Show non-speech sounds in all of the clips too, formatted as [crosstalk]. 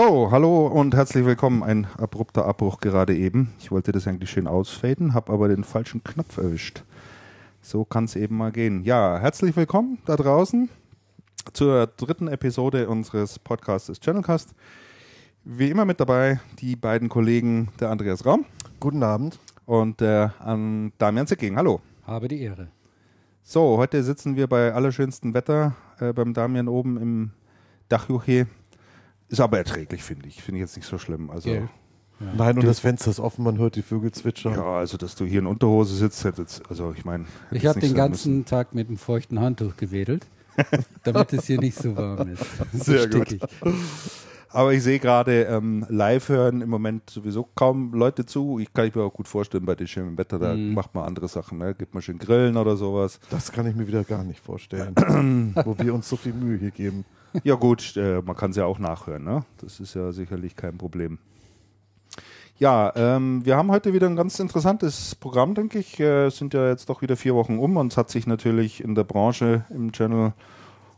So, hallo und herzlich willkommen. Ein abrupter Abbruch gerade eben. Ich wollte das eigentlich schön ausfaden, habe aber den falschen Knopf erwischt. So kann es eben mal gehen. Ja, herzlich willkommen da draußen zur dritten Episode unseres Podcasts Channelcast. Wie immer mit dabei die beiden Kollegen, der Andreas Raum Guten Abend. und der an Damian Zicking. Hallo. Habe die Ehre. So, heute sitzen wir bei allerschönstem Wetter äh, beim Damian oben im Dachjuche. Ist aber erträglich, finde ich. Finde ich jetzt nicht so schlimm. Also, Gell. Nein, und Du- das Fenster ist offen, man hört die Vögel zwitschern. ja, also dass du hier in Unterhose sitzt, hätte jetzt, also ich meine. Ich habe den ganzen Tag mit einem feuchten Handtuch gewedelt, [laughs] damit es hier nicht so warm ist. So Sehr gut. stickig. müssen. Aber ich sehe gerade, ähm, live hören im Moment sowieso kaum Leute zu. Ich kann ich mir auch gut vorstellen, bei dem schönen Wetter, da Mhm. macht man andere Sachen, ne? Gibt man schön Grillen oder sowas. Das kann ich mir wieder gar nicht vorstellen. [clears throat] wo wir uns so viel Mühe hier geben. Ja gut, äh, man kann es ja auch nachhören, ne? Das ist ja sicherlich kein Problem. Ja, ähm, wir haben heute wieder ein ganz interessantes Programm, denke ich. Äh, Es sind ja jetzt doch wieder vier Wochen um und es hat sich natürlich in der Branche, im Channel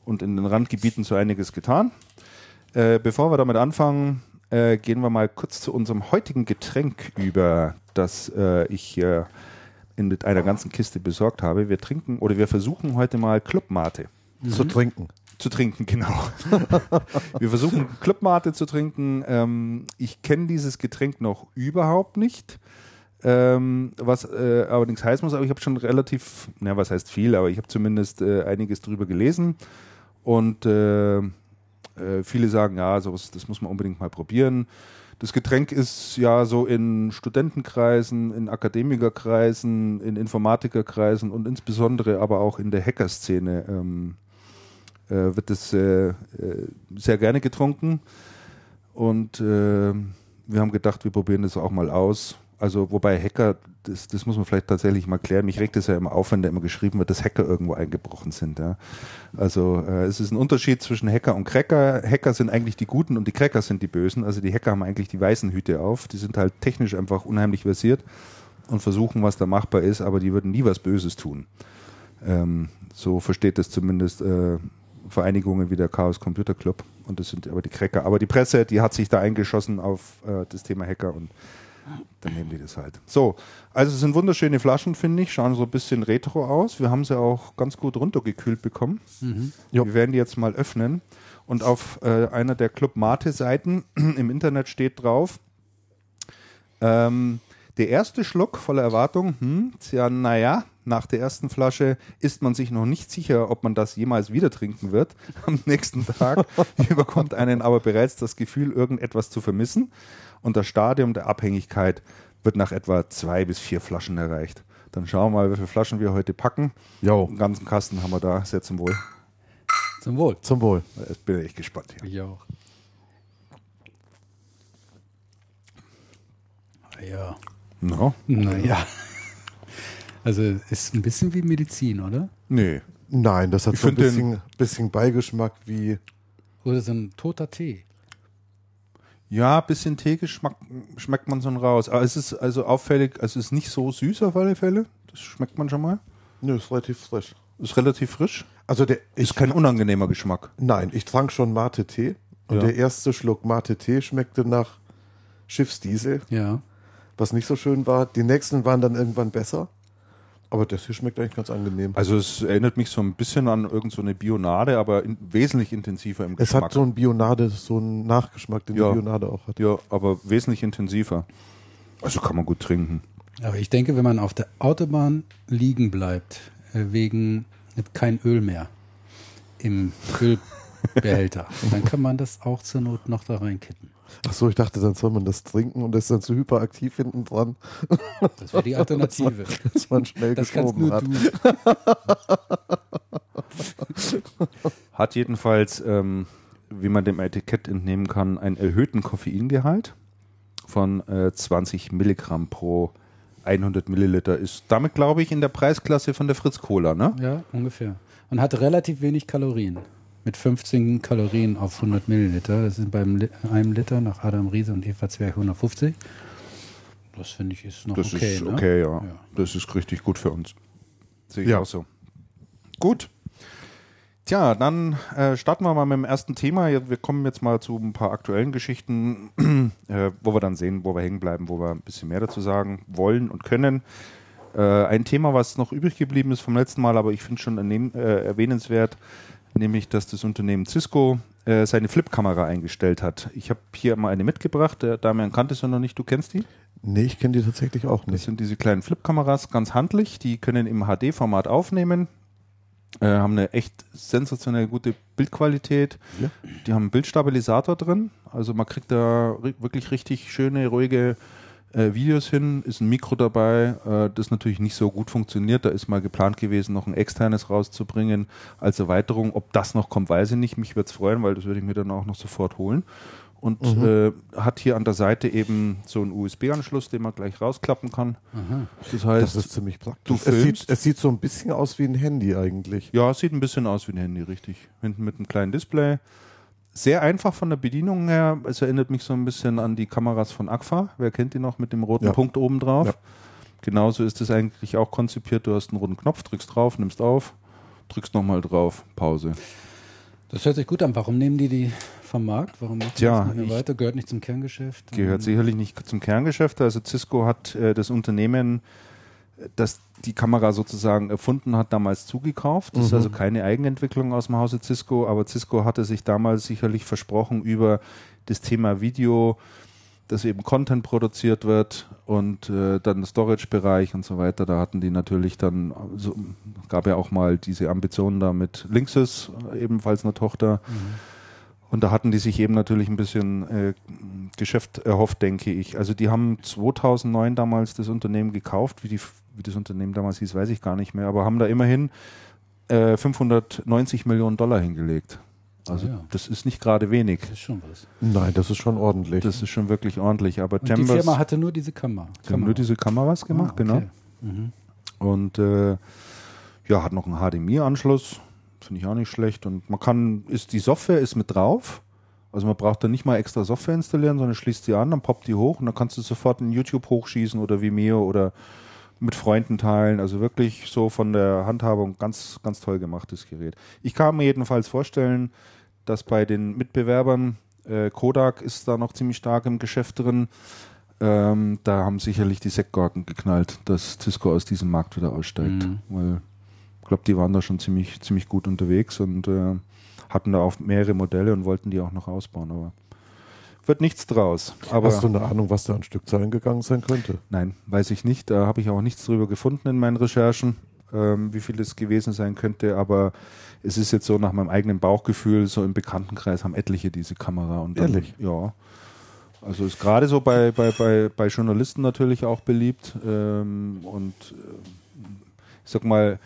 und in den Randgebieten so einiges getan. Äh, bevor wir damit anfangen, äh, gehen wir mal kurz zu unserem heutigen Getränk über, das äh, ich äh, in, mit einer ganzen Kiste besorgt habe. Wir trinken oder wir versuchen heute mal Clubmate Zu trinken. Zu trinken, genau. [laughs] Wir versuchen Clubmate zu trinken. Ähm, ich kenne dieses Getränk noch überhaupt nicht. Ähm, was äh, allerdings heißen muss, aber ich habe schon relativ, na was heißt viel, aber ich habe zumindest äh, einiges drüber gelesen. Und äh, äh, viele sagen, ja, sowas, das muss man unbedingt mal probieren. Das Getränk ist ja so in Studentenkreisen, in Akademikerkreisen, in Informatikerkreisen und insbesondere aber auch in der Hackerszene ähm, äh, wird es äh, äh, sehr gerne getrunken. Und äh, wir haben gedacht, wir probieren das auch mal aus. Also, wobei Hacker, das, das muss man vielleicht tatsächlich mal klären. Mich regt es ja immer auf, wenn da immer geschrieben wird, dass Hacker irgendwo eingebrochen sind. Ja. Also, äh, es ist ein Unterschied zwischen Hacker und Cracker. Hacker sind eigentlich die Guten und die Cracker sind die Bösen. Also, die Hacker haben eigentlich die weißen Hüte auf. Die sind halt technisch einfach unheimlich versiert und versuchen, was da machbar ist, aber die würden nie was Böses tun. Ähm, so versteht es zumindest äh, Vereinigungen wie der Chaos Computer Club. Und das sind aber die Cracker. Aber die Presse, die hat sich da eingeschossen auf äh, das Thema Hacker und dann nehmen die das halt. So, also es sind wunderschöne Flaschen, finde ich. Schauen so ein bisschen retro aus. Wir haben sie auch ganz gut runtergekühlt bekommen. Jo. Wir werden die jetzt mal öffnen. Und auf äh, einer der Club Mate Seiten [clears throat] im Internet steht drauf, ähm, der erste Schluck voller Erwartung, hm, tja, naja, nach der ersten Flasche ist man sich noch nicht sicher, ob man das jemals wieder trinken wird. [laughs] Am nächsten Tag [laughs] überkommt einen aber bereits das Gefühl, irgendetwas zu vermissen. Und das Stadium der Abhängigkeit wird nach etwa zwei bis vier Flaschen erreicht. Dann schauen wir mal, wie viele Flaschen wir heute packen. Jo, Den ganzen Kasten haben wir da. Sehr zum Wohl. Zum Wohl. zum Wohl. Jetzt bin ich echt gespannt hier. Ich auch. Ja. No? Naja. Also ist ein bisschen wie Medizin, oder? Nee. Nein, das hat Ich so ein bisschen, bisschen Beigeschmack wie. Oder so ein toter Tee. Ja, bisschen Teegeschmack schmeckt man schon raus. Aber es ist also auffällig, also es ist nicht so süß auf alle Fälle. Das schmeckt man schon mal. Nö, ist relativ frisch. Ist relativ frisch. Also der, ich Ist kein unangenehmer Geschmack. Nein, ich trank schon Mate-Tee und Ja. der erste Schluck Mate-Tee schmeckte nach Schiffsdiesel, Ja. was nicht so schön war. Die nächsten waren dann irgendwann besser. Aber das hier schmeckt eigentlich ganz angenehm. Also es erinnert mich so ein bisschen an irgendeine so eine Bionade, aber in, wesentlich intensiver im es Geschmack. hat so ein Bionade, so einen Nachgeschmack, den Ja. die Bionade auch hat. ja, aber wesentlich intensiver. Also kann man gut trinken. Aber ich denke, wenn man auf der Autobahn liegen bleibt, äh, wegen kein Öl mehr im Ölbehälter, [laughs] dann kann man das auch zur Not noch da reinkippen. Ach so, ich dachte, dann soll man das trinken und das ist dann so hyperaktiv hinten dran, Das wäre die [laughs] Alternative. dass man schnell Das kannst geschoben nur hat. du. [laughs] Hat jedenfalls, ähm, wie man dem Etikett entnehmen kann, einen erhöhten Koffeingehalt von äh, 20 Milligramm pro 100 Milliliter. Ist damit, glaube ich, in der Preisklasse von der Fritz Cola, ne? Ja, ungefähr. Und hat relativ wenig Kalorien. Mit 15 Kalorien auf 100 Milliliter. Das sind beim Li einem Liter nach Adam Riese und Eva Zwerg 150. Das finde ich ist noch Das okay. ist ne? okay, ja. Ja. Das ist richtig gut für uns. Sehe ich Ja. auch so. Gut. Tja, dann äh, starten wir mal mit dem ersten Thema. Wir kommen jetzt mal zu ein paar aktuellen Geschichten, [clears throat] äh, wo wir dann sehen, wo wir hängen bleiben, wo wir ein bisschen mehr dazu sagen wollen und können. Äh, ein Thema, was noch übrig geblieben ist vom letzten Mal, aber ich finde schon äh, erwähnenswert, nämlich, dass das Unternehmen Cisco äh, seine Flip-Kamera eingestellt hat. Ich habe hier mal eine mitgebracht. Der Damian kannte sie noch nicht. Du kennst die? Nee, ich kenne die tatsächlich auch Das nicht. sind diese kleinen Flip-Kameras, ganz handlich. Die können im HD-Format aufnehmen, äh, haben eine echt sensationell gute Bildqualität. Ja. Die haben einen Bildstabilisator drin. Also man kriegt da wirklich richtig schöne, ruhige äh, Videos hin. Ist ein Mikro dabei, äh, das natürlich nicht so gut funktioniert. Da ist mal geplant gewesen, noch ein externes rauszubringen als Erweiterung. Ob das noch kommt, weiß ich nicht. Mich würde es freuen, weil das würde ich mir dann auch noch sofort holen. Und äh, hat hier an der Seite eben so einen USB-Anschluss, den man gleich rausklappen kann. Das heißt, Das ist ziemlich praktisch. du es, sieht, es sieht so ein bisschen aus wie ein Handy eigentlich. Ja, sieht ein bisschen aus wie ein Handy, richtig. Hinten mit einem kleinen Display. Sehr einfach von der Bedienung her. Es erinnert mich so ein bisschen an die Kameras von Agfa. Wer kennt die noch mit dem roten Ja. Punkt oben drauf? Ja. Genauso ist es eigentlich auch konzipiert. Du hast einen roten Knopf, drückst drauf, nimmst auf, drückst nochmal drauf, Pause. Das hört sich gut an. Warum nehmen die die vom Markt? Warum machen die Tja, das nicht weiter? Gehört nicht zum Kerngeschäft? Gehört sicherlich nicht zum Kerngeschäft. Also Cisco hat äh, das Unternehmen, äh, das die Kamera sozusagen erfunden hat, damals zugekauft. Das ist also keine Eigenentwicklung aus dem Hause Cisco, aber Cisco hatte sich damals sicherlich versprochen über das Thema Video, dass eben Content produziert wird und äh, dann Storage-Bereich und so weiter. Da hatten die natürlich dann, so, gab ja auch mal diese Ambitionen da mit Linksys, äh, ebenfalls eine Tochter. Und da hatten die sich eben natürlich ein bisschen äh, Geschäft erhofft, denke ich. Also die haben 2009 damals das Unternehmen gekauft, wie, die, wie das Unternehmen damals hieß, weiß ich gar nicht mehr, aber haben da immerhin äh, 590 Millionen Dollar hingelegt. Also Ah, ja. das ist nicht gerade wenig. Das ist schon was. Nein, das ist schon ordentlich. Das ist schon wirklich ordentlich. Aber Und die Chambers Firma hatte nur diese Kamera. die haben nur diese Kameras gemacht, Ah, okay. genau. Mhm. Und äh, ja, hat noch einen HDMI-Anschluss. Finde ich auch nicht schlecht. Und man kann, ist die Software ist mit drauf. Also man braucht da nicht mal extra Software installieren, sondern schließt die an, dann poppt die hoch und dann kannst du sofort in YouTube hochschießen oder Vimeo oder mit Freunden teilen. Also wirklich so von der Handhabung ganz, ganz toll gemachtes Gerät. Ich kann mir jedenfalls vorstellen, dass bei den Mitbewerbern äh, Kodak ist da noch ziemlich stark im Geschäft drin. Ähm, da haben sicherlich die Sektgorken geknallt, dass Cisco aus diesem Markt wieder aussteigt. Mhm. Weil ich glaube, die waren da schon ziemlich, ziemlich gut unterwegs und äh, hatten da auch mehrere Modelle und wollten die auch noch ausbauen. Aber wird nichts draus. Aber Hast du eine Ahnung, was da an Stückzahlen gegangen sein könnte? nein, weiß ich nicht. Da habe ich auch nichts drüber gefunden in meinen Recherchen, ähm, wie viel es gewesen sein könnte. Aber es ist jetzt so nach meinem eigenen Bauchgefühl, so im Bekanntenkreis haben etliche diese Kamera. Und dann, Ehrlich? Ja. Also ist gerade so bei, bei, bei, bei Journalisten natürlich auch beliebt. Ähm, und äh, ich sag mal,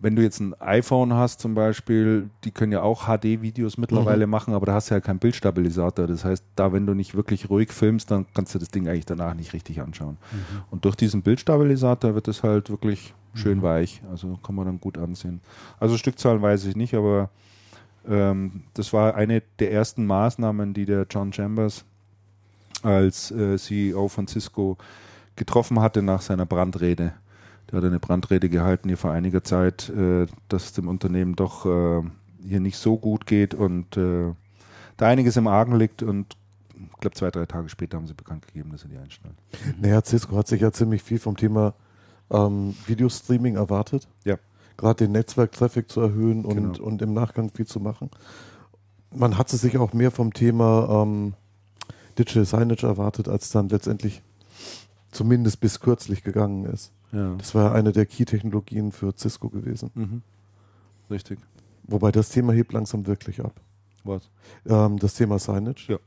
wenn du jetzt ein iPhone hast zum Beispiel, die können ja auch HD-Videos mittlerweile machen, aber da hast du ja keinen Bildstabilisator. Das heißt, da, wenn du nicht wirklich ruhig filmst, dann kannst du das Ding eigentlich danach nicht richtig anschauen. Und durch diesen Bildstabilisator wird es halt wirklich schön weich. Also kann man dann gut ansehen. Also Stückzahlen weiß ich nicht, aber ähm, das war eine der ersten Maßnahmen, die der John Chambers als äh, CEO von Cisco getroffen hatte nach seiner Brandrede. Der hat eine Brandrede gehalten hier vor einiger Zeit, äh, dass es dem Unternehmen doch äh, hier nicht so gut geht und äh, da einiges im Argen liegt und ich glaube zwei, drei Tage später haben sie bekannt gegeben, dass sie die einstellen. Naja, Cisco hat sich ja ziemlich viel vom Thema ähm, Videostreaming erwartet. Ja. Gerade den Netzwerktraffic zu erhöhen und, Genau. und im Nachgang viel zu machen. Man hatte sich auch mehr vom Thema ähm, Digital Signage erwartet, als dann letztendlich zumindest bis kürzlich gegangen ist. Ja. Das war eine der Key-Technologien für Cisco gewesen. Mhm. Richtig. Wobei das Thema hebt langsam wirklich ab. Was? Ähm, das Thema Signage. Ja.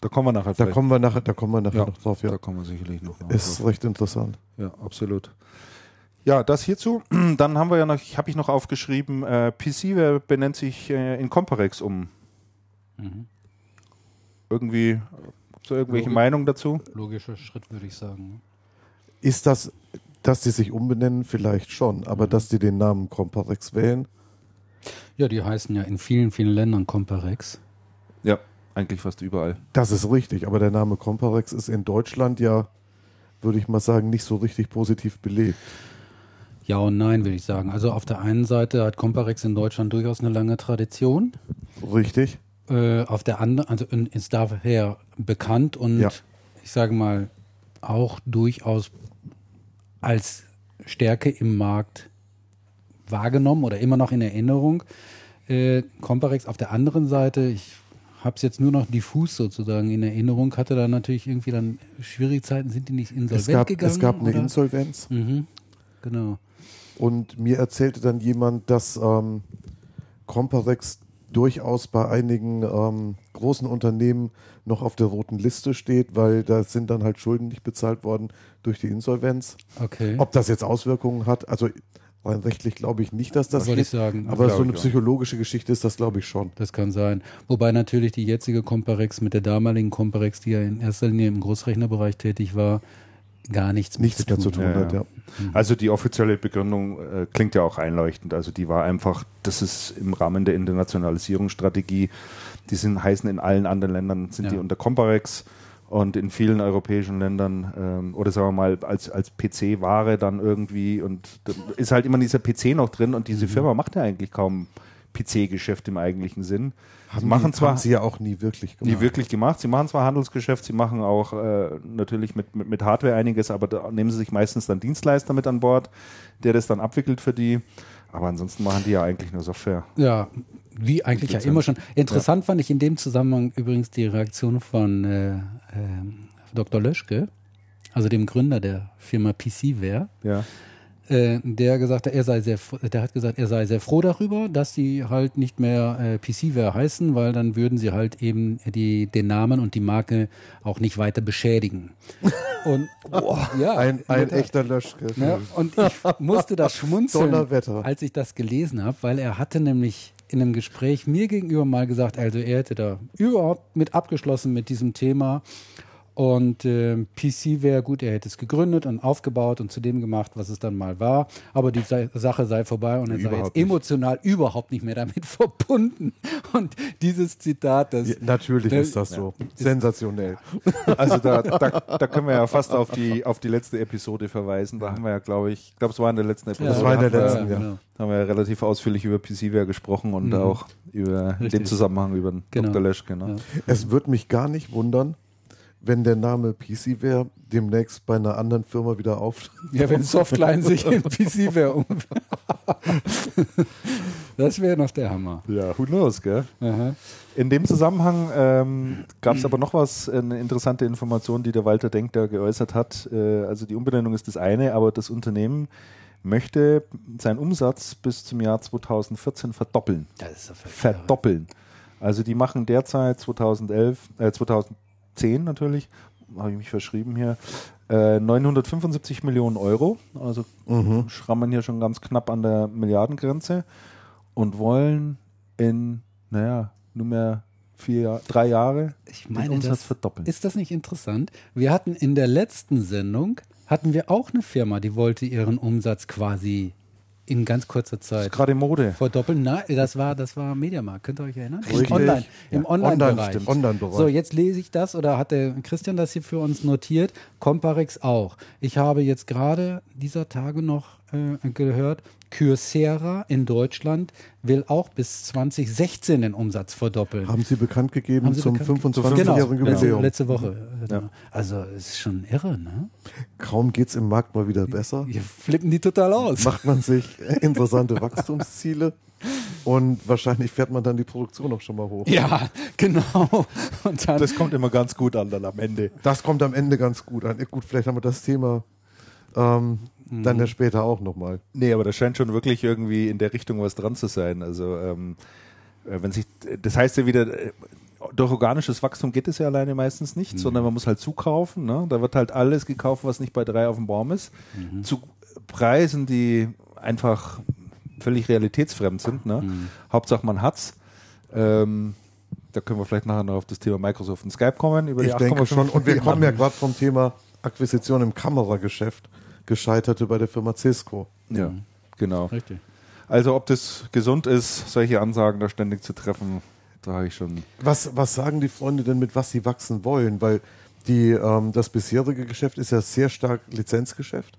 Da kommen wir nachher Da vielleicht. kommen wir nachher, da kommen wir nachher Ja, noch drauf. Da Ja. kommen wir sicherlich noch drauf. Ist recht interessant. Ja, absolut. Ja, das hierzu. [clears throat] Dann haben wir ja noch, habe ich noch aufgeschrieben, äh, PC wer benennt sich äh, in Comparex um. Mhm. Irgendwie, äh, so irgendwelche Logik. Meinungen dazu? Logischer Schritt, würde ich sagen. Ist das, dass die sich umbenennen, vielleicht schon, aber Mhm. dass die den Namen Comparex wählen, Ja, die heißen ja in vielen, vielen Ländern Comparex. Ja, eigentlich fast überall. das ist richtig. Aber der Name Comparex ist in Deutschland ja, würde ich mal sagen, nicht so richtig positiv belegt. Ja und nein, würde ich sagen. Also auf der einen Seite hat Comparex in Deutschland durchaus eine lange Tradition. Richtig. Äh, auf der anderen, also ist daher bekannt und Ja. ich sage mal auch durchaus als Stärke im Markt wahrgenommen oder immer noch in Erinnerung. Äh, Comparex auf der anderen Seite, ich habe es jetzt nur noch diffus sozusagen in Erinnerung, hatte da natürlich irgendwie dann Schwierigkeiten, sind die nicht insolvent Es gab, gegangen? es gab eine oder? Insolvenz Mhm. Genau. und mir erzählte dann jemand, dass ähm, Comparex durchaus bei einigen ähm, großen Unternehmen noch auf der roten Liste steht, weil da sind dann halt Schulden nicht bezahlt worden durch die Insolvenz. Okay. Ob das jetzt Auswirkungen hat, also rein rechtlich glaube ich nicht, dass das Was wollte ich sagen? aber so eine psychologische Geschichte ist das glaube ich schon. Das kann sein. Wobei natürlich die jetzige Comparex mit der damaligen Comparex, die ja in erster Linie im Großrechnerbereich tätig war, gar nichts, mit Nichts mehr zu tun Ja, hat, ja. ja. Also die offizielle Begründung äh, klingt ja auch einleuchtend. Also die war einfach, das ist im Rahmen der Internationalisierungsstrategie, die sind, heißen in allen anderen Ländern, sind Ja. die unter Comparex und in vielen europäischen Ländern ähm, oder sagen wir mal als, als PC-Ware dann irgendwie und da ist halt immer dieser PC noch drin und Mhm. diese Firma macht ja eigentlich kaum PC-Geschäft im eigentlichen Sinn. Haben sie machen die, zwar haben sie ja auch nie wirklich gemacht. nie wirklich gemacht. Sie machen zwar Handelsgeschäft, sie machen auch äh, natürlich mit, mit, mit Hardware einiges, aber da nehmen sie sich meistens dann Dienstleister mit an Bord, der das dann abwickelt für die. Aber ansonsten machen die ja eigentlich nur Software. Ja, wie eigentlich ja immer schon. Interessant fand ich in dem Zusammenhang übrigens die Reaktion von äh, ähm, Dr. Löschke, also dem Gründer der Firma PCware. Ja. Äh, der gesagt hat, er sei sehr, der hat gesagt, er sei sehr froh darüber, dass sie halt nicht mehr äh, PCware heißen, weil dann würden sie halt eben die, den Namen und die Marke auch nicht weiter beschädigen. [laughs] Und ja, Ein, in ein echter Löschke. Ja, und ich [laughs] musste da schmunzeln, als ich das gelesen habe, weil er hatte nämlich in einem Gespräch mir gegenüber mal gesagt, also er hätte da überhaupt mit abgeschlossen mit diesem Thema. Und ähm, PC wäre gut, er hätte es gegründet und aufgebaut und zu dem gemacht, was es dann mal war. Aber die Sa Sache sei vorbei und er sei jetzt Überhaupt nicht. emotional überhaupt nicht mehr damit [laughs] verbunden. Und dieses Zitat, das Ja, natürlich Der- ist das so. Sensationell. Also da, da, da können wir ja fast auf die, auf die letzte Episode verweisen. Da haben wir ja, glaube ich, ich glaube, es war in der letzten Episode. Das war in der haben wir- letzten, ja. genau. haben wir ja relativ ausführlich über PCware gesprochen und Mhm. auch über Richtig. Zusammenhang über den Genau. Dr. Leschke. Ne? Ja. Es würde mich gar nicht wundern, wenn der Name PCware demnächst bei einer anderen Firma wieder auf. Ja, wenn Softline sich in [laughs] PC wäre. um- das wäre noch der Hammer. Ja, who knows, gell? Aha. In dem Zusammenhang ähm, gab es aber noch was, eine interessante Information, die der Walter Denk da geäußert hat. Äh, also die Umbenennung ist das eine, aber das Unternehmen möchte seinen Umsatz bis zum Jahr 2014 verdoppeln. Das ist doch völlig Verdoppeln. Also die machen derzeit 2011, äh, 2010 natürlich, habe ich mich verschrieben hier, äh, 975 Millionen Euro. Also schrammen hier schon ganz knapp an der Milliardengrenze und wollen in, naja, nur mehr vier, drei Jahre Ich den meine, Umsatz das verdoppeln. Ist das nicht interessant? Wir hatten in der letzten Sendung, hatten wir auch eine Firma, die wollte ihren Umsatz quasi in ganz kurzer Das Zeit ist gerade Mode. verdoppeln. Nein, das war, das war Mediamarkt. Könnt ihr euch erinnern? Im Richtig. Online, im Ja. Online-Bereich. Online. Online-Bereich. so, jetzt lese ich das oder hat der Christian das hier für uns notiert? Comparex auch. Ich habe jetzt gerade dieser Tage noch äh, gehört, Kyocera in Deutschland will auch bis 2016 den Umsatz verdoppeln. Haben Sie bekannt gegeben Sie zum bekannt- 25-jährigen genau, letzte, Jubiläum. letzte Woche. äh, Ja. Also ist schon irre, ne? Kaum geht es im Markt mal wieder besser. Hier flippen die total aus. Macht man sich [laughs] interessante Wachstumsziele und wahrscheinlich fährt man dann die Produktion auch schon mal hoch. Ja, genau. Und dann, Das kommt immer ganz gut an dann am Ende. Das kommt am Ende ganz gut an. Gut, vielleicht haben wir das Thema ähm, dann Mhm. ja später auch nochmal. Nee, aber da scheint schon wirklich irgendwie in der Richtung was dran zu sein. Also ähm, äh, wenn sich, das heißt ja wieder, äh, durch organisches Wachstum geht es ja alleine meistens nicht, sondern man muss halt zukaufen. Ne? Da wird halt alles gekauft, was nicht bei drei auf dem Baum ist, zu Preisen, die einfach völlig realitätsfremd sind. Ne? Hauptsache man hat's. Ähm, da können wir vielleicht nachher noch auf das Thema Microsoft und Skype kommen. Über Ich die denke 8,5 schon. Und wir kommen ja gerade vom Thema Akquisition im Kamerageschäft. Gescheiterte bei der Firma Cisco. Ja, genau. Richtig. Also ob das gesund ist, solche Ansagen da ständig zu treffen, da habe ich schon. Was, was sagen die Freunde denn mit, was sie wachsen wollen? Weil die, ähm, das bisherige Geschäft ist ja sehr stark Lizenzgeschäft.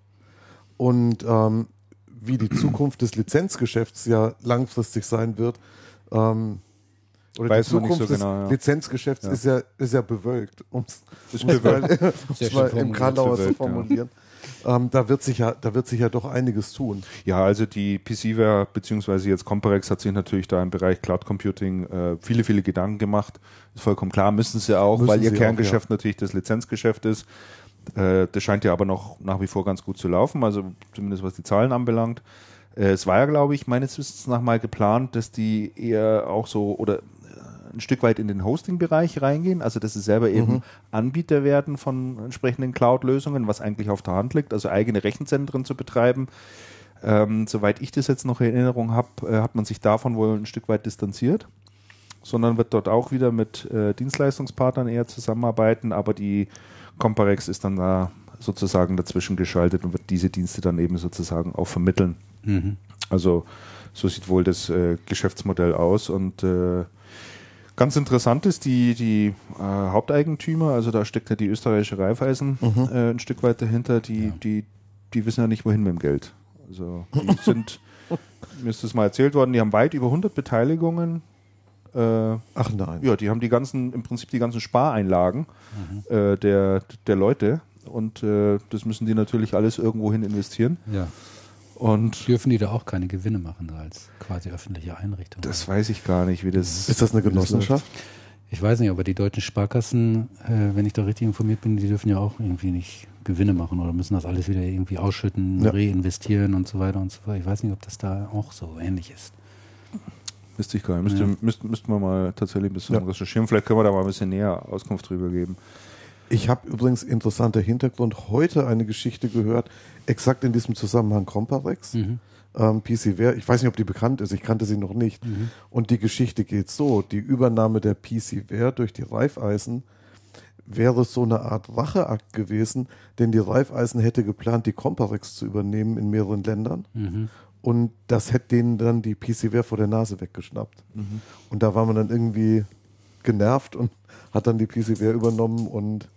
Und ähm, wie die Zukunft des Lizenzgeschäfts ja langfristig sein wird, ähm, oder Weiß die man nicht Zukunft so genau, des ja. Lizenzgeschäfts ist ja ist ja bewölkt, um es Ist mal, im. Karlauer zu Bewölkt, ja. formulieren. Ähm, da wird sich ja da wird sich ja doch einiges tun. Ja, also die PCware beziehungsweise jetzt Comparex hat sich natürlich da im Bereich Cloud Computing äh, viele, viele Gedanken gemacht. Ist vollkommen klar, müssen sie auch, Müssen weil ihr sie auch, Kerngeschäft natürlich das Lizenzgeschäft ist. Äh, das scheint ja aber noch nach wie vor ganz gut zu laufen, also zumindest was die Zahlen anbelangt. Äh, es war ja, glaube ich, meines Wissens nach mal geplant, dass die eher auch so oder ein Stück weit in den Hosting-Bereich reingehen, also dass sie selber eben Anbieter werden von entsprechenden Cloud-Lösungen, was eigentlich auf der Hand liegt, also eigene Rechenzentren zu betreiben. Ähm, soweit ich das jetzt noch in Erinnerung habe, äh, hat man sich davon wohl ein Stück weit distanziert, sondern wird dort auch wieder mit äh, Dienstleistungspartnern eher zusammenarbeiten, aber die Comparex ist dann da sozusagen dazwischen geschaltet und wird diese Dienste dann eben sozusagen auch vermitteln. Mhm. Also so sieht wohl das äh, Geschäftsmodell aus und äh, ganz interessant ist die, die äh, Haupteigentümer, also da steckt ja die österreichische Raiffeisen äh, ein Stück weit dahinter, die, die, die wissen ja nicht, wohin mit dem Geld. Also die [laughs] sind, mir ist das mal erzählt worden, die haben weit über 100 Beteiligungen. Äh, Ach nein. ja, die haben die ganzen, im Prinzip die ganzen Spareinlagen äh, der, der Leute und äh, das müssen die natürlich alles irgendwohin investieren. Ja. Und Dürfen die da auch keine Gewinne machen als quasi öffentliche Einrichtung? das weiß ich gar nicht, wie das. Ist das eine. Genossenschaft? Ich weiß nicht, aber die deutschen Sparkassen, äh, wenn ich da richtig informiert bin, die dürfen ja auch irgendwie nicht Gewinne machen oder müssen das alles wieder irgendwie ausschütten, Ja. reinvestieren und so weiter und so fort. Ich weiß nicht, ob das da auch so ähnlich ist. Müsste ich gar nicht. Müsste, Ja. müssten, müssten wir mal tatsächlich ein bisschen Ja. recherchieren. Vielleicht können wir da mal ein bisschen näher Auskunft drüber geben. Ich habe übrigens interessanter Hintergrund heute eine Geschichte gehört, exakt in diesem Zusammenhang Comparex. Mhm. Ähm, PCware, ich weiß nicht, ob die bekannt ist, ich kannte sie noch nicht. Und die Geschichte geht so: Die Übernahme der PCware durch die Raiffeisen wäre so eine Art Racheakt gewesen, denn die Raiffeisen hätte geplant, die Comparex zu übernehmen in mehreren Ländern. Mhm. Und das hätte denen dann die PCware vor der Nase weggeschnappt. Und da war man dann irgendwie genervt und hat dann die PCware übernommen und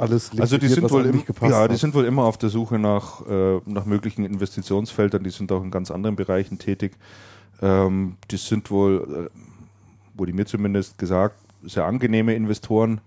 alles Also die sind wohl im, nicht gepasst ja, die hat. sind wohl immer auf der Suche nach, äh, nach möglichen Investitionsfeldern. Die sind auch in ganz anderen Bereichen tätig. Ähm, die sind wohl, äh, wurde mir zumindest gesagt, sehr angenehme Investoren,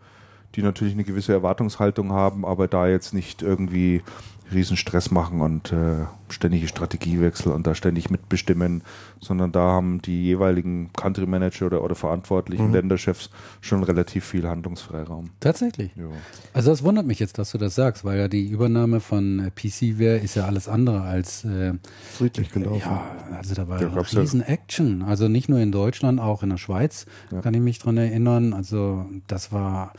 die natürlich eine gewisse Erwartungshaltung haben, aber da jetzt nicht irgendwie riesen Stress machen und äh, ständige Strategiewechsel und da ständig mitbestimmen, sondern da haben die jeweiligen Country Manager oder, oder verantwortlichen Mhm. Länderchefs schon relativ viel Handlungsfreiraum. Tatsächlich. Ja. Also das wundert mich jetzt, dass du das sagst, weil ja die Übernahme von äh, PCware ist ja alles andere als äh, friedlich gelaufen. ja, also da war ja gab's ja- riesen Action. Also nicht nur in Deutschland, auch in der Schweiz Ja. kann ich mich dran erinnern. Also das war,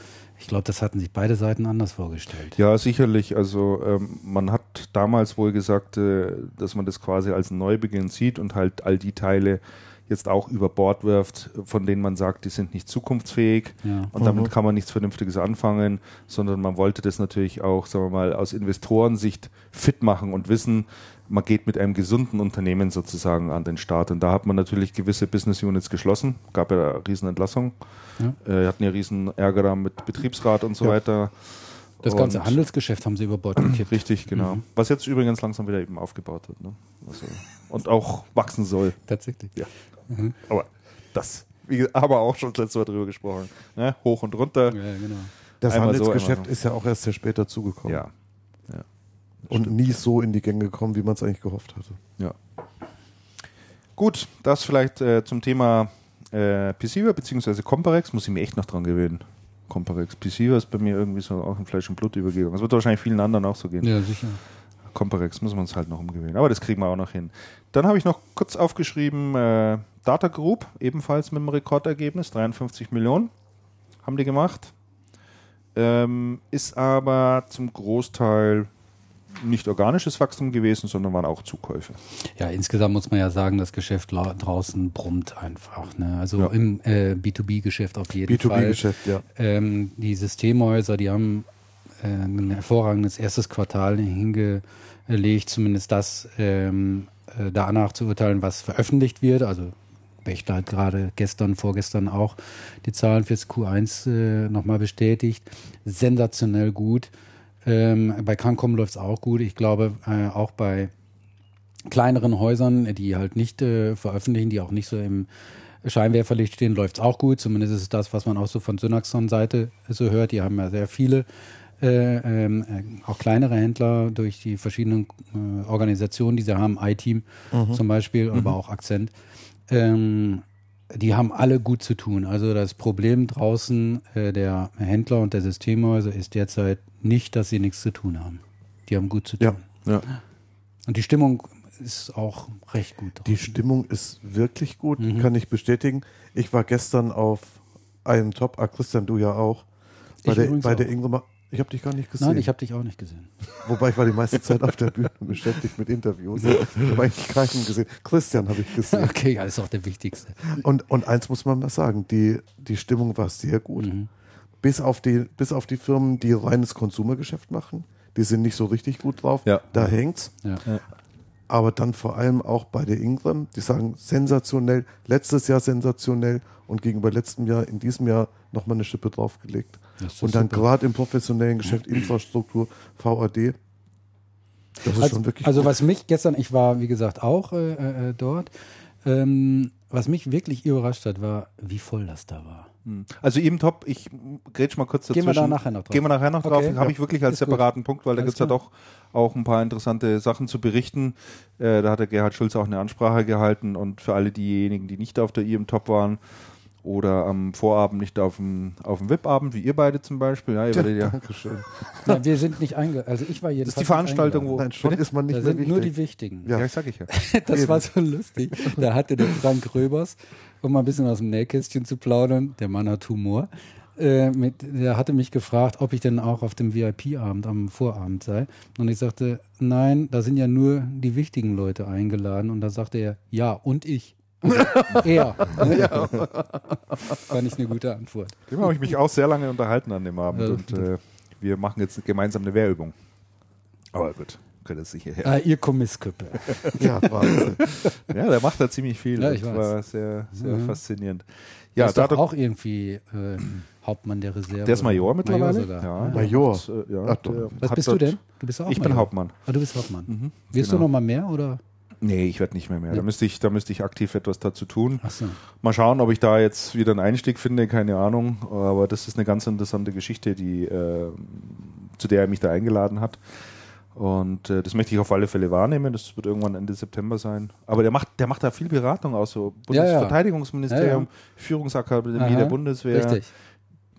ich glaube, das hatten sich beide Seiten anders vorgestellt. Ja, sicherlich. Also ähm, man hat damals wohl gesagt, äh, dass man das quasi als einen Neubeginn sieht und halt all die Teile jetzt auch über Bord wirft, von denen man sagt, die sind nicht zukunftsfähig Ja. und damit Mhm. kann man nichts Vernünftiges anfangen, sondern man wollte das natürlich auch, sagen wir mal, aus Investorensicht fit machen und wissen, man geht mit einem gesunden Unternehmen sozusagen an den Start. Und da hat man natürlich gewisse Business Units geschlossen, gab ja eine Riesenentlassung. Ja. Äh, hatten ja riesen Ärger da mit Betriebsrat und so Ja. weiter. Das ganze Und- Handelsgeschäft haben sie über Bord gekippt. Richtig, genau. Mhm. Was jetzt übrigens langsam wieder eben aufgebaut wird. Ne? Also, und auch wachsen soll. Tatsächlich. Ja. Aber das, wie, wir auch schon letztes Mal drüber gesprochen. Ne? Hoch und runter. Ja, genau. Das Einmal Handelsgeschäft so. ist ja auch erst sehr spät dazugekommen. Ja. Und nie so in die Gänge gekommen, wie man es eigentlich gehofft hatte. ja. Gut, das vielleicht äh, zum Thema äh, Pisiva bzw. Comparex. Muss ich mir echt noch dran gewöhnen. Comparex. Pisiva ist bei mir irgendwie so auch in Fleisch und Blut übergegangen. Das wird wahrscheinlich vielen anderen auch so gehen. Ja, sicher. Comparex müssen wir uns halt noch umgewöhnen. Aber das kriegen wir auch noch hin. Dann habe ich noch kurz aufgeschrieben, äh, Data Group, ebenfalls mit einem Rekordergebnis, 53 Millionen haben die gemacht. Ähm, ist aber zum Großteil nicht organisches Wachstum gewesen, sondern waren auch Zukäufe. Ja, insgesamt muss man ja sagen, das Geschäft draußen brummt einfach. Ne? Also Ja. im äh, B2B-Geschäft auf jeden Fall. B2B-Geschäft, ja. Ähm, die Systemhäuser, die haben äh, ein hervorragendes erstes Quartal hingelegt, zumindest das ähm, äh, danach zu urteilen, was veröffentlicht wird. Also Wächter hat gerade gestern, vorgestern auch die Zahlen fürs Q1 äh, nochmal bestätigt. Sensationell gut. Ähm, bei Cancom läuft es auch gut. Ich glaube, äh, auch bei kleineren Häusern, die halt nicht äh, veröffentlichen, die auch nicht so im Scheinwerferlicht stehen, läuft es auch gut. Zumindest ist es das, was man auch so von Synaxon-Seite so hört. Die haben ja sehr viele, äh, ähm, äh, auch kleinere Händler durch die verschiedenen äh, Organisationen, die sie haben, iTeam zum Beispiel, aber auch Akzent. Ähm, die haben alle gut zu tun. Also das Problem draußen äh, der Händler und der Systemhäuser ist derzeit nicht, dass sie nichts zu tun haben. Die haben gut zu tun. Ja. Ja. Und die Stimmung ist auch recht gut. Die draußen. Stimmung ist wirklich gut, Mhm. kann ich bestätigen. Ich war gestern auf einem Top, ah, Christian, du ja auch, bei Ich der, bei der. Ingrid. Ich habe dich gar nicht gesehen. Nein, ich habe dich auch nicht gesehen. [laughs] Wobei ich war die meiste Zeit auf der Bühne beschäftigt mit Interviews. [laughs] Ich habe eigentlich keinen gesehen. Christian habe ich gesehen. Okay, ja, das ist auch der Wichtigste. Und, und eins muss man mal sagen, die, die Stimmung war sehr gut. Mhm. Bis, auf die, bis auf die Firmen, die reines Konsumergeschäft machen. Die sind nicht so richtig gut drauf. Ja. Da hängt's. Ja. Aber dann vor allem auch bei der Ingram, die sagen sensationell, letztes Jahr sensationell und gegenüber letztem Jahr, in diesem Jahr nochmal eine Schippe draufgelegt. Und dann gerade im professionellen Geschäft, Infrastruktur, VAD, das ist Also, schon wirklich also gut. was mich gestern, ich war wie gesagt auch äh, äh, dort, ähm, was mich wirklich überrascht hat, war, wie voll das da war. Also eben top, ich grätsch mal kurz dazwischen. Gehen wir da nachher noch drauf. Gehen wir nachher noch drauf. Okay. Habe ich wirklich als Ist gut. separaten Punkt, weil da gibt es ja doch auch ein paar interessante Sachen zu berichten. Äh, da hat der Gerhard Schulz auch eine Ansprache gehalten und für alle diejenigen, die nicht auf der IM Top waren oder am Vorabend nicht auf dem, auf dem VIP-Abend, wie ihr beide zum Beispiel. Ja, ihr werdet ja, Dankeschön. [laughs] Ja, wir sind nicht eingeladen, also ich war das jedenfalls ist die Veranstaltung, wo. Nein, schon ist man nicht Da sind wichtig. nur die Wichtigen. Ja, Ja. ich sag ich ja. [laughs] Das war so lustig. Da hatte der Frank Röbers, um mal ein bisschen aus dem Nähkästchen zu plaudern, der Mann hat Humor, äh, mit, der hatte mich gefragt, ob ich denn auch auf dem VIP-Abend am Vorabend sei. Und ich sagte, nein, da sind ja nur die wichtigen Leute eingeladen. Und da sagte er, ja, und ich. [laughs] er. [laughs] Fand ich eine gute Antwort. Dem habe ich mich auch sehr lange unterhalten an dem Abend Ja. und äh, wir machen jetzt gemeinsam eine Wehrübung. Aber gut, könnt ihr sicher her. Ah, ihr Kommissküppe. Ja, Wahnsinn. [laughs] Ja, der macht da ziemlich viel. Ja, das ich weiß. war sehr, sehr Mhm. faszinierend. Ja, Ja, ist doch auch irgendwie äh, Hauptmann der Reserve. der ist Major mittlerweile. sogar. Ja, der Major. macht, äh, ja, Ach der Was hat bist du denn? Du bist auch Ich bin Major. Hauptmann. Ah, du bist Hauptmann. Mhm, Wirst genau. du noch mal mehr oder? Nee, ich werde nicht mehr mehr. Da müsste ich, da müsste ich aktiv etwas dazu tun. Ach so. Mal schauen, ob ich da jetzt wieder einen Einstieg finde, keine Ahnung. Aber das ist eine ganz interessante Geschichte, die, äh, zu der er mich da eingeladen hat. Und äh, das möchte ich auf alle Fälle wahrnehmen. Das wird irgendwann Ende September sein. Aber der macht, der macht da viel Beratung aus, so Ja, ja. Bundesverteidigungsministerium, Ja, Führungsakademie Aha, der Bundeswehr, Richtig.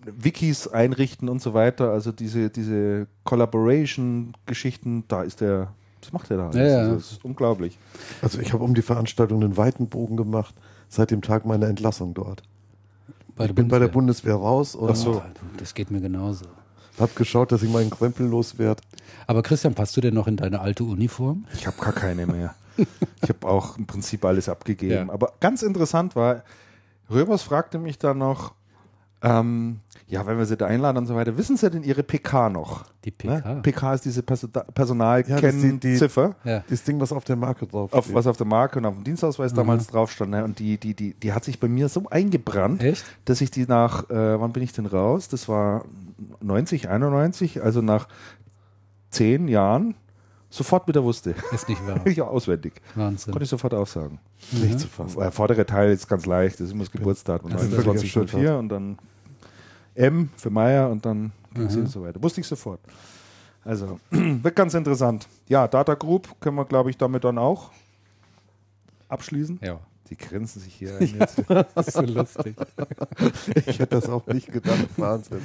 Wikis einrichten und so weiter. Also diese, diese Collaboration-Geschichten, da ist der, das macht er da. Ja, ja. Also Das ist unglaublich. Also ich habe um die Veranstaltung einen weiten Bogen gemacht, seit dem Tag meiner Entlassung dort. Ich bin bei der Bundeswehr raus und Ach so. Das geht mir genauso. habe geschaut, dass ich meinen Krempel loswerde. Aber Christian, passt du denn noch in deine alte Uniform? Ich habe gar keine mehr. [laughs] Ich habe auch im Prinzip alles abgegeben. Ja. Aber ganz interessant war, Röbers fragte mich dann noch, ähm, ja, wenn wir sie da einladen und so weiter, wissen Sie denn Ihre PK noch? Die PK? Ne? PK ist diese Perso Ja, die- die- Personalkennziffer. Ja. Das Ding, was auf der Marke drauf Auf, was auf der Marke und auf dem Dienstausweis damals drauf stand. Ne? Und die, die, die, die hat sich bei mir so eingebrannt, Echt? dass ich die nach, äh, wann bin ich denn raus? Das war 90, 91, also nach zehn Jahren sofort wieder wusste. Ist nicht wahr. [laughs] ja, auswendig. Wahnsinn. Konnte ich sofort aufsagen. nicht zu fassen. Der vordere Teil ist ganz leicht, das ist immer das Geburtsdatum. Das ist völlig 2904 und dann M für Meier und dann ging Mhm. und so weiter. Wusste ich sofort. Also, [clears throat] wird ganz interessant. Ja, Data Group können wir, glaube ich, damit dann auch abschließen. Ja. Die grenzen sich hier [laughs] ein jetzt. Das ist so lustig. [laughs] Ich hätte das auch nicht gedacht. Wahnsinn.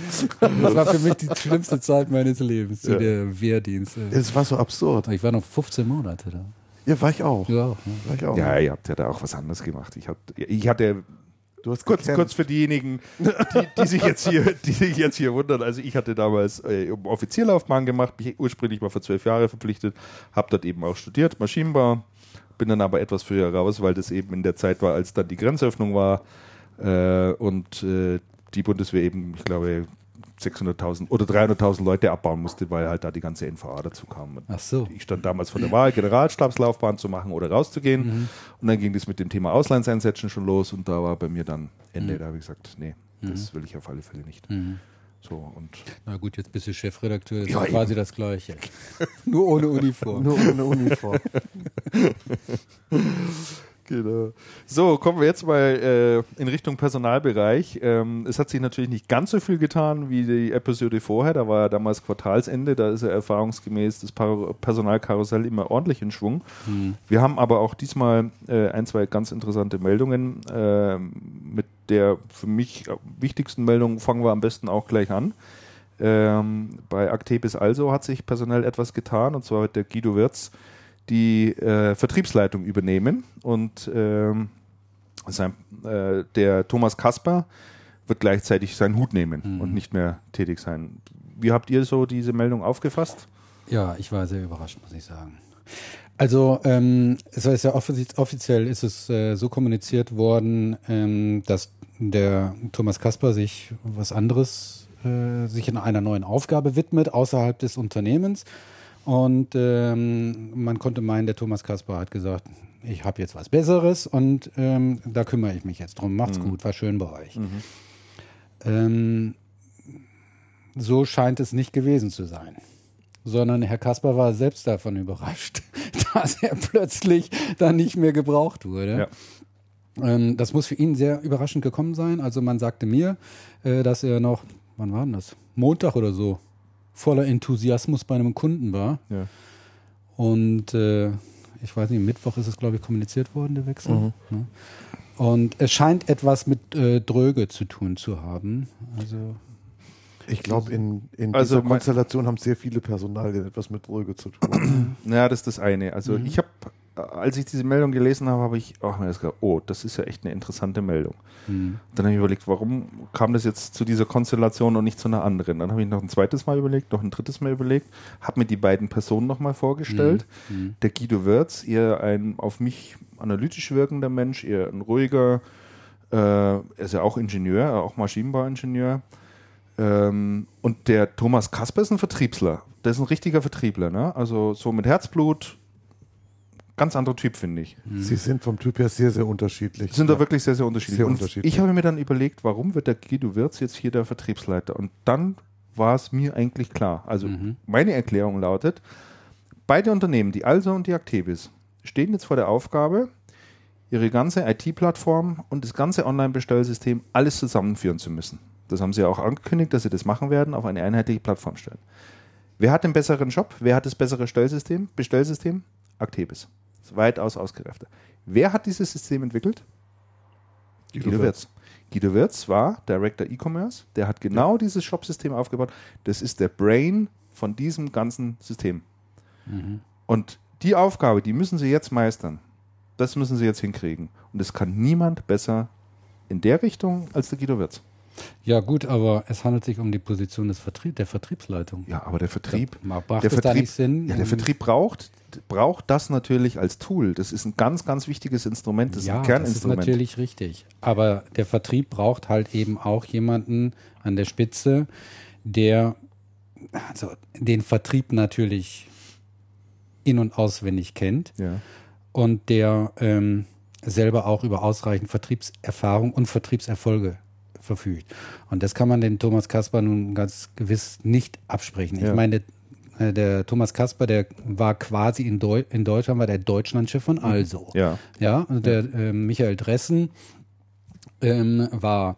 Das war für mich die schlimmste Zeit meines Lebens, so Ja. der Wehrdienst. Es war so absurd. Ich war noch 15 Monate da. Ja, war ich auch. Ja, War ich auch. Ja, ihr habt ja da auch was anderes gemacht. Ich, hab, ich hatte Du hast kurz, gekämpft. kurz für diejenigen, die, die, sich jetzt hier, die sich jetzt hier wundern. Also ich hatte damals äh, Offizierlaufbahn gemacht, mich ursprünglich mal für zwölf Jahre verpflichtet, habe dort eben auch studiert, Maschinenbau, bin dann aber etwas früher raus, weil das eben in der Zeit war, als dann die Grenzöffnung war äh, und äh, die Bundeswehr eben, ich glaube, 600.000 oder 300.000 Leute abbauen musste, weil halt da die ganze NVA dazu kam. Ach so. ich stand damals vor der Wahl, Generalstabslaufbahn zu machen oder rauszugehen. Mhm. Und dann ging das mit dem Thema Auslandseinsätzen schon los und da war bei mir dann Ende. Da habe ich gesagt, nee, das will ich auf alle Fälle nicht. Mhm. So und Na gut, jetzt bist du Chefredakteur, das Ja, ist quasi das Gleiche. [laughs] Nur ohne Uniform. Nur ohne Uniform. [laughs] Genau. So, kommen wir jetzt mal äh, in Richtung Personalbereich. Ähm, es hat sich natürlich nicht ganz so viel getan wie die Episode vorher. Da war ja damals Quartalsende. Da ist ja erfahrungsgemäß das Par Personalkarussell immer ordentlich in Schwung. Hm. Wir haben aber auch diesmal äh, ein, zwei ganz interessante Meldungen. Äh, mit der für mich wichtigsten Meldung fangen wir am besten auch gleich an. Ähm, bei Actebis also hat sich personell etwas getan und zwar wird der Guido Wirz die äh, Vertriebsleitung übernehmen und ähm, sein, äh, der Thomas Kasper wird gleichzeitig seinen Hut nehmen Mhm. und nicht mehr tätig sein. Wie habt ihr so diese Meldung aufgefasst? Ja, ich war sehr überrascht, muss ich sagen. Also ähm, es ist ja offiz offiziell ist es äh, so kommuniziert worden, ähm, dass der Thomas Kasper sich was anderes, äh, sich in einer neuen Aufgabe widmet außerhalb des Unternehmens. Und ähm, man konnte meinen, der Thomas Kasper hat gesagt, ich habe jetzt was Besseres und ähm, da kümmere ich mich jetzt drum. Macht's gut, war schön bei euch. Ähm, so scheint es nicht gewesen zu sein sondern Herr Kasper war selbst davon überrascht, [laughs] dass er plötzlich dann nicht mehr gebraucht wurde. Ähm, das muss für ihn sehr überraschend gekommen sein. Also man sagte mir, äh, dass er noch, wann war denn das? Montag oder so, voller Enthusiasmus bei einem Kunden war. Ja. Und äh, ich weiß nicht, Mittwoch ist es, glaube ich, kommuniziert worden, der Wechsel. Ne? Und es scheint etwas mit äh, Dröge zu tun zu haben. Also Ich glaube, in, in Also dieser Konstellation haben sehr viele Personalien etwas mit Röge zu tun. [clears throat] Ja, das ist das eine. Also ich habe, als ich diese Meldung gelesen habe, habe ich auch mir das gedacht, oh, das ist ja echt eine interessante Meldung. hm. Dann habe ich überlegt, warum kam das jetzt zu dieser Konstellation und nicht zu einer anderen? Dann habe ich noch ein zweites Mal überlegt, noch ein drittes Mal überlegt, habe mir die beiden Personen nochmal vorgestellt. Mhm. Der Guido Wirz, eher ein auf mich analytisch wirkender Mensch, eher ein ruhiger, äh, er ist ja auch Ingenieur, auch Maschinenbauingenieur. Ähm, und der Thomas Kasper ist ein Vertriebsler. Der ist ein richtiger Vertriebler, ne? Also so mit Herzblut, ganz anderer Typ, finde ich. Sie sind vom Typ her sehr, sehr unterschiedlich. Sind da wirklich sehr, sehr unterschiedlich. Sehr und unterschiedlich. Ich habe mir dann überlegt, warum wird der Guido Wirz jetzt hier der Vertriebsleiter? Und dann war es mir eigentlich klar. Also meine Erklärung lautet, beide Unternehmen, die Also und die Actebis, stehen jetzt vor der Aufgabe, ihre ganze IT-Plattform und das ganze Online-Bestellsystem alles zusammenführen zu müssen. Das haben sie auch angekündigt, dass sie das machen werden, auf eine einheitliche Plattform stellen. Wer hat den besseren Job? Wer hat das bessere Stellsystem, Bestellsystem? Actebis. Ist weitaus ausgereifter. Wer hat dieses System entwickelt? Guido, Wirz. Guido Wirz war Director E-Commerce. Der hat genau dieses Shop-System aufgebaut. Das ist der Brain von diesem ganzen System. Und die Aufgabe, die müssen sie jetzt meistern. Das müssen sie jetzt hinkriegen. Und das kann niemand besser in der Richtung als der Guido Wirz. Ja, gut, aber es handelt sich um die Position des Vertrieb, der Vertriebsleitung. Ja, aber der Vertrieb, macht der Vertrieb, nicht Sinn? ja, der Vertrieb braucht, braucht das natürlich als Tool. Das ist ein ganz, ganz wichtiges Instrument. Das ist ja, ein das ist Kerninstrument. natürlich richtig. Aber der Vertrieb braucht halt eben auch jemanden an der Spitze, der also den Vertrieb natürlich in- und auswendig kennt ja. und der ähm, selber auch über ausreichend Vertriebserfahrung und Vertriebserfolge verfügt. Und das kann man dem Thomas Kasper nun ganz gewiss nicht absprechen. Ich Ja. meine, der, äh, der Thomas Kasper, der war quasi in, Deu in Deutschland, war der Deutschlandchef von Also. Ja. Ja, und der ähm, Michael Dressen ähm, war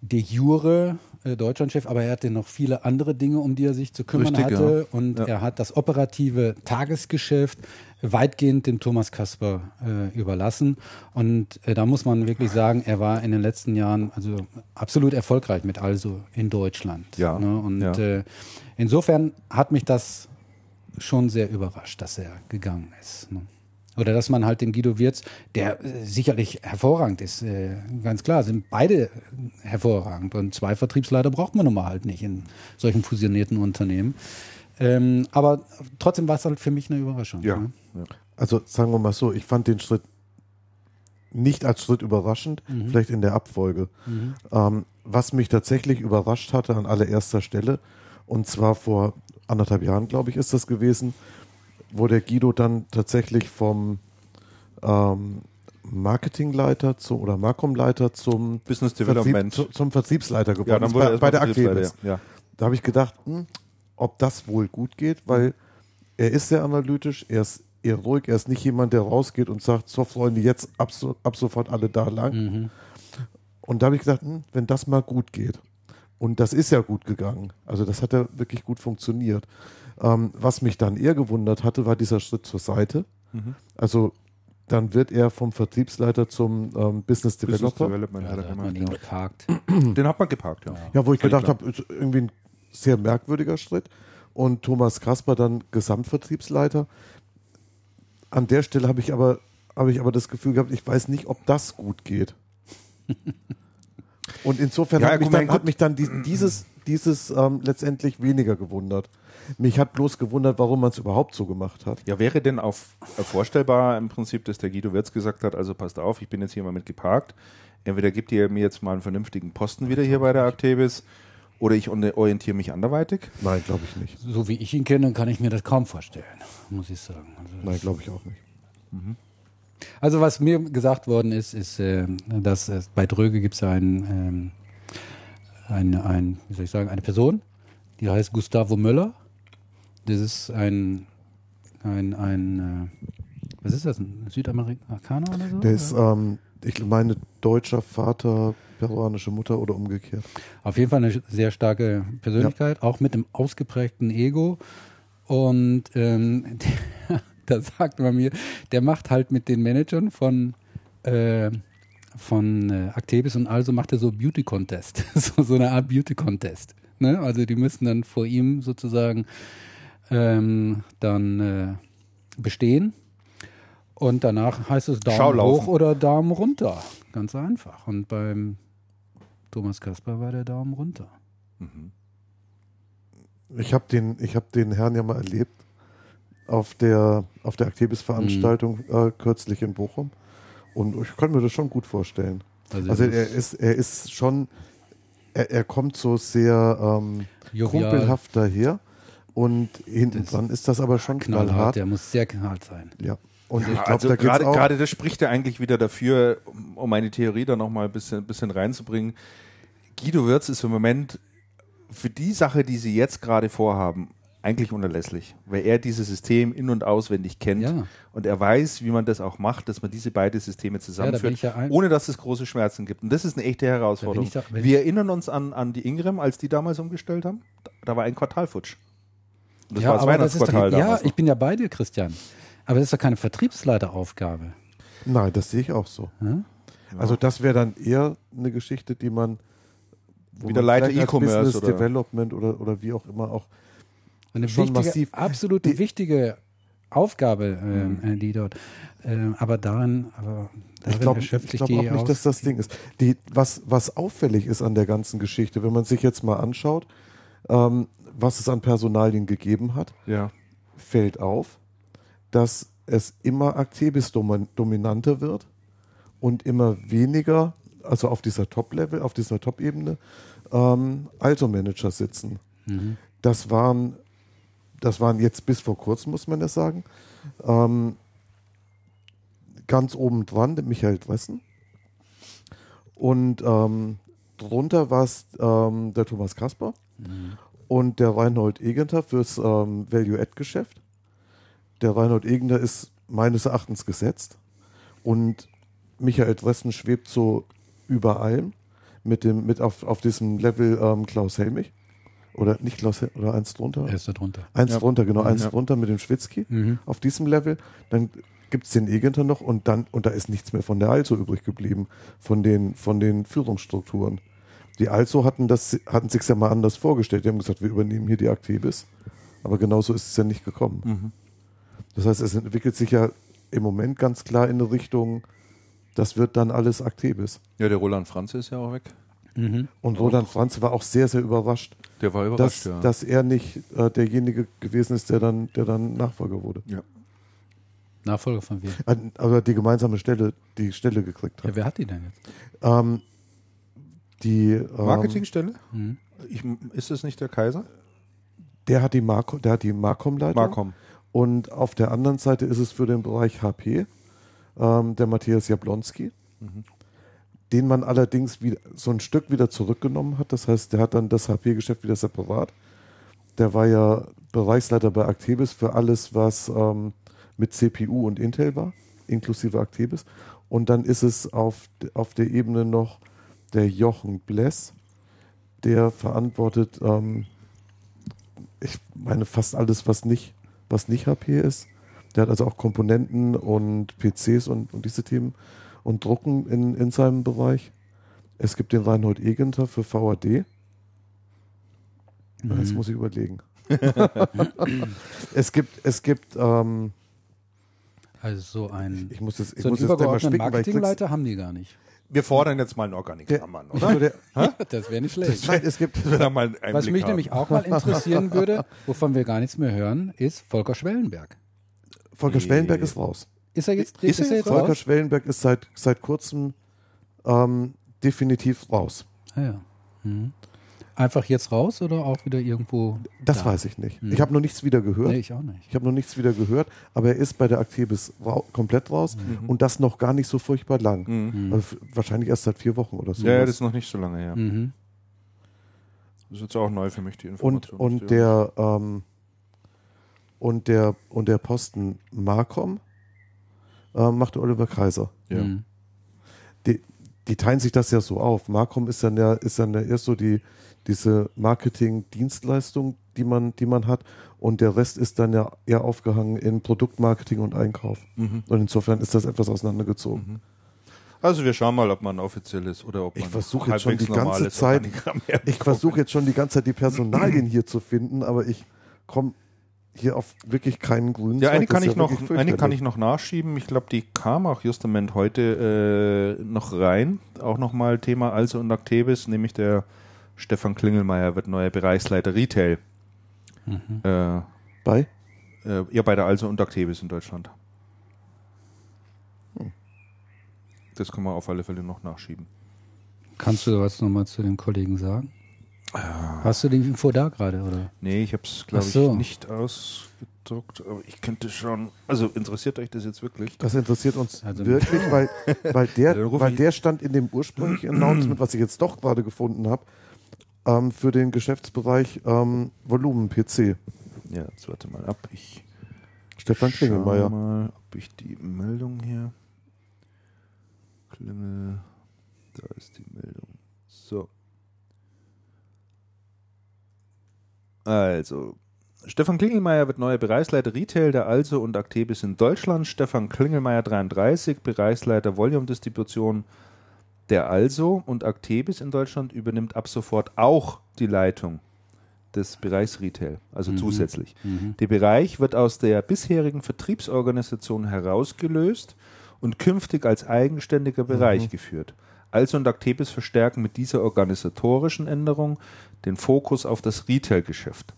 de jure äh, Deutschlandchef, aber er hatte noch viele andere Dinge, um die er sich zu kümmern Richtig, hatte. ja. Und Ja. er hat das operative Tagesgeschäft weitgehend dem Thomas Kasper äh, überlassen. Und äh, da muss man wirklich sagen, er war in den letzten Jahren also absolut erfolgreich mit Also in Deutschland. Ja, Ne? Und ja. Äh, insofern hat mich das schon sehr überrascht, dass er gegangen ist. Ne? Oder dass man halt den Guido Wirz, der äh, sicherlich hervorragend ist, äh, ganz klar, sind beide hervorragend. Und zwei Vertriebsleiter braucht man nun mal halt nicht in solchen fusionierten Unternehmen. Ähm, aber trotzdem war es halt für mich eine Überraschung. Ja. Ne? Also sagen wir mal so, ich fand den Schritt nicht als Schritt überraschend, Mhm. vielleicht in der Abfolge. Ähm, was mich tatsächlich überrascht hatte an allererster Stelle, und zwar vor anderthalb Jahren, glaube ich, ist das gewesen, wo der Guido dann tatsächlich vom ähm, Marketingleiter zu, oder Markomleiter zum Business Vertrieb, Development. zu, zum Vertriebsleiter geworden ja, ist, bei, bei der Vertriebsleiter, Activis. Ja. Da habe ich gedacht, hm, ob das wohl gut geht, weil er ist sehr analytisch, er ist eher ruhig. Er ist nicht jemand, der rausgeht und sagt, so Freunde, jetzt ab, so, ab sofort alle da lang. Mhm. Und da habe ich gedacht, hm, wenn das mal gut geht. Und das ist ja gut gegangen. Also das hat ja wirklich gut funktioniert. Ähm, was mich dann eher gewundert hatte, war dieser Schritt zur Seite. Also dann wird er vom Vertriebsleiter zum ähm, Business Business Developer. Development Ja, hat er gemacht. geparkt. Den hat man geparkt, ja. Ja, wo ich gedacht habe, irgendwie ein sehr merkwürdiger Schritt. Und Thomas Kasper dann Gesamtvertriebsleiter. An der Stelle habe ich aber habe ich aber das Gefühl gehabt, ich weiß nicht, ob das gut geht. [laughs] Und insofern Ja, hat, mich dann, gut. hat mich dann dies, dieses, dieses ähm, letztendlich weniger gewundert. Mich hat bloß gewundert, warum man es überhaupt so gemacht hat. Ja, wäre denn auf, äh, vorstellbar im Prinzip, dass der Guido Wirz gesagt hat, also passt auf, ich bin jetzt hier mal mit geparkt. Entweder gibt ihr mir jetzt mal einen vernünftigen Posten wieder hier bei der Actebis oder ich orientiere mich anderweitig. Nein, glaube ich nicht. So wie ich ihn kenne, kann ich mir das kaum vorstellen, muss ich sagen. Also, Nein, glaube ich auch nicht. also was mir gesagt worden ist, ist, äh, dass es bei Dröge gibt es ein, ähm, ein, ein, wie soll ich sagen, eine Person, die heißt Gustavo Möller. Das ist ein, ein, ein äh, was ist das, ein Südamerikaner oder so? Der ist, ähm, ich meine, deutscher Vater, peruanische Mutter oder umgekehrt. Auf jeden Fall eine sehr starke Persönlichkeit, auch mit einem ausgeprägten Ego. Und ähm, der, [laughs] da sagt man mir, der macht halt mit den Managern von, äh, von äh, Actebis und also macht er so Beauty Contest, [laughs] so, so eine Art Beauty Contest. Ne? Also die müssen dann vor ihm sozusagen ähm, dann äh, bestehen. Und danach heißt es Daumen Schaulaufen. hoch oder Daumen runter. Ganz einfach. Und beim Thomas Kasper war der Daumen runter. Ich habe den, ich hab den Herrn ja mal erlebt auf der, auf der Actebis-Veranstaltung äh, kürzlich in Bochum. Und ich kann mir das schon gut vorstellen. Also, Also er ist, er ist schon, er, er kommt so sehr ähm, kumpelhaft daher. Und hinten Das- dran ist das aber schon knallhart, knallhart. der muss sehr knallhart sein. Ja. Und ich Ja, glaube, also da gerade auch. gerade das spricht ja eigentlich wieder dafür, um- meine Theorie da nochmal ein bisschen, bisschen reinzubringen. Guido Wirz ist im Moment für die Sache, die sie jetzt gerade vorhaben, eigentlich unerlässlich, weil er dieses System in- und auswendig kennt Ja. und er weiß, wie man das auch macht, dass man diese beiden Systeme zusammenführt, ich ja ein- ohne dass es große Schmerzen gibt. Und das ist eine echte Herausforderung. ich da- Wir erinnern uns an, an die Ingram, als die damals umgestellt haben. Da, da war ein Quartal das war das aber das ist doch, Weihnachtsquartal ja, ich bin ja bei dir, Christian. Aber das ist doch keine Vertriebsleiteraufgabe. Nein, das sehe ich auch so. Hm? Also das wäre dann eher eine Geschichte, die man wo Wieder Leiter E-Commerce Business oder- Development oder, oder wie auch immer auch Eine Schon wichtige, massiv. absolute Die- wichtige Aufgabe, ähm, äh, die dort. Ähm, aber darin, aber darin Ich glaube erschöpft sich glaub die auch nicht, dass das Ding ist. Die, was, was auffällig ist an der ganzen Geschichte, wenn man sich jetzt mal anschaut, ähm, was es an Personalien gegeben hat, ja. fällt auf, dass es immer Actebis domin- dominanter wird und immer weniger, also auf dieser Top-Level, auf dieser Top-Ebene, ähm, Alto-Manager sitzen. Mhm. Das waren, das waren jetzt bis vor kurzem, muss man das sagen, ähm, ganz oben dran der Michael Dressen und ähm, drunter war es ähm, der Thomas Kasper und der Reinhold Egenter fürs ähm, Value-Add-Geschäft. Der Reinhold Egenter ist meines Erachtens gesetzt und Michael Dressen schwebt so über allem mit dem mit auf, auf diesem Level ähm, Klaus Helmich oder nicht Klaus Hel oder eins drunter Er ist da drunter. eins Ja. drunter genau eins Ja. drunter mit dem Schwitzki Mhm. auf diesem Level dann gibt es den Egenter noch und dann und da ist nichts mehr von der Also übrig geblieben von den von den Führungsstrukturen die Also hatten das hatten sich ja mal anders vorgestellt die haben gesagt wir übernehmen hier die Actebis aber genauso ist es ja nicht gekommen Mhm. das heißt, es entwickelt sich ja im Moment ganz klar in eine Richtung, das wird dann alles Actebis. Ja, der Roland Franze ist ja auch weg. Mhm. Und Roland Franz war auch sehr, sehr überrascht, Der war dass, überrascht, ja. dass er nicht äh, derjenige gewesen ist, der dann, der dann Nachfolger wurde. ja. Nachfolger von wem? Aber die gemeinsame Stelle, die Stelle gekriegt Ja, hat. wer hat die denn jetzt? Ähm, die, ähm, Marketingstelle? Mhm. Ich, ist es nicht der Kaiser? Der hat die Marco, der hat die Marcom-Leitung. Marcom. Und auf der anderen Seite ist es für den Bereich HP ähm, der Matthias Jablonski, den man allerdings wieder, so ein Stück wieder zurückgenommen hat. Das heißt, der hat dann das HP-Geschäft wieder separat. Der war ja Bereichsleiter bei Actebis für alles, was, ähm, mit CPU und Intel war, inklusive Actebis. Und dann ist es auf, auf der Ebene noch der Jochen Bless, der verantwortet, ähm, ich meine, fast alles, was nicht, was nicht HP ist. Der hat also auch Komponenten und PCs und, und diese Themen und Drucken in, in seinem Bereich. Es gibt den Reinhold Egenter für VAD. Jetzt muss ich überlegen. [laughs] es gibt, es gibt, ähm, Also so ein, ich muss das, ich so muss mal übergeordneten spicken, Marketingleiter haben die gar nicht. Wir fordern jetzt mal ein Organigramm an, oder? Also der, [laughs] Das wäre nicht schlecht. Nein, es gibt, Dass wir da mal einen Was Einblick mich haben. nämlich auch mal interessieren würde, wovon wir gar nichts mehr hören, ist Volker Schwellenberg. Volker Schwellenberg ist raus. Ist er jetzt, Ist er jetzt Volker raus? Schwellenberg ist seit, seit kurzem ähm, definitiv raus. Ah, ja. Mhm. Einfach jetzt raus oder auch wieder irgendwo? Das da? weiß ich nicht. Ich habe noch nichts wieder gehört. Nee, ich auch nicht. Ich habe noch nichts wieder gehört, aber er ist bei der Actebis rau komplett raus und das noch gar nicht so furchtbar lang. Mhm. Also f- wahrscheinlich erst seit vier Wochen oder so. Ja, das ist noch nicht so lange her. Mhm. Das ist jetzt auch neu für mich, die und, Information. und der ähm, und der und der Posten Marcom ähm, macht Oliver Kaiser. Ja. Mhm. Die, die teilen sich das ja so auf. Marcom ist dann ja, ist dann ja erst so die, diese Marketing-Dienstleistung, die man, die man hat. Und der Rest ist dann ja eher aufgehangen in Produktmarketing und Einkauf. Mhm. Und insofern ist das etwas auseinandergezogen. Also wir schauen mal, ob man offiziell ist oder ob Ich man versuche jetzt schon die ganze Zeit- Ich versuche jetzt schon die ganze Zeit die Personalien [clears throat] hier zu finden, aber ich komme hier auf wirklich keinen grünen Ja, Zweig. eine kann, ist ich noch, eine kann ich noch nachschieben. Ich glaube, die kam auch justament heute äh, noch rein. Auch nochmal Thema Also und Actebis, nämlich der Stefan Klingelmeier wird neuer Bereichsleiter Retail. Äh, Bei? äh, ja, bei der Also und Actebis in Deutschland. Das kann man auf alle Fälle noch nachschieben. Kannst du was nochmal zu den Kollegen sagen? Hast du die Info da gerade, oder? Nee, ich habe es, glaube so. ich, nicht ausgedruckt, aber ich könnte schon. Also interessiert euch das jetzt wirklich? Das interessiert uns Also- wirklich, weil, weil, [laughs] der, weil der stand in dem ursprünglichen Announcement, was ich jetzt doch gerade gefunden habe, ähm, für den Geschäftsbereich ähm, Volumen-PC. Ja, jetzt warte mal ab. Ich Stefan Klingelmeier. mal, ob ich die Meldung hier. Klingel. Da ist die Meldung. So. Also, Stefan Klingelmeier wird neuer Bereichsleiter Retail der Also und Actebis in Deutschland. Stefan Klingelmeier 33, Bereichsleiter Volume Distribution der Also und Actebis in Deutschland übernimmt ab sofort auch die Leitung des Bereichs Retail, also zusätzlich. Der Bereich wird aus der bisherigen Vertriebsorganisation herausgelöst und künftig als eigenständiger Bereich geführt. Also und Actebis verstärken mit dieser organisatorischen Änderung den Fokus auf das Retail-Geschäft,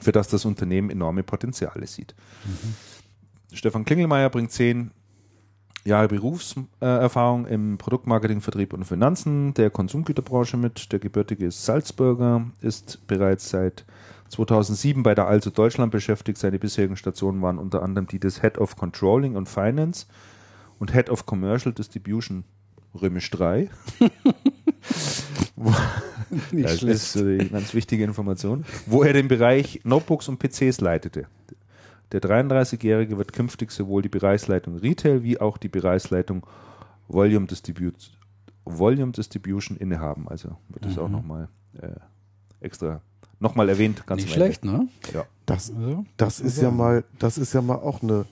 für das das Unternehmen enorme Potenziale sieht. Stefan Klingelmeier bringt zehn Jahre Berufserfahrung im Produktmarketing, Vertrieb und Finanzen der Konsumgüterbranche mit. Der gebürtige Salzburger ist bereits seit 2007 bei der Also Deutschland beschäftigt. Seine bisherigen Stationen waren unter anderem die des Head of Controlling und Finance und Head of Commercial Distribution Römisch 3. [laughs] Nicht das schlecht. ist eine ganz wichtige Information. Wo er den Bereich Notebooks und PCs leitete. Der 33-Jährige wird künftig sowohl die Bereichsleitung Retail wie auch die Bereichsleitung Volume, Distribute, Volume Distribution innehaben. Also wird das auch nochmal äh, extra nochmal erwähnt. Ganz Nicht Ende. schlecht, ne? Ja. Das, Also, das ist ja mal, das ist ja mal auch eine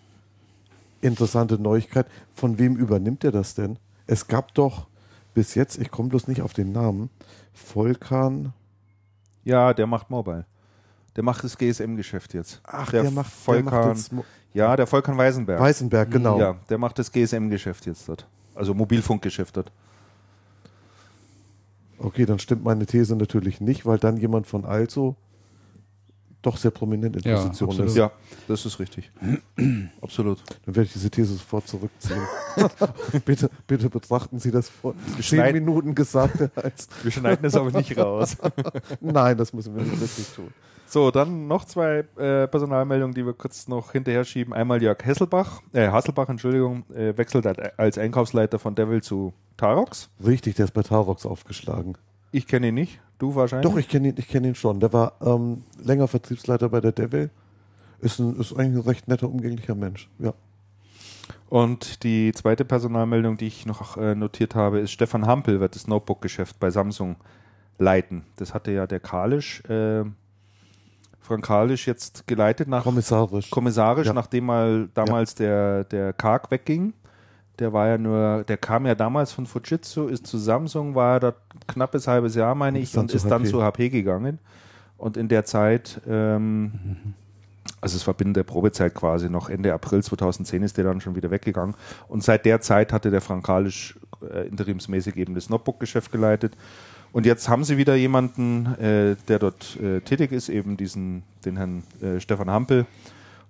interessante Neuigkeit. Von wem übernimmt er das denn? Es gab doch bis jetzt, ich komme bloß nicht auf den Namen, Volkan. ja, der macht Mobile. Der macht das GSM-Geschäft jetzt. Ach, der, der, macht, der Volkan, macht jetzt Mo- ja, der Volkan Weisenberg. Weißenberg, genau. Ja, der macht das GSM-Geschäft jetzt dort. Also Mobilfunkgeschäft dort. Okay, dann stimmt meine These natürlich nicht, weil dann jemand von Also doch sehr prominent in Ja, Position absolut. ist. Ja, das ist richtig. [clears throat] Absolut. Dann werde ich diese These sofort zurückziehen. [laughs] bitte, bitte betrachten Sie das vor zehn Minuten Gesagte als. Wir schneiden es aber nicht raus. [laughs] Nein, das müssen wir wirklich tun. So, dann noch zwei äh, Personalmeldungen, die wir kurz noch hinterher schieben. Einmal Jörg Hesselbach, äh, Hasselbach, Entschuldigung, äh, wechselt als- Einkaufsleiter von Devil zu Tarox. Richtig, der ist bei Tarox aufgeschlagen. Ich kenne ihn nicht, du wahrscheinlich. Doch, ich kenne ihn, ich kenn ihn schon. Der war ähm, länger Vertriebsleiter bei der Devil. Ist, ein, ist eigentlich ein recht netter, umgänglicher Mensch. Ja. Und die zweite Personalmeldung, die ich noch äh, notiert habe, ist Stefan Hampel wird das Notebook-Geschäft bei Samsung leiten. Das hatte ja der Kalisch, äh, Frank Kalisch jetzt geleitet nach Kommissarisch. kommissarisch, Ja. nachdem mal damals der, der Karg wegging. Der war ja nur, der kam ja damals von Fujitsu, ist zu Samsung, war da knappes halbes Jahr, meine ich, Ist dann und zu ist dann HP. zu HP gegangen. Und in der Zeit, ähm, also es war binnen der Probezeit quasi noch Ende April 2010 ist der dann schon wieder weggegangen. Und seit der Zeit hatte der Frank Kalisch äh, interimsmäßig eben das Notebook-Geschäft geleitet. Und jetzt haben sie wieder jemanden, äh, der dort äh, tätig ist, eben diesen, den Herrn äh, Stefan Hampel.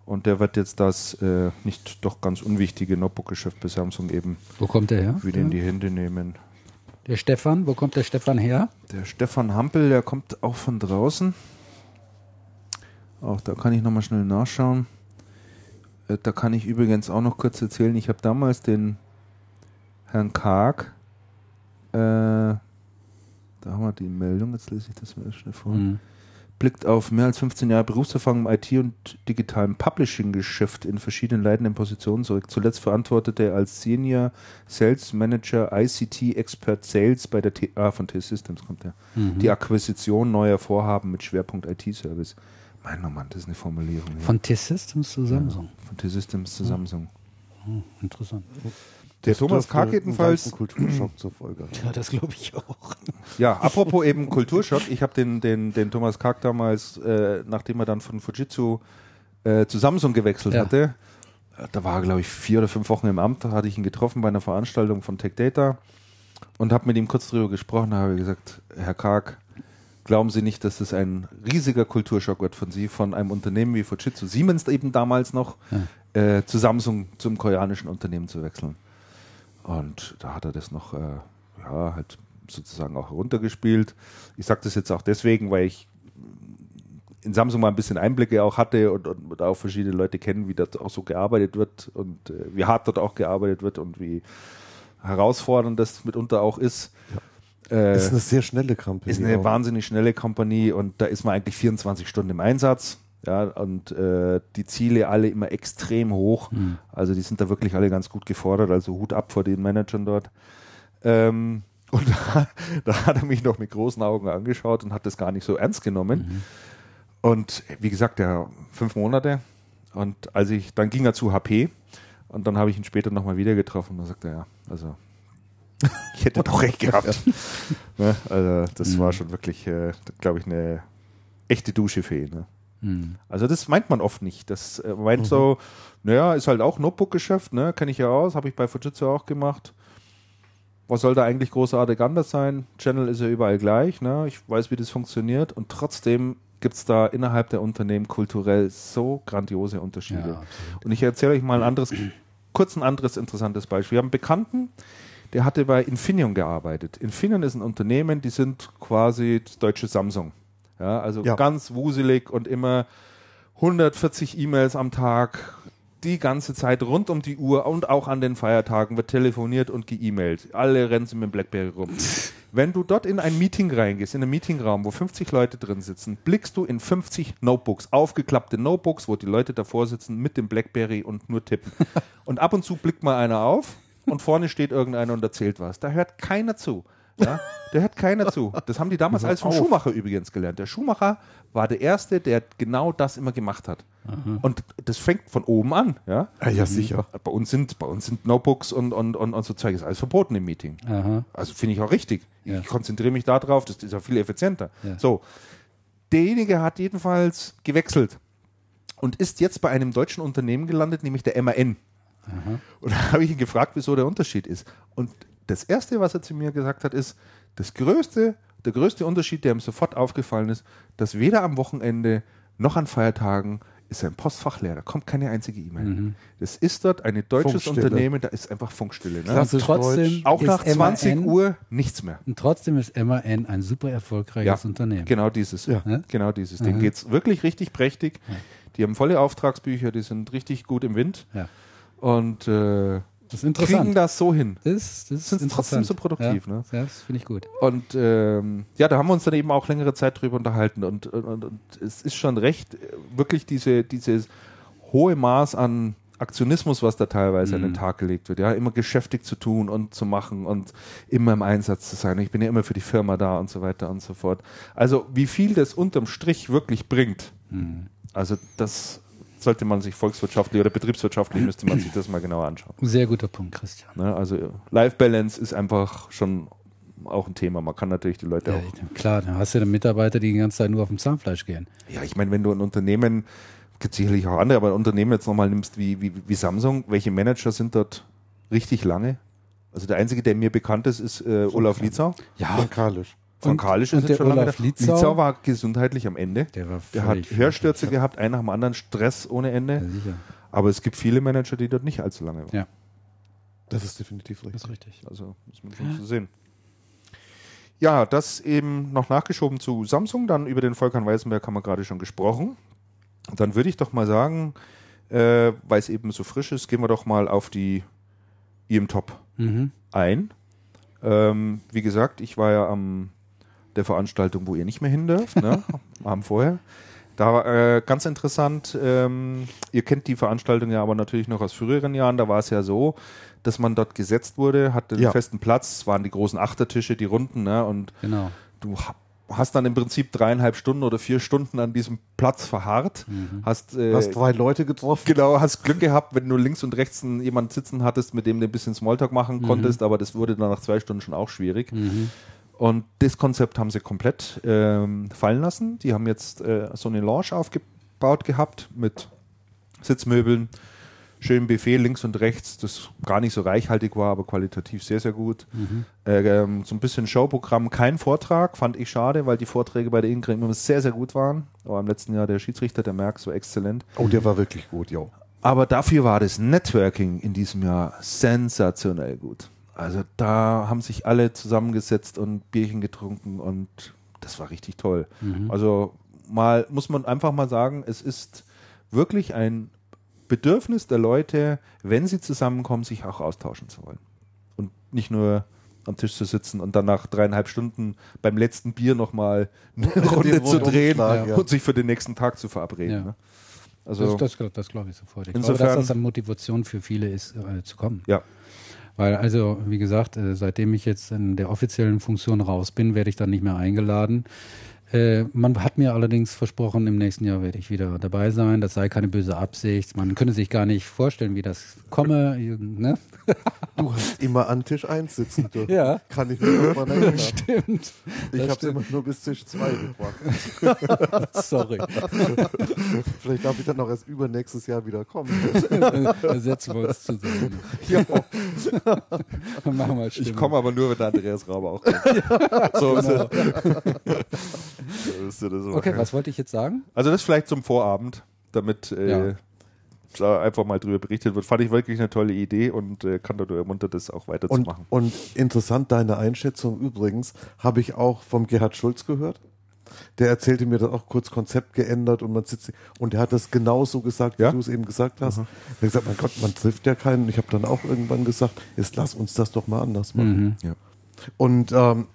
Und der wird jetzt das äh, nicht doch ganz unwichtige Notebook-Geschäft bei Samsung eben Wo kommt der her? wieder in die Hände nehmen. Der Stefan, wo kommt der Stefan her? Der Stefan Hampel, der kommt auch von draußen. Auch da kann ich nochmal schnell nachschauen. Äh, Da kann ich übrigens auch noch kurz erzählen, ich habe damals den Herrn Karg, äh, da haben wir die Meldung, jetzt lese ich das mal schnell vor. Mhm. Blickt auf mehr als 15 Jahre Berufserfahrung im IT- und digitalen Publishing-Geschäft in verschiedenen leitenden Positionen zurück. Zuletzt verantwortete er als Senior Sales Manager ICT Expert Sales bei der T ah, von T-Systems kommt er. Mhm. Die Akquisition neuer Vorhaben mit Schwerpunkt IT-Service. Mein oh Mann, das ist eine Formulierung. ja. Von T-Systems zu Samsung. von T-Systems zu Samsung. Hm, interessant. Der Thomas Karg jedenfalls Kulturschock zur Folge. Ja, das glaube ich auch. Ja, apropos eben Kulturschock. Ich habe den, den, den Thomas Karg damals, äh, nachdem er dann von Fujitsu äh, zu Samsung gewechselt Ja. hatte, äh, da war er, glaube ich, vier oder fünf Wochen im Amt, da hatte ich ihn getroffen bei einer Veranstaltung von Tech Data und habe mit ihm kurz darüber gesprochen. Da habe ich gesagt, Herr Karg, glauben Sie nicht, dass das ein riesiger Kulturschock wird von Sie, von einem Unternehmen wie Fujitsu, Siemens eben damals noch, äh, zu Samsung, zum koreanischen Unternehmen zu wechseln. Und da hat er das noch, äh, ja, halt sozusagen auch heruntergespielt. Ich sage das jetzt auch deswegen, weil ich in Samsung mal ein bisschen Einblicke auch hatte und, und auch verschiedene Leute kennen, wie dort auch so gearbeitet wird und äh, wie hart dort auch gearbeitet wird und wie herausfordernd das mitunter auch ist. Äh, Ist eine sehr schnelle Company. ist eine auch. wahnsinnig schnelle Kompanie und da ist man eigentlich 24 Stunden im Einsatz. Ja, und äh, die Ziele alle immer extrem hoch. Also die sind da wirklich alle ganz gut gefordert. Also Hut ab vor den Managern dort. Ähm, [laughs] und da, da hat er mich noch mit großen Augen angeschaut und hat das gar nicht so ernst genommen. Und wie gesagt, ja, fünf Monate. Und als ich, dann ging er zu HP und dann habe ich ihn später nochmal wieder getroffen und dann sagte er, ja, also [laughs] ich hätte doch recht gehabt. [laughs] ne? Also das war schon wirklich, äh, glaube ich, eine echte Dusche für ihn. Ne? Hm. Also das meint man oft nicht. Das äh, meint so, naja, ist halt auch Notebook-Geschäft, ne? kenne ich ja aus, habe ich bei Fujitsu auch gemacht. Was soll da eigentlich großartig anders sein? Channel ist ja überall gleich, ne? ich weiß, wie das funktioniert und trotzdem gibt es da innerhalb der Unternehmen kulturell so grandiose Unterschiede. Ja, und ich erzähle euch mal ein anderes, kurz ein anderes interessantes Beispiel. Wir haben einen Bekannten, der hatte bei Infineon gearbeitet. Infineon ist ein Unternehmen, die sind quasi das deutsche Samsung. Ja, also Ja. ganz wuselig und immer 140 E-Mails am Tag, die ganze Zeit rund um die Uhr und auch an den Feiertagen wird telefoniert und ge-E-Mailt. Alle rennen mit dem Blackberry rum. Wenn du dort in ein Meeting reingehst, in einen Meetingraum, wo 50 Leute drin sitzen, blickst du in 50 Notebooks, aufgeklappte Notebooks, wo die Leute davor sitzen mit dem Blackberry und nur tippen. [laughs] Und ab und zu blickt mal einer auf und vorne steht irgendeiner und erzählt was. Da hört keiner zu. Ja, da hört keiner zu. Das haben die damals alles vom auf. Schumacher übrigens gelernt. Der Schumacher war der Erste, der genau das immer gemacht hat. Und das fängt von oben an. Ja? Ah, ja, sicher. Bei uns sind, bei uns sind Notebooks und, und, und, und so Zeug ist alles verboten im Meeting. Aha. Also finde ich auch richtig. Ja. Ich konzentriere mich da drauf, das ist ja viel effizienter. Ja. So, derjenige hat jedenfalls gewechselt und ist jetzt bei einem deutschen Unternehmen gelandet, nämlich der MAN. Und da habe ich ihn gefragt, wieso der Unterschied ist. Und das Erste, was er zu mir gesagt hat, ist, das größte, der größte Unterschied, der ihm sofort aufgefallen ist, dass weder am Wochenende noch an Feiertagen ist sein Postfach leer. Da kommt keine einzige E-Mail. Das ist dort ein deutsches Funkstille. Unternehmen, da ist einfach Funkstille. Ne? Klassisch trotzdem. Auch nach 20 MAN Uhr nichts mehr. Und trotzdem ist MAN ein super erfolgreiches Unternehmen. Genau dieses. Ja. Genau dieses. Denen geht es wirklich richtig prächtig. Die haben volle Auftragsbücher, die sind richtig gut im Wind. Ja. Und äh, Das ist interessant. kriegen das so hin. Das, das Sind trotzdem so produktiv, ja. ne? Ja, das finde ich gut. Und ähm, ja, da haben wir uns dann eben auch längere Zeit drüber unterhalten. Und, und, und, es ist schon recht, äh, wirklich diese, dieses hohe Maß an Aktionismus, was da teilweise an den Tag gelegt wird. Ja, immer geschäftig zu tun und zu machen und immer im Einsatz zu sein. Ich bin ja immer für die Firma da und so weiter und so fort. Also, wie viel das unterm Strich wirklich bringt, also das sollte man sich volkswirtschaftlich oder betriebswirtschaftlich [clears throat] müsste man sich das mal genauer anschauen. Sehr guter Punkt, Christian. Ne? Also Life Balance ist einfach schon auch ein Thema. Man kann natürlich die Leute Ja, auch. klar, da hast du dann Mitarbeiter, die die ganze Zeit nur auf dem Zahnfleisch gehen. Ja, ich meine, wenn du ein Unternehmen, gibt sicherlich auch andere, aber ein Unternehmen jetzt nochmal nimmst wie, wie, wie Samsung, welche Manager sind dort richtig lange? Also der einzige, der mir bekannt ist, ist äh, Olaf Lietzau. Ja, Von Kalisch. Und- und ist der jetzt schon lange Olaf da. Lietzau? Lietzau war gesundheitlich am Ende. der war Der hat Hörstürze gehabt, einer nach dem anderen, Stress ohne Ja, Ende. sicher. Aber es gibt viele Manager, die dort nicht allzu lange waren. Ja, Das ist definitiv das richtig. ist richtig. Also muss man schon so sehen. Ja, das eben noch nachgeschoben zu Samsung. Dann über den Volkan Weisenberg haben wir gerade schon gesprochen. Und dann würde ich doch mal sagen, äh, weil es eben so frisch ist, gehen wir doch mal auf die IM Top Mhm. ein. Ähm, wie gesagt, ich war ja am der Veranstaltung, wo ihr nicht mehr hin dürft, ne? [laughs] am Abend vorher. Da war äh, ganz interessant, ähm, ihr kennt die Veranstaltung ja aber natürlich noch aus früheren Jahren, da war es ja so, dass man dort gesetzt wurde, hatte einen Ja. festen Platz, es waren die großen Achtertische, die runden, ne? und Genau. du ha- hast dann im Prinzip dreieinhalb Stunden oder vier Stunden an diesem Platz verharrt, hast, äh, Hast drei Leute getroffen. Genau, hast Glück gehabt, wenn du links und rechts einen, jemanden sitzen hattest, mit dem du ein bisschen Smalltalk machen konntest, aber das wurde dann nach zwei Stunden schon auch schwierig. Und das Konzept haben sie komplett ähm, fallen lassen. Die haben jetzt äh, so eine Lounge aufgebaut gehabt mit Sitzmöbeln, schönem Buffet links und rechts, das gar nicht so reichhaltig war, aber qualitativ sehr, sehr gut. Äh, ähm, so ein bisschen Showprogramm, kein Vortrag, fand ich schade, weil die Vorträge bei der Ingrid immer sehr, sehr gut waren. Aber im letzten Jahr der Schiedsrichter, der Merck, so exzellent. Oh, der war wirklich gut, jo. Aber dafür war das Networking in diesem Jahr sensationell gut. Also da haben sich alle zusammengesetzt und Bierchen getrunken und das war richtig toll. Also mal muss man einfach mal sagen, es ist wirklich ein Bedürfnis der Leute, wenn sie zusammenkommen, sich auch austauschen zu wollen. Und nicht nur am Tisch zu sitzen und dann nach dreieinhalb Stunden beim letzten Bier nochmal [laughs] eine Runde zu drehen ja. und sich für den nächsten Tag zu verabreden. Ja. Ne? Also, das das, das glaube ich sofort. Ich Insofern- glaube, dass das eine Motivation für viele ist, äh, zu kommen. ja. Weil also, wie gesagt, äh, seitdem ich jetzt in der offiziellen Funktion raus bin, werde ich dann nicht mehr eingeladen. Äh, man hat mir allerdings versprochen, im nächsten Jahr werde ich wieder dabei sein. Das sei keine böse Absicht. Man könne sich gar nicht vorstellen, wie das komme. [laughs] Ne? Du hast immer an Tisch 1 sitzen dürfen. Ja. Kann ich mich noch mal erinnern. Stimmt. Ich habe immer nur bis Tisch 2 gebracht. [laughs] Sorry. Vielleicht darf ich dann auch erst übernächstes Jahr wieder kommen. Dann setzen wir uns zusammen. ja. [laughs] Dann machen wir Ich komme aber nur, wenn der Andreas Rabe auch kommt. so ist es. So es so. [laughs] Okay, was wollte ich jetzt sagen? Also das vielleicht zum Vorabend, damit äh, Ja. da einfach mal drüber berichtet wird. Fand ich wirklich eine tolle Idee und äh, kann dort ermuntern, das auch Und, weiterzumachen. und interessant, deine Einschätzung übrigens, habe ich auch vom Gerhard Schulz gehört. Der erzählte mir das auch kurz Konzept geändert und man sitzt und der hat das genauso gesagt, wie Ja? du es eben gesagt hast. Er hat gesagt, mein Gott, man trifft ja keinen. Ich habe dann auch irgendwann gesagt, jetzt lass uns das doch mal anders machen. Ja. Und ähm,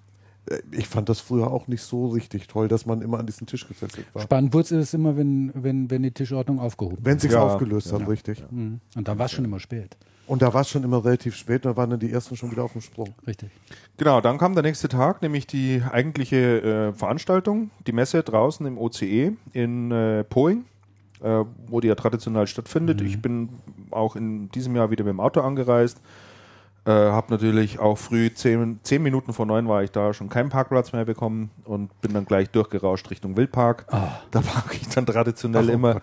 ich fand das früher auch nicht so richtig toll, dass man immer an diesen Tisch gefesselt war. Spannend wurde es immer, wenn, wenn, wenn die Tischordnung aufgehoben Wenn sich's Ja. aufgelöst hat, richtig. Mhm. Und dann war es schon immer spät. Und da war es schon immer relativ spät, da waren dann die ersten schon wieder auf dem Sprung. Richtig. Genau, dann kam der nächste Tag, nämlich die eigentliche äh, Veranstaltung, die Messe draußen im OCE in äh, Poing, äh, wo die ja traditionell stattfindet. Ich bin auch in diesem Jahr wieder mit dem Auto angereist. Äh, habe natürlich auch früh, zehn, zehn Minuten vor neun war ich da, schon keinen Parkplatz mehr bekommen und bin dann gleich durchgerauscht Richtung Wildpark. Da parke ich dann traditionell Ach, um immer.